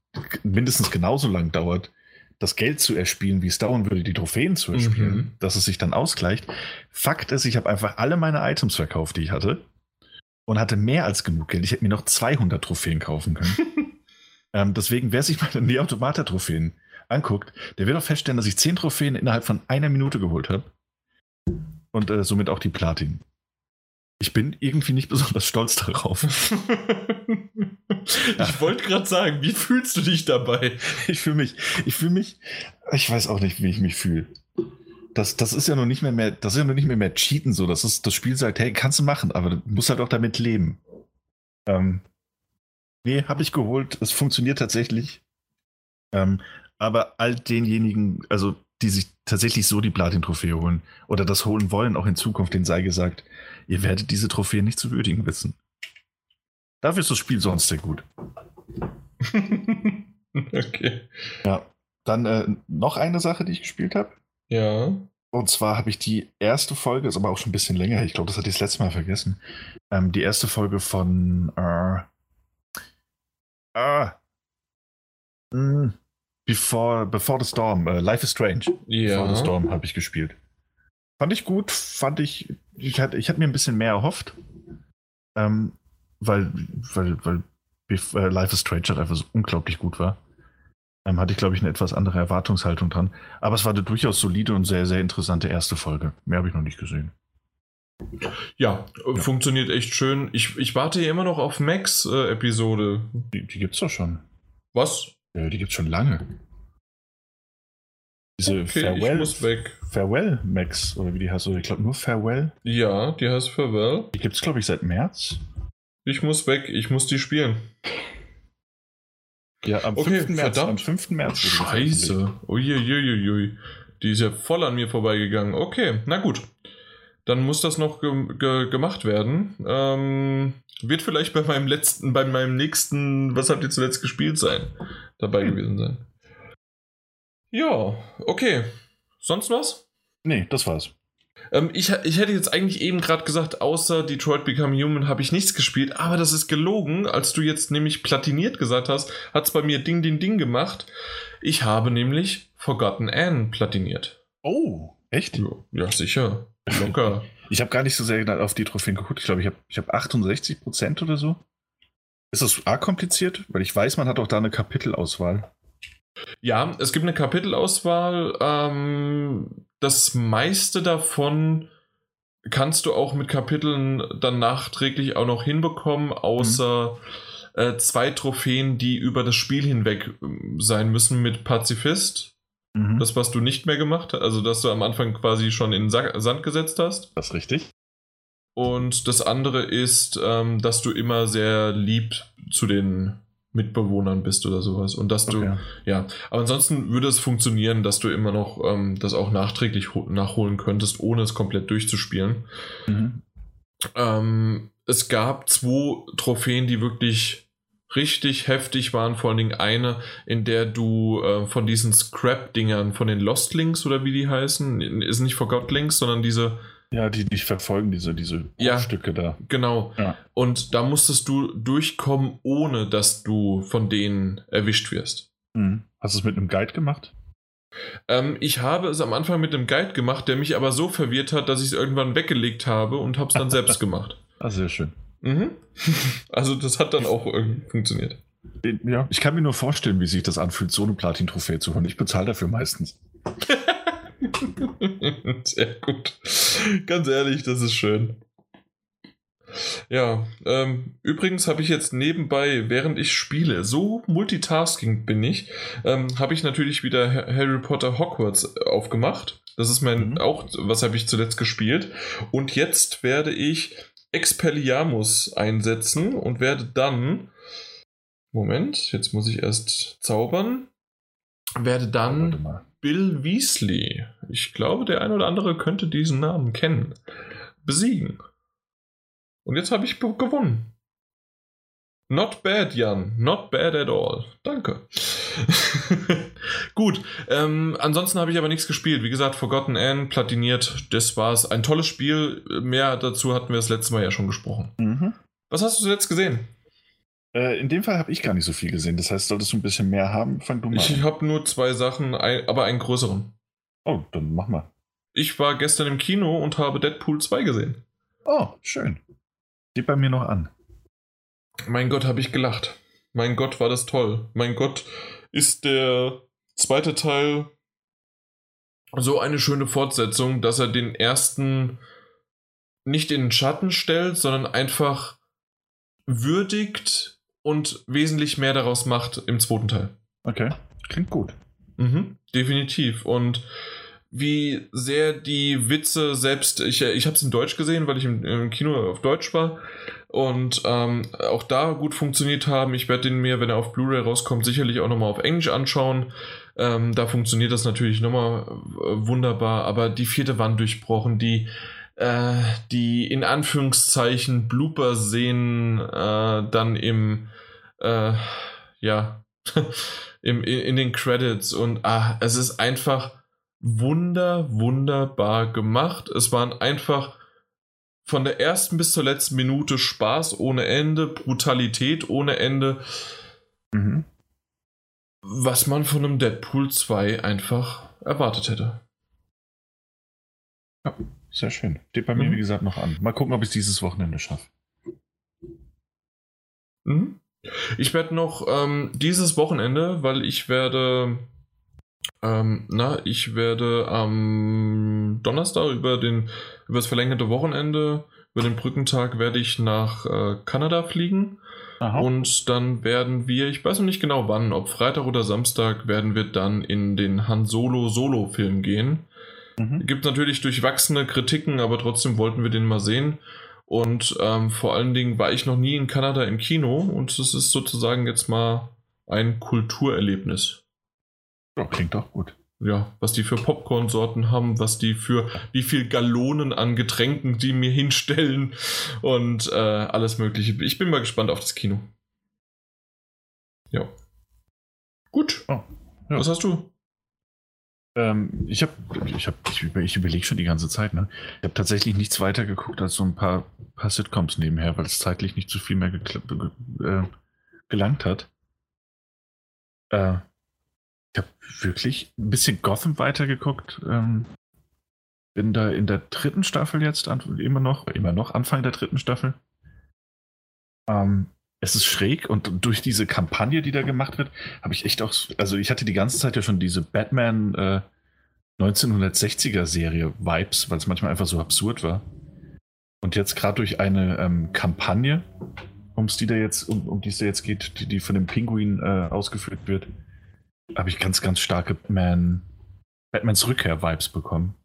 mindestens genauso lang dauert, das Geld zu erspielen, wie es dauern würde, die Trophäen zu erspielen, Mhm. dass es sich dann ausgleicht. Fakt ist, ich habe einfach alle meine Items verkauft, die ich hatte und hatte mehr als genug Geld. Ich hätte mir noch 200 Trophäen kaufen können. ähm, deswegen, wer sich meine Nier Automata Trophäen anguckt, der wird auch feststellen, dass ich 10 Trophäen innerhalb von einer Minute geholt habe. Und äh, somit auch die Platin. Ich bin irgendwie nicht besonders stolz darauf. ich wollte gerade sagen, wie fühlst du dich dabei? Ich fühle mich, ich fühle mich, ich weiß auch nicht, wie ich mich fühle. Das, das ist ja noch nicht mehr, mehr, das ist ja noch nicht mehr mehr Cheaten so. Das ist, das Spiel sagt, hey, kannst du machen, aber du musst halt auch damit leben. Ähm, nee, habe ich geholt. Es funktioniert tatsächlich. Ähm, aber all denjenigen, also die sich tatsächlich so die Platin-Trophäe holen oder das holen wollen, auch in Zukunft, denen sei gesagt, ihr werdet diese Trophäe nicht zu würdigen wissen. Dafür ist das Spiel sonst sehr gut. okay. Ja. Dann äh, noch eine Sache, die ich gespielt habe. Ja. Und zwar habe ich die erste Folge, ist aber auch schon ein bisschen länger, ich glaube, das hatte ich das letzte Mal vergessen. Ähm, die erste Folge von äh, ah, mh, Before, Before the Storm, äh, Life is Strange. Before the Ja. Storm habe ich gespielt. Fand ich gut, fand ich, ich hatte, ich hatte mir ein bisschen mehr erhofft. Ähm, weil, weil, weil äh, Life is Strange halt einfach so unglaublich gut war. Ähm, hatte ich, glaube ich, eine etwas andere Erwartungshaltung dran. Aber es war eine durchaus solide und sehr, sehr interessante erste Folge. Mehr habe ich noch nicht gesehen. Ja, äh, funktioniert echt schön. Ich, ich warte hier immer noch auf Max-Episode. Die, die gibt's doch schon. Was? Ja, die gibt's schon lange. Diese Okay, ich Farewell, muss weg. Farewell Max, oder wie die heißt, oder ich glaube nur Farewell. Ja, die heißt Farewell. Die gibt's, glaube ich, seit März. Ich muss weg, ich muss die spielen. Ja, am Okay, 5. März. verdammt. Am 5. März. Scheiße. Uiuiuiui. Die ist ja voll an mir vorbeigegangen. Okay, na gut. Dann muss das noch ge ge gemacht werden. Ähm, wird vielleicht bei meinem letzten, bei meinem nächsten, was habt ihr zuletzt gespielt sein, dabei Hm. gewesen sein. Ja, okay. Sonst was? Nee, das war's. Ähm, ich, ich hätte jetzt eigentlich eben gerade gesagt, außer Detroit Become Human habe ich nichts gespielt, aber das ist gelogen. Als du jetzt nämlich platiniert gesagt hast, hat es bei mir Ding, Ding, Ding gemacht. Ich habe nämlich Forgotten Anne platiniert. Oh, echt? Ja, ja sicher. Locker. Ich habe gar nicht so sehr auf die Trophäen geguckt. Ich glaube, ich habe ich hab 68 Prozent oder so. Ist das arg kompliziert? Weil ich weiß, man hat auch da eine Kapitelauswahl. ja, es gibt eine Kapitelauswahl. Ähm, das meiste davon kannst du auch mit Kapiteln dann nachträglich auch noch hinbekommen, außer äh, zwei Trophäen, die über das Spiel hinweg ähm, sein müssen mit Pazifist. Mhm. Das, was du nicht mehr gemacht hast, also dass du am Anfang quasi schon in Sand gesetzt hast. Das ist richtig. Und das andere ist, ähm, dass du immer sehr lieb zu den Mitbewohnern bist oder sowas. Und dass du, okay. ja, aber ansonsten würde es funktionieren, dass du immer noch ähm, das auch nachträglich nachholen könntest, ohne es komplett durchzuspielen. Mhm. Ähm, es gab zwei Trophäen, die wirklich richtig heftig waren, vor allen Dingen eine, in der du äh, von diesen Scrap-Dingern, von den Lost Links oder wie die heißen, ist nicht Forgot Links, sondern diese ja, die dich verfolgen, diese, diese ja, Stücke da. Genau. Ja. Und da musstest du durchkommen, ohne dass du von denen erwischt wirst. Mhm. Hast du es mit einem Guide gemacht? Ähm, ich habe es am Anfang mit einem Guide gemacht, der mich aber so verwirrt hat, dass ich es irgendwann weggelegt habe und habe es dann selbst gemacht. Ah, sehr schön. Mhm. Also das hat dann auch irgendwie funktioniert. Ja, ich kann mir nur vorstellen, wie sich das anfühlt, so eine Platin-Trophäe zu holen. Ich bezahle dafür meistens. Sehr gut. Ganz ehrlich, das ist schön. Ja, ähm, übrigens habe ich jetzt nebenbei, während ich spiele, so multitasking bin ich, ähm, habe ich natürlich wieder Harry Potter Hogwarts aufgemacht. Das ist mein mhm. auch, was habe ich zuletzt gespielt. Und jetzt werde ich Expelliarmus einsetzen und werde dann. Moment, jetzt muss ich erst zaubern. Werde dann Bill Weasley, ich glaube, der ein oder andere könnte diesen Namen kennen, besiegen. Und jetzt habe ich gewonnen. Not bad, Jan. Not bad at all. Danke. Gut. Ähm, ansonsten habe ich aber nichts gespielt. Wie gesagt, Forgotten Anne, platiniert. Das war's. Ein tolles Spiel. Mehr dazu hatten wir das letzte Mal ja schon gesprochen. Mhm. Was hast du zuletzt gesehen? Äh, in dem Fall habe ich gar nicht so viel gesehen. Das heißt, solltest du ein bisschen mehr haben, fang du mal Ich habe nur zwei Sachen, aber einen größeren. Oh, dann mach mal. Ich war gestern im Kino und habe Deadpool 2 gesehen. Oh, schön. Steht bei mir noch an. Mein Gott, habe ich gelacht. Mein Gott, war das toll. Mein Gott, ist der zweite Teil so eine schöne Fortsetzung, dass er den ersten nicht in den Schatten stellt, sondern einfach würdigt und wesentlich mehr daraus macht im zweiten Teil. Okay, klingt gut. Mhm, definitiv. Und wie sehr die Witze selbst, ich, ich habe es in Deutsch gesehen, weil ich im, im Kino auf Deutsch war und ähm, auch da gut funktioniert haben. Ich werde den mir, wenn er auf Blu-ray rauskommt, sicherlich auch nochmal auf Englisch anschauen. Ähm, da funktioniert das natürlich nochmal äh, wunderbar, aber die vierte Wand durchbrochen, die äh, die in Anführungszeichen Blooper-Szenen äh, dann im äh, ja, im, in, in, den Credits und ah, es ist einfach wunder, wunderbar gemacht. Es waren einfach von der ersten bis zur letzten Minute Spaß ohne Ende, Brutalität ohne Ende. Mhm. Was man von einem Deadpool 2 einfach erwartet hätte. Ja, sehr schön. Steht bei mhm. mir, wie gesagt, noch an. Mal gucken, ob ich es dieses Wochenende schaffe. Mhm. Ich werde noch ähm, dieses Wochenende, weil ich werde, ähm, na, ich werde am Donnerstag über den, über das verlängerte Wochenende, über den Brückentag werde ich nach äh, Kanada fliegen. Aha. Und dann werden wir, ich weiß noch nicht genau wann, ob Freitag oder Samstag, werden wir dann in den Han Solo Solo-Film gehen. Mhm. Gibt natürlich durchwachsene Kritiken, aber trotzdem wollten wir den mal sehen. Und ähm, vor allen Dingen war ich noch nie in Kanada im Kino und es ist sozusagen jetzt mal ein Kulturerlebnis. Ja, klingt doch gut. Ja, was die für Popcorn-Sorten haben, was die für wie viel Gallonen an Getränken die mir hinstellen und äh, alles Mögliche. Ich bin mal gespannt auf das Kino. Ja. Gut. Oh, ja. Was hast du? Ähm, ich habe, ich, hab, ich, ich überlege schon die ganze Zeit, ne? Ich habe tatsächlich nichts weiter geguckt als so ein paar, paar Sitcoms nebenher, weil es zeitlich nicht zu viel mehr äh, gelangt hat. Äh, ich habe wirklich ein bisschen Gotham weitergeguckt. Ähm, bin da in der dritten Staffel jetzt, immer noch, immer noch, Anfang der dritten Staffel. Ähm, es ist schräg und durch diese Kampagne, die da gemacht wird, habe ich echt auch, also ich hatte die ganze Zeit ja schon diese Batman äh, 1960er Serie Vibes, weil es manchmal einfach so absurd war. Und jetzt gerade durch eine ähm, Kampagne, um die da jetzt, um, um die es da jetzt geht, die, die von dem Pinguin äh, ausgeführt wird, habe ich ganz, ganz starke Man Batmans Rückkehr-Vibes bekommen.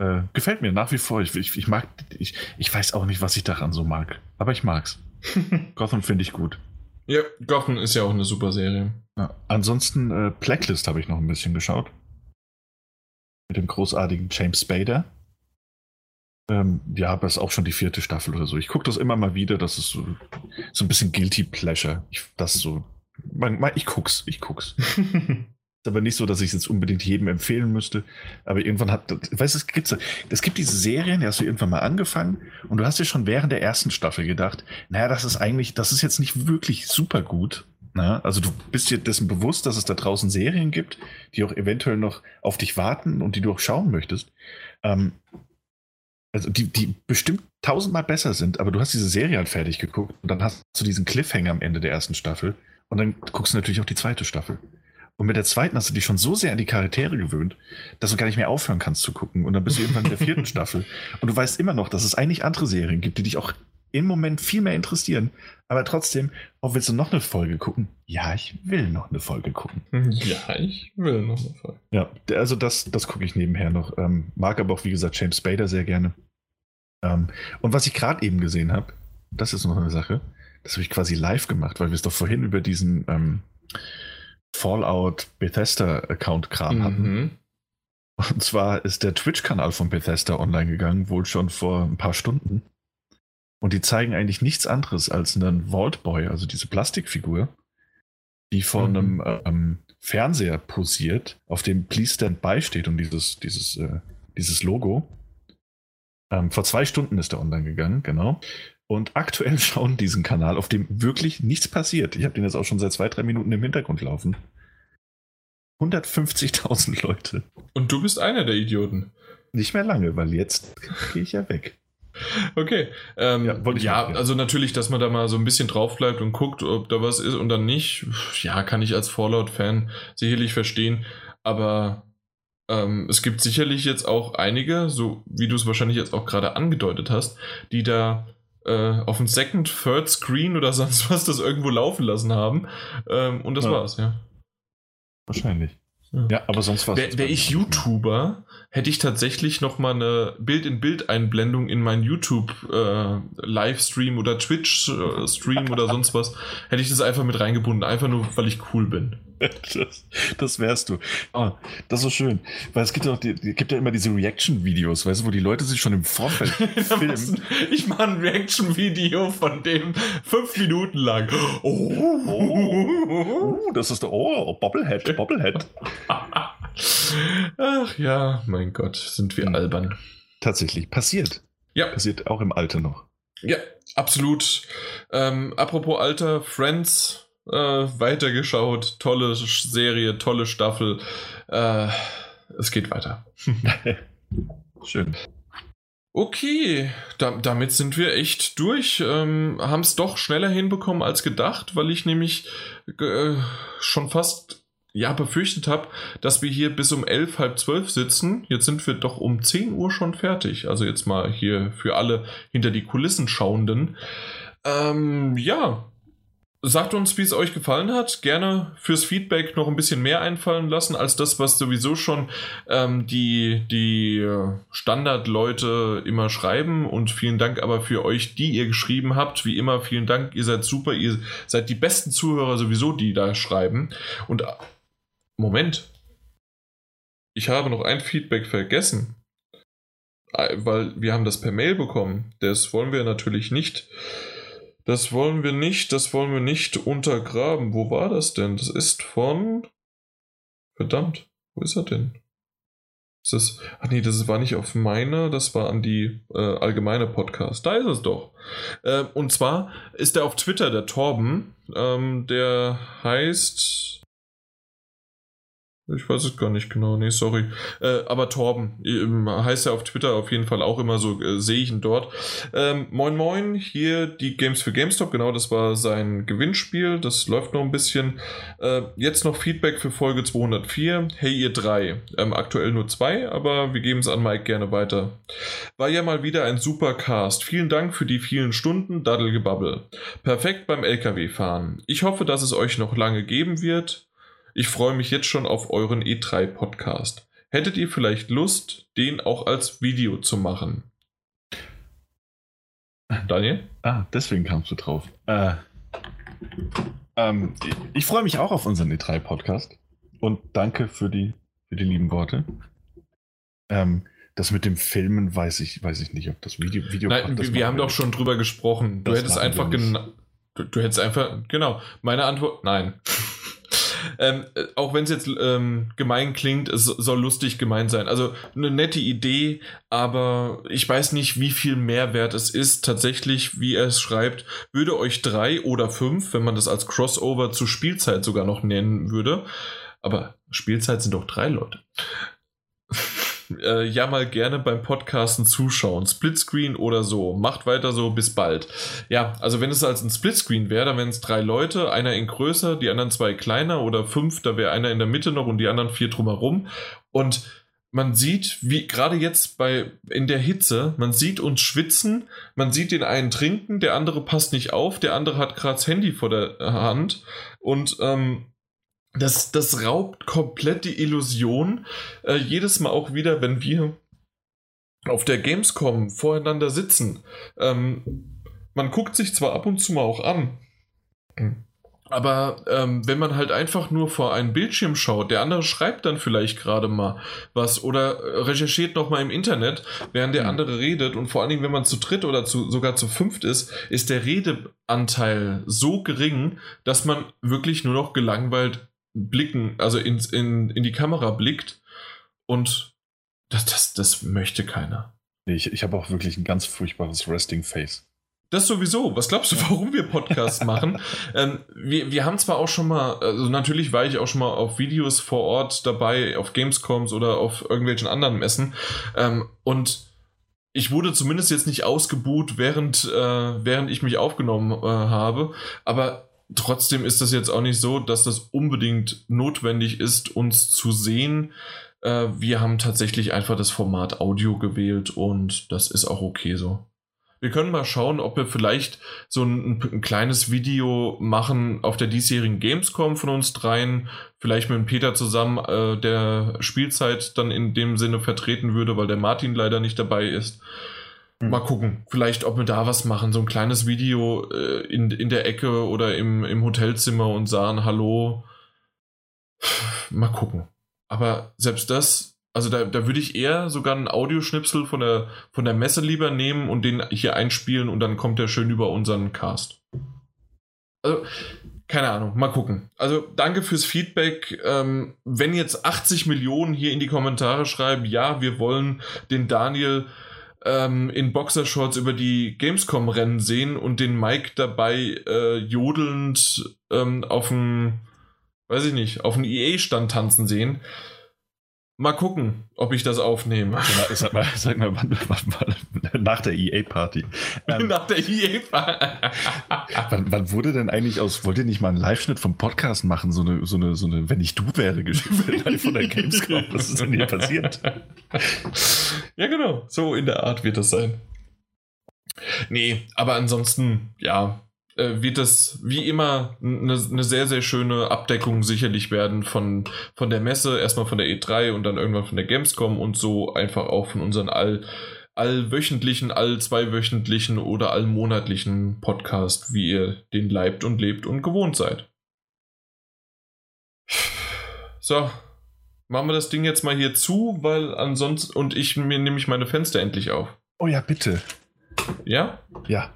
Äh, gefällt mir nach wie vor. Ich, ich, ich mag, ich, ich weiß auch nicht, was ich daran so mag, aber ich mag's. Gotham finde ich gut. Ja, Gotham ist ja auch eine super Serie. Ja. Ansonsten äh, Blacklist habe ich noch ein bisschen geschaut. Mit dem großartigen James Spader. Ähm, ja, aber ist auch schon die vierte Staffel oder so. Ich gucke das immer mal wieder. Das ist so, so ein bisschen Guilty Pleasure. Ich, das so. Man, man, ich guck's, ich guck's. ist aber nicht so, dass ich es jetzt unbedingt jedem empfehlen müsste. Aber irgendwann hat, weißt du, es gibt, es gibt diese Serien, die hast du irgendwann mal angefangen und du hast dir schon während der ersten Staffel gedacht, naja, das ist eigentlich, das ist jetzt nicht wirklich super gut. Na, also du bist dir dessen bewusst, dass es da draußen Serien gibt, die auch eventuell noch auf dich warten und die du auch schauen möchtest. Ähm, also die, die bestimmt tausendmal besser sind, aber du hast diese Serie halt fertig geguckt und dann hast du diesen Cliffhanger am Ende der ersten Staffel und dann guckst du natürlich auch die zweite Staffel. Und mit der zweiten hast du dich schon so sehr an die Charaktere gewöhnt, dass du gar nicht mehr aufhören kannst zu gucken. Und dann bist du irgendwann in der vierten Staffel. Und du weißt immer noch, dass es eigentlich andere Serien gibt, die dich auch im Moment viel mehr interessieren. Aber trotzdem, auch willst du noch eine Folge gucken? Ja, ich will noch eine Folge gucken. Ja, ich will noch eine Folge. Ja, also das, das gucke ich nebenher noch. Ähm, mag aber auch, wie gesagt, James Spader sehr gerne. Ähm, und was ich gerade eben gesehen habe, das ist noch eine Sache, das habe ich quasi live gemacht, weil wir es doch vorhin über diesen ähm, Fallout Bethesda-Account-Kram mhm. hatten. Und zwar ist der Twitch-Kanal von Bethesda online gegangen, wohl schon vor ein paar Stunden. Und die zeigen eigentlich nichts anderes als einen Vault Boy, also diese Plastikfigur, die vor mhm. einem ähm, Fernseher posiert, auf dem Please Stand By steht und dieses, dieses, äh, dieses Logo. Ähm, vor zwei Stunden ist er online gegangen, genau. Und aktuell schauen diesen Kanal, auf dem wirklich nichts passiert. Ich habe den jetzt auch schon seit zwei, drei Minuten im Hintergrund laufen. 150.000 Leute. Und du bist einer der Idioten. Nicht mehr lange, weil jetzt gehe ich ja weg. Okay. Ähm, ja, ja also natürlich, dass man da mal so ein bisschen drauf bleibt und guckt, ob da was ist und dann nicht. Ja, kann ich als Fallout-Fan sicherlich verstehen. Aber ähm, es gibt sicherlich jetzt auch einige, so wie du es wahrscheinlich jetzt auch gerade angedeutet hast, die da auf dem Second, Third Screen oder sonst was das irgendwo laufen lassen haben. Ähm, und das ja. war's, ja. Wahrscheinlich. Ja, ja aber sonst was. Wäre wär ich YouTuber, hätte ich tatsächlich noch mal eine Bild-in-Bild-Einblendung in meinen YouTube-Livestream äh, oder Twitch-Stream äh, oder sonst was, hätte ich das einfach mit reingebunden, einfach nur, weil ich cool bin. Das, das wärst du. Oh, das ist so schön. Weil es gibt ja, die, gibt ja immer diese Reaction-Videos, weißt du, wo die Leute sich schon im Vorfeld filmen. ich mache ein Reaction-Video von dem fünf Minuten lang. Oh, oh, oh das ist der Oh, Bobblehead, Bobblehead. Ach ja, mein Gott, sind wir hm. albern. Tatsächlich, passiert. Ja. Passiert auch im Alter noch. Ja, absolut. Ähm, apropos Alter, Friends äh, weitergeschaut. Tolle Serie, tolle Staffel. Äh, es geht weiter. Schön. Okay, da, damit sind wir echt durch. Ähm, Haben es doch schneller hinbekommen als gedacht, weil ich nämlich äh, schon fast ja befürchtet habe, dass wir hier bis um elf, halb zwölf sitzen. Jetzt sind wir doch um 10 Uhr schon fertig. Also jetzt mal hier für alle hinter die Kulissen schauenden. Ähm, ja, Sagt uns, wie es euch gefallen hat. Gerne fürs Feedback noch ein bisschen mehr einfallen lassen als das, was sowieso schon ähm, die, die äh, Standardleute immer schreiben. Und vielen Dank aber für euch, die ihr geschrieben habt. Wie immer, vielen Dank. Ihr seid super. Ihr seid die besten Zuhörer sowieso, die da schreiben. Und äh, Moment. Ich habe noch ein Feedback vergessen. Äh, weil wir haben das per Mail bekommen. Das wollen wir natürlich nicht das wollen wir nicht, das wollen wir nicht untergraben. Wo war das denn? Das ist von. Verdammt, wo ist er denn? Ist das. Ach nee, das war nicht auf meiner, das war an die äh, allgemeine Podcast. Da ist es doch. Äh, und zwar ist er auf Twitter, der Torben. Ähm, der heißt. Ich weiß es gar nicht genau, nee, sorry. Äh, aber Torben, ähm, heißt er auf Twitter auf jeden Fall auch immer so, äh, sehe ich ihn dort. Ähm, moin Moin, hier die Games für GameStop, genau, das war sein Gewinnspiel, das läuft noch ein bisschen. Äh, jetzt noch Feedback für Folge 204. Hey ihr drei, ähm, aktuell nur zwei, aber wir geben es an Mike gerne weiter. War ja mal wieder ein super Cast. Vielen Dank für die vielen Stunden Daddelgebabbel. Perfekt beim LKW fahren. Ich hoffe, dass es euch noch lange geben wird. Ich freue mich jetzt schon auf euren E3-Podcast. Hättet ihr vielleicht Lust, den auch als Video zu machen? Daniel? Ah, deswegen kamst du drauf. Äh, ähm, ich freue mich auch auf unseren E3-Podcast und danke für die, für die lieben Worte. Ähm, das mit dem Filmen weiß ich, weiß ich nicht, ob das Video. Video Nein, wir, wir haben doch schon drüber gesprochen. Du hättest einfach genau. Du, du, hättest einfach. Genau. Meine Antwort. Nein. Ähm, auch wenn es jetzt ähm, gemein klingt, es soll lustig gemeint sein. Also eine nette Idee, aber ich weiß nicht, wie viel Mehrwert es ist. Tatsächlich, wie er es schreibt, würde euch drei oder fünf, wenn man das als Crossover zur Spielzeit sogar noch nennen würde. Aber Spielzeit sind doch drei Leute äh, ja mal gerne beim Podcasten zuschauen. Splitscreen oder so. Macht weiter so, bis bald. Ja, also wenn es als ein Splitscreen wäre, dann wären es drei Leute, einer in größer, die anderen zwei kleiner oder fünf, da wäre einer in der Mitte noch und die anderen vier drumherum. Und man sieht, wie gerade jetzt bei in der Hitze, man sieht uns schwitzen, man sieht den einen trinken, der andere passt nicht auf, der andere hat gerade das Handy vor der Hand und ähm, das, das raubt komplett die Illusion. Äh, jedes Mal auch wieder, wenn wir auf der Gamescom voreinander sitzen. Ähm, man guckt sich zwar ab und zu mal auch an, aber ähm, wenn man halt einfach nur vor einen Bildschirm schaut, der andere schreibt dann vielleicht gerade mal was oder recherchiert nochmal im Internet, während der hm. andere redet. Und vor allen Dingen, wenn man zu dritt oder zu, sogar zu fünft ist, ist der Redeanteil so gering, dass man wirklich nur noch gelangweilt blicken, also in, in, in die Kamera blickt und das, das, das möchte keiner. Ich, ich habe auch wirklich ein ganz furchtbares Resting Face. Das sowieso. Was glaubst du, warum wir Podcasts machen? ähm, wir, wir haben zwar auch schon mal, also natürlich war ich auch schon mal auf Videos vor Ort dabei, auf Gamescoms oder auf irgendwelchen anderen Messen. Ähm, und ich wurde zumindest jetzt nicht ausgebuht, während, äh, während ich mich aufgenommen äh, habe. Aber trotzdem ist das jetzt auch nicht so, dass das unbedingt notwendig ist, uns zu sehen. Äh, wir haben tatsächlich einfach das Format Audio gewählt und das ist auch okay so. Wir können mal schauen, ob wir vielleicht so ein, ein, kleines Video machen auf der diesjährigen Gamescom von uns dreien. Vielleicht mit Peter zusammen, äh, der Spielzeit dann in dem Sinne vertreten würde, weil der Martin leider nicht dabei ist. Hm. Mal gucken, vielleicht ob wir da was machen, so ein kleines Video äh, in, in der Ecke oder im, im Hotelzimmer und sagen Hallo. Mal gucken. Aber selbst das, also da, da würde ich eher sogar einen Audioschnipsel von der, von der Messe lieber nehmen und den hier einspielen und dann kommt der schön über unseren Cast. Also, keine Ahnung, mal gucken. Also danke fürs Feedback. Ähm, wenn jetzt 80 Millionen hier in die Kommentare schreiben, ja, wir wollen den Daniel ähm, in Boxershorts über die Gamescom-Rennen sehen und den Mike dabei äh, jodelnd ähm, auf dem, weiß ich nicht, auf dem EA-Stand tanzen sehen. Mal gucken, ob ich das aufnehme. Sag mal, sag mal, nach der EA-Party. Ähm, nach der EA-Party. wann, wann, wurde denn eigentlich aus, wollt ihr nicht mal einen Live-Schnitt vom Podcast machen? So eine, so eine, so eine, wenn ich du wäre, Geschichte von der Gamescom. Was ist denn hier passiert? Ja, genau. So in der Art wird das sein. Nee, aber ansonsten, ja, äh, wird das wie immer eine, eine, sehr, sehr schöne Abdeckung sicherlich werden von, von der Messe, erstmal von der E3 und dann irgendwann von der Gamescom und so einfach auch von unseren all, allwöchentlichen, all zweiwöchentlichen oder allmonatlichen Podcast, wie ihr den leibt und lebt und gewohnt seid. So, machen wir das Ding jetzt mal hier zu, weil ansonsten und ich mir nehme ich meine Fenster endlich auf. Oh ja, bitte. Ja? Ja.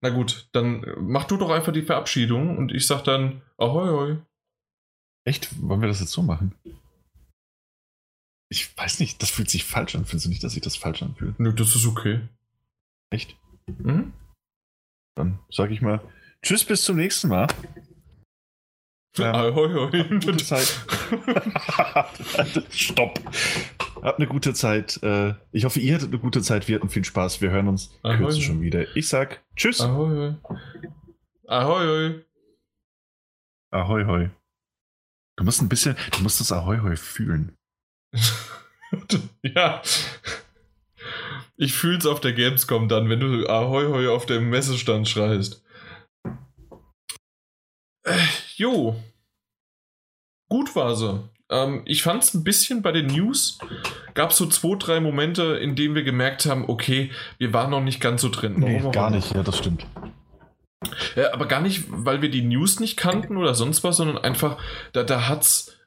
Na gut, dann mach du doch einfach die Verabschiedung und ich sag dann Ahoi, hoi. Echt? Wollen wir das jetzt so machen? Ich weiß nicht, das fühlt sich falsch an. Findest du nicht, dass sich das falsch anfühlt? Nö, das ist okay. Echt? Mhm. Dann sag ich mal Tschüss, bis zum nächsten Mal. Ja. Ahoi, hoi. Gute Zeit. Stopp. Habt eine gute Zeit. Äh, ich hoffe, ihr hattet eine gute Zeit. Wir hatten viel Spaß. Wir hören uns Ahoi. kürzer schon wieder. Ich sag Tschüss. Ahoi. Ahoi. Ahoi. Ahoi, hoi. Du musst ein bisschen, du musst das Ahoi, hoi fühlen. ja. Ich fühl's auf der Gamescom dann, wenn du Ahoi, hoi auf dem Messestand schreist. Jo. gut war sie. Ähm, ich fand es ein bisschen bei den News, gab es so zwei, drei Momente, in denen wir gemerkt haben, okay, wir waren noch nicht ganz so drin. Nee, gar nicht, ja, das stimmt. Ja, aber gar nicht, weil wir die News nicht kannten oder sonst was, sondern einfach, da, da hat's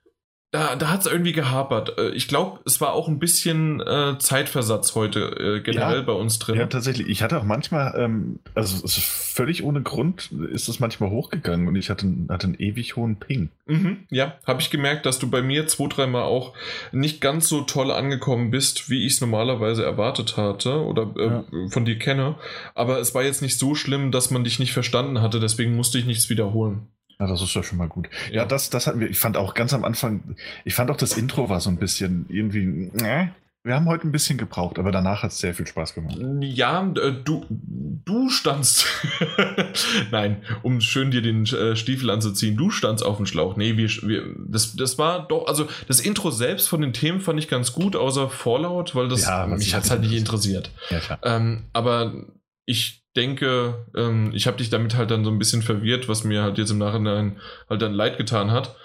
da, da hat es irgendwie gehapert. Äh, ich glaube, es war auch ein bisschen äh, Zeitversatz heute äh, generell ja, bei uns drin. Ja, tatsächlich. Ich hatte auch manchmal, ähm, also völlig ohne Grund ist es manchmal hochgegangen und ich hatte, hatte einen ewig hohen Ping. Mhm, ja, habe ich gemerkt, dass du bei mir zwei, dreimal auch nicht ganz so toll angekommen bist, wie ich es normalerweise erwartet hatte oder äh, ja. von dir kenne. Aber es war jetzt nicht so schlimm, dass man dich nicht verstanden hatte, deswegen musste ich nichts wiederholen. Ja, das ist ja schon mal gut. Ja, das, das hatten wir. Ich fand auch ganz am Anfang, ich fand auch das Intro war so ein bisschen irgendwie. Äh, wir haben heute ein bisschen gebraucht, aber danach hat es sehr viel Spaß gemacht. Ja, äh, du, du standst. Nein, um schön dir den äh, Stiefel anzuziehen, du standst auf dem Schlauch. Nee, wir, wir, das, das war doch, also das Intro selbst von den Themen fand ich ganz gut, außer Fallout, weil das ja, mich hat halt nicht interessiert. Ja. Ähm, aber ich denke, ähm, ich habe dich damit halt dann so ein bisschen verwirrt, was mir halt jetzt im Nachhinein halt dann leid getan hat.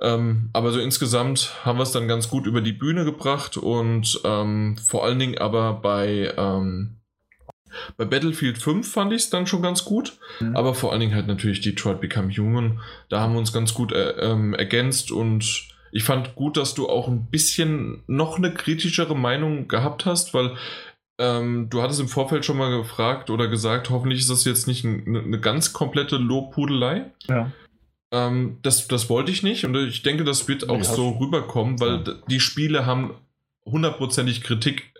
Ähm, aber so insgesamt haben wir es dann ganz gut über die Bühne gebracht und ähm, vor allen Dingen aber bei, ähm, bei Battlefield 5 fand ich es dann schon ganz gut, mhm. aber vor allen Dingen halt natürlich Detroit Become Human. Da haben wir uns ganz gut äh, ähm, ergänzt und ich fand gut, dass du auch ein bisschen noch eine kritischere Meinung gehabt hast, weil ähm, du hattest im Vorfeld schon mal gefragt oder gesagt, hoffentlich ist das jetzt nicht eine, eine ganz komplette Lobpudelei. Ja. Ähm, das, das wollte ich nicht und ich denke, das wird auch nee, so rüberkommen, weil ja. die Spiele haben hundertprozentig Kritik,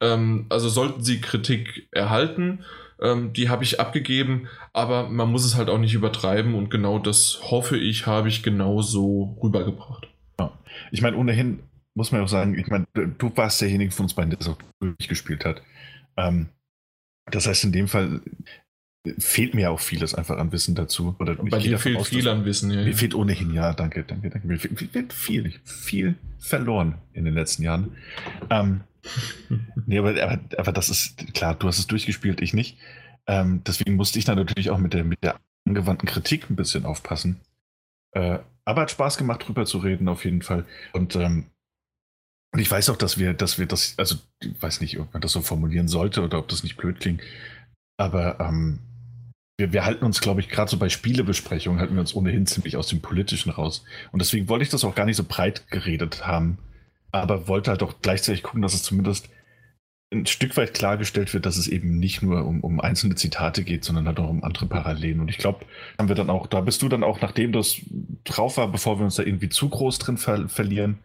ähm, also sollten sie Kritik erhalten, ähm, die habe ich abgegeben, aber man muss es halt auch nicht übertreiben und genau das hoffe ich, habe ich genau so rübergebracht. Ja. Ich meine, ohnehin muss man auch sagen, ich meine, du warst derjenige von uns beiden, der das auch durchgespielt hat. Ähm, das heißt, in dem Fall fehlt mir auch vieles einfach an Wissen dazu. Oder bei dir fehlt aus, viel an Wissen, ja. Mir fehlt ohnehin, ja, danke, danke, danke. Mir fehlt viel, viel verloren in den letzten Jahren. Ähm, nee, aber, aber, aber, das ist klar, du hast es durchgespielt, ich nicht. Ähm, deswegen musste ich dann natürlich auch mit der, mit der angewandten Kritik ein bisschen aufpassen. Äh, aber hat Spaß gemacht, drüber zu reden, auf jeden Fall. Und ähm, und ich weiß auch, dass wir, dass wir das, also ich weiß nicht, ob man das so formulieren sollte oder ob das nicht blöd klingt, aber ähm, wir, wir halten uns, glaube ich, gerade so bei Spielebesprechungen halten wir uns ohnehin ziemlich aus dem Politischen raus. Und deswegen wollte ich das auch gar nicht so breit geredet haben, aber wollte halt auch gleichzeitig gucken, dass es zumindest ein Stück weit klargestellt wird, dass es eben nicht nur um, um einzelne Zitate geht, sondern halt auch um andere Parallelen. Und ich glaube, haben wir dann auch, da bist du dann auch, nachdem das drauf war, bevor wir uns da irgendwie zu groß drin ver verlieren,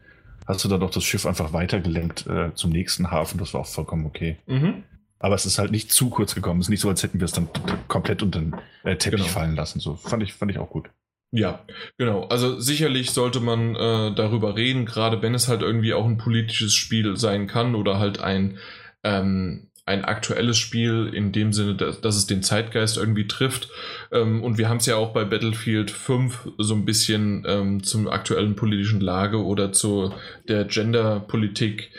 hast du dann doch das Schiff einfach weitergelenkt äh, zum nächsten Hafen. Das war auch vollkommen okay. Mhm. Aber es ist halt nicht zu kurz gekommen. Es ist nicht so, als hätten wir es dann komplett unter den äh, Teppich genau. fallen lassen. So fand ich, fand ich auch gut. Ja, genau. Also sicherlich sollte man äh, darüber reden, gerade wenn es halt irgendwie auch ein politisches Spiel sein kann oder halt ein ähm, ein aktuelles Spiel in dem Sinne, dass, dass es den Zeitgeist irgendwie trifft. Ähm, und wir haben es ja auch bei Battlefield 5 so ein bisschen ähm, zum aktuellen politischen Lage oder zu der Genderpolitik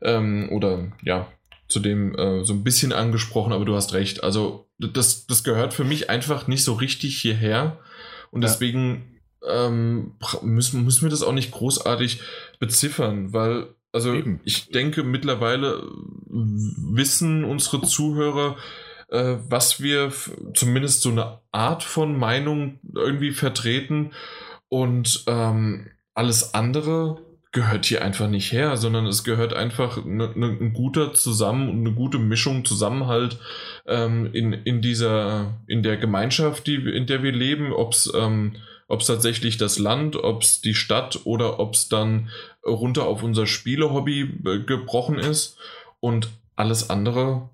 ähm, oder ja, zu dem äh, so ein bisschen angesprochen, aber du hast recht. Also das, das gehört für mich einfach nicht so richtig hierher. Und ja. deswegen ähm, müssen, müssen wir das auch nicht großartig beziffern, weil also Eben. ich denke, mittlerweile wissen unsere Zuhörer, äh, was wir zumindest so eine Art von Meinung irgendwie vertreten. Und ähm, alles andere gehört hier einfach nicht her, sondern es gehört einfach ne, ne, ein guter Zusammen und eine gute Mischung, Zusammenhalt ähm, in, in dieser, in der Gemeinschaft, die, in der wir leben, ob es ähm, ob es tatsächlich das Land, ob es die Stadt oder ob es dann runter auf unser Spielehobby äh, gebrochen ist. Und alles andere,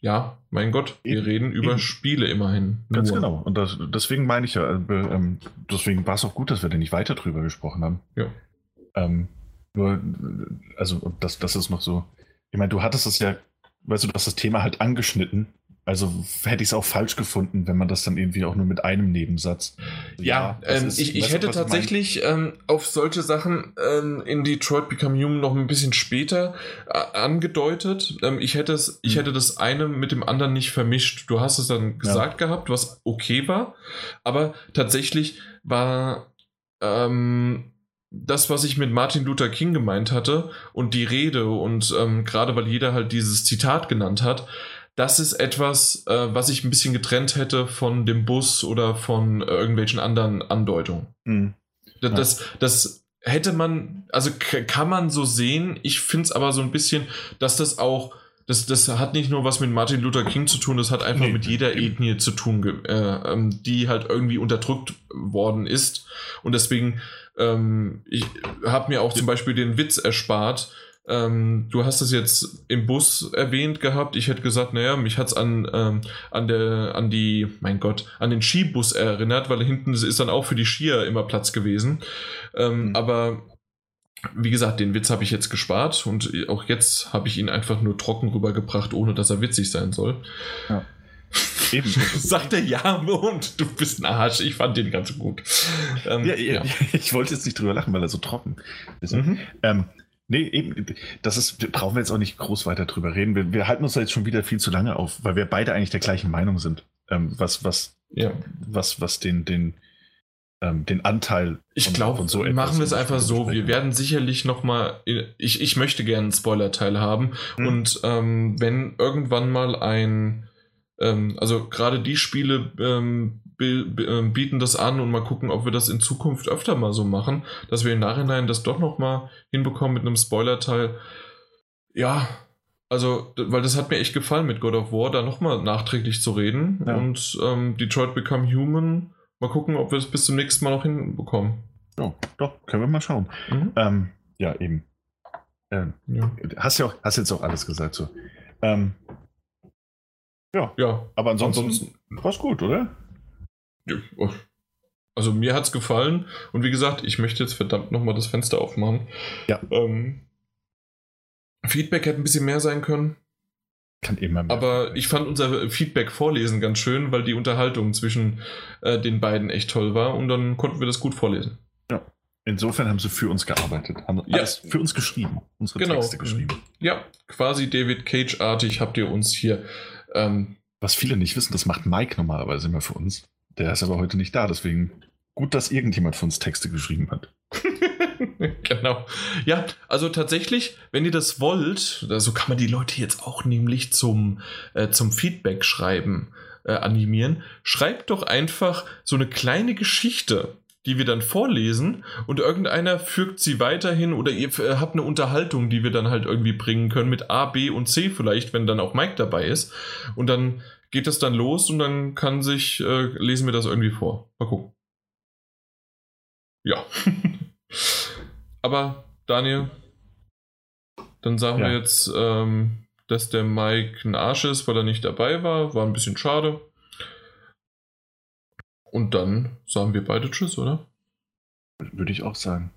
ja, mein Gott, wir reden über eben. Spiele immerhin. Nur. Ganz genau. Und das, deswegen meine ich ja, äh, ähm, deswegen war es auch gut, dass wir da nicht weiter drüber gesprochen haben. Ja. Ähm, nur, also das, das ist noch so. Ich meine, du hattest es ja, weißt du, du hast das Thema halt angeschnitten also hätte ich es auch falsch gefunden, wenn man das dann irgendwie auch nur mit einem Nebensatz. Ja, ja ähm, ich, ich hätte tatsächlich ähm, auf solche Sachen ähm, in Detroit Become Human noch ein bisschen später äh, angedeutet. Ähm, ich, hätte es, ich hm. hätte das eine mit dem anderen nicht vermischt. Du hast es dann gesagt ja. gehabt, was okay war, aber tatsächlich war ähm, das, was ich mit Martin Luther King gemeint hatte und die Rede und ähm, gerade weil jeder halt dieses Zitat genannt hat, das ist etwas, äh, was ich ein bisschen getrennt hätte von dem Bus oder von äh, irgendwelchen anderen Andeutungen. Mhm. Das, das, das, hätte man, also kann man so sehen. Ich finde es aber so ein bisschen, dass das auch das, das hat nicht nur was mit Martin Luther King zu tun, das hat einfach nee, mit jeder. Ethnie zu tun, äh, ähm, die halt irgendwie unterdrückt worden ist. Und deswegen, ähm, ich habe mir auch zum Beispiel den Witz erspart. Ähm, du hast es jetzt im Bus erwähnt gehabt. Ich hätte gesagt, naja, mich hat es an, ähm, an, der, an die, mein Gott, an den Skibus erinnert, weil hinten ist dann auch für die Skier immer Platz gewesen. Ähm, mhm. Aber wie gesagt, den Witz habe ich jetzt gespart und auch jetzt habe ich ihn einfach nur trocken rübergebracht, ohne dass er witzig sein soll. Ja. Eben. Sagt er ja und du bist ein Arsch. Ich fand den ganz gut. Ähm, ja, ja. Ich wollte jetzt nicht drüber lachen, weil er so trocken ist. Mhm. Ähm, nee, eben, das ist, brauchen wir jetzt auch nicht groß weiter drüber reden. Wir, wir, halten uns da jetzt schon wieder viel zu lange auf, weil wir beide eigentlich der gleichen Meinung sind. Ähm, was, was, ja. was, was den, den, ähm, den Anteil. Ich glaube, so machen wir es einfach so. Wir werden sicherlich noch mal. Ich, ich möchte gerne einen Spoiler-Teil haben hm. und ähm, wenn irgendwann mal ein, ähm, also gerade die Spiele ähm, bieten das an und mal gucken, ob wir das in Zukunft öfter mal so machen, dass wir im Nachhinein das doch noch mal hinbekommen mit einem Spoiler-Teil. Ja, also, weil das hat mir echt gefallen mit God of War, da nochmal nachträglich zu reden. Ja. Und ähm, Detroit Become Human Mal gucken, ob wir es bis zum nächsten Mal noch hinbekommen. Ja, doch, können wir mal schauen. Mhm. Ähm, ja, eben. Ähm, ja. Hast ja auch, hast jetzt auch alles gesagt so. Ähm, ja. ja. Aber ansonsten, ansonsten war es gut, oder? Oh. Also mir hat es gefallen und wie gesagt, ich möchte jetzt verdammt nochmal das Fenster aufmachen. Ja. Ähm, Feedback hätte ein bisschen mehr sein können. Kann immer mehr. Aber ich fand unser Feedback vorlesen ganz schön, weil die Unterhaltung zwischen äh, den beiden echt toll war und dann konnten wir das gut vorlesen. Ja. Insofern haben sie für uns gearbeitet, haben ja. alles für uns geschrieben, unsere genau. Texte geschrieben. Ja, quasi David Cage-artig habt ihr uns hier. Ähm, Was viele nicht wissen, das macht Mike normalerweise immer für uns. Der ist aber heute nicht da, deswegen gut, dass irgendjemand für uns Texte geschrieben hat. genau. Ja, also tatsächlich, wenn ihr das wollt, so also kann man die Leute jetzt auch nämlich zum, äh, zum Feedback schreiben äh, animieren. Schreibt doch einfach so eine kleine Geschichte, die wir dann vorlesen und irgendeiner fügt sie weiterhin oder ihr äh, habt eine Unterhaltung, die wir dann halt irgendwie bringen können mit A, B und C vielleicht, wenn dann auch Mike dabei ist. Und dann geht das dann los und dann kann sich, äh, lesen wir das irgendwie vor. Mal gucken. Ja. Aber Daniel, dann sagen ja. wir jetzt, ähm, dass der Mike ein Arsch ist, weil er nicht dabei war. War ein bisschen schade. Und dann sagen wir beide Tschüss, oder? Würde ich auch sagen.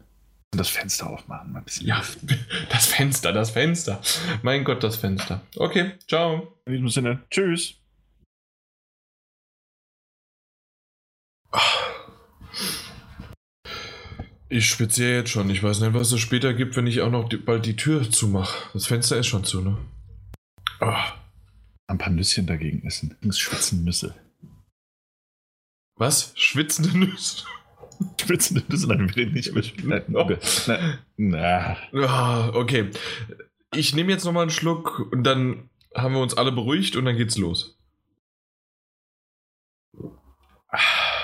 Und das Fenster aufmachen, mal ein bisschen. Ja, das Fenster, das Fenster. Mein Gott, das Fenster. Okay, ciao. In diesem Sinne, tschüss. Ich schwitze jetzt schon. Ich weiß nicht, was es später gibt, wenn ich auch noch die, bald die Tür zumache. Das Fenster ist schon zu, ne? Oh. Ein paar Nüsschen dagegen essen. Schwitzen Nüsse. Was? Schwitzende Nüsse? Schwitzende Nüsse? Nein, wir reden nicht mehr. Oh. Na. Oh, okay. Ich nehme jetzt nochmal einen Schluck und dann haben wir uns alle beruhigt und dann geht's los. Ah.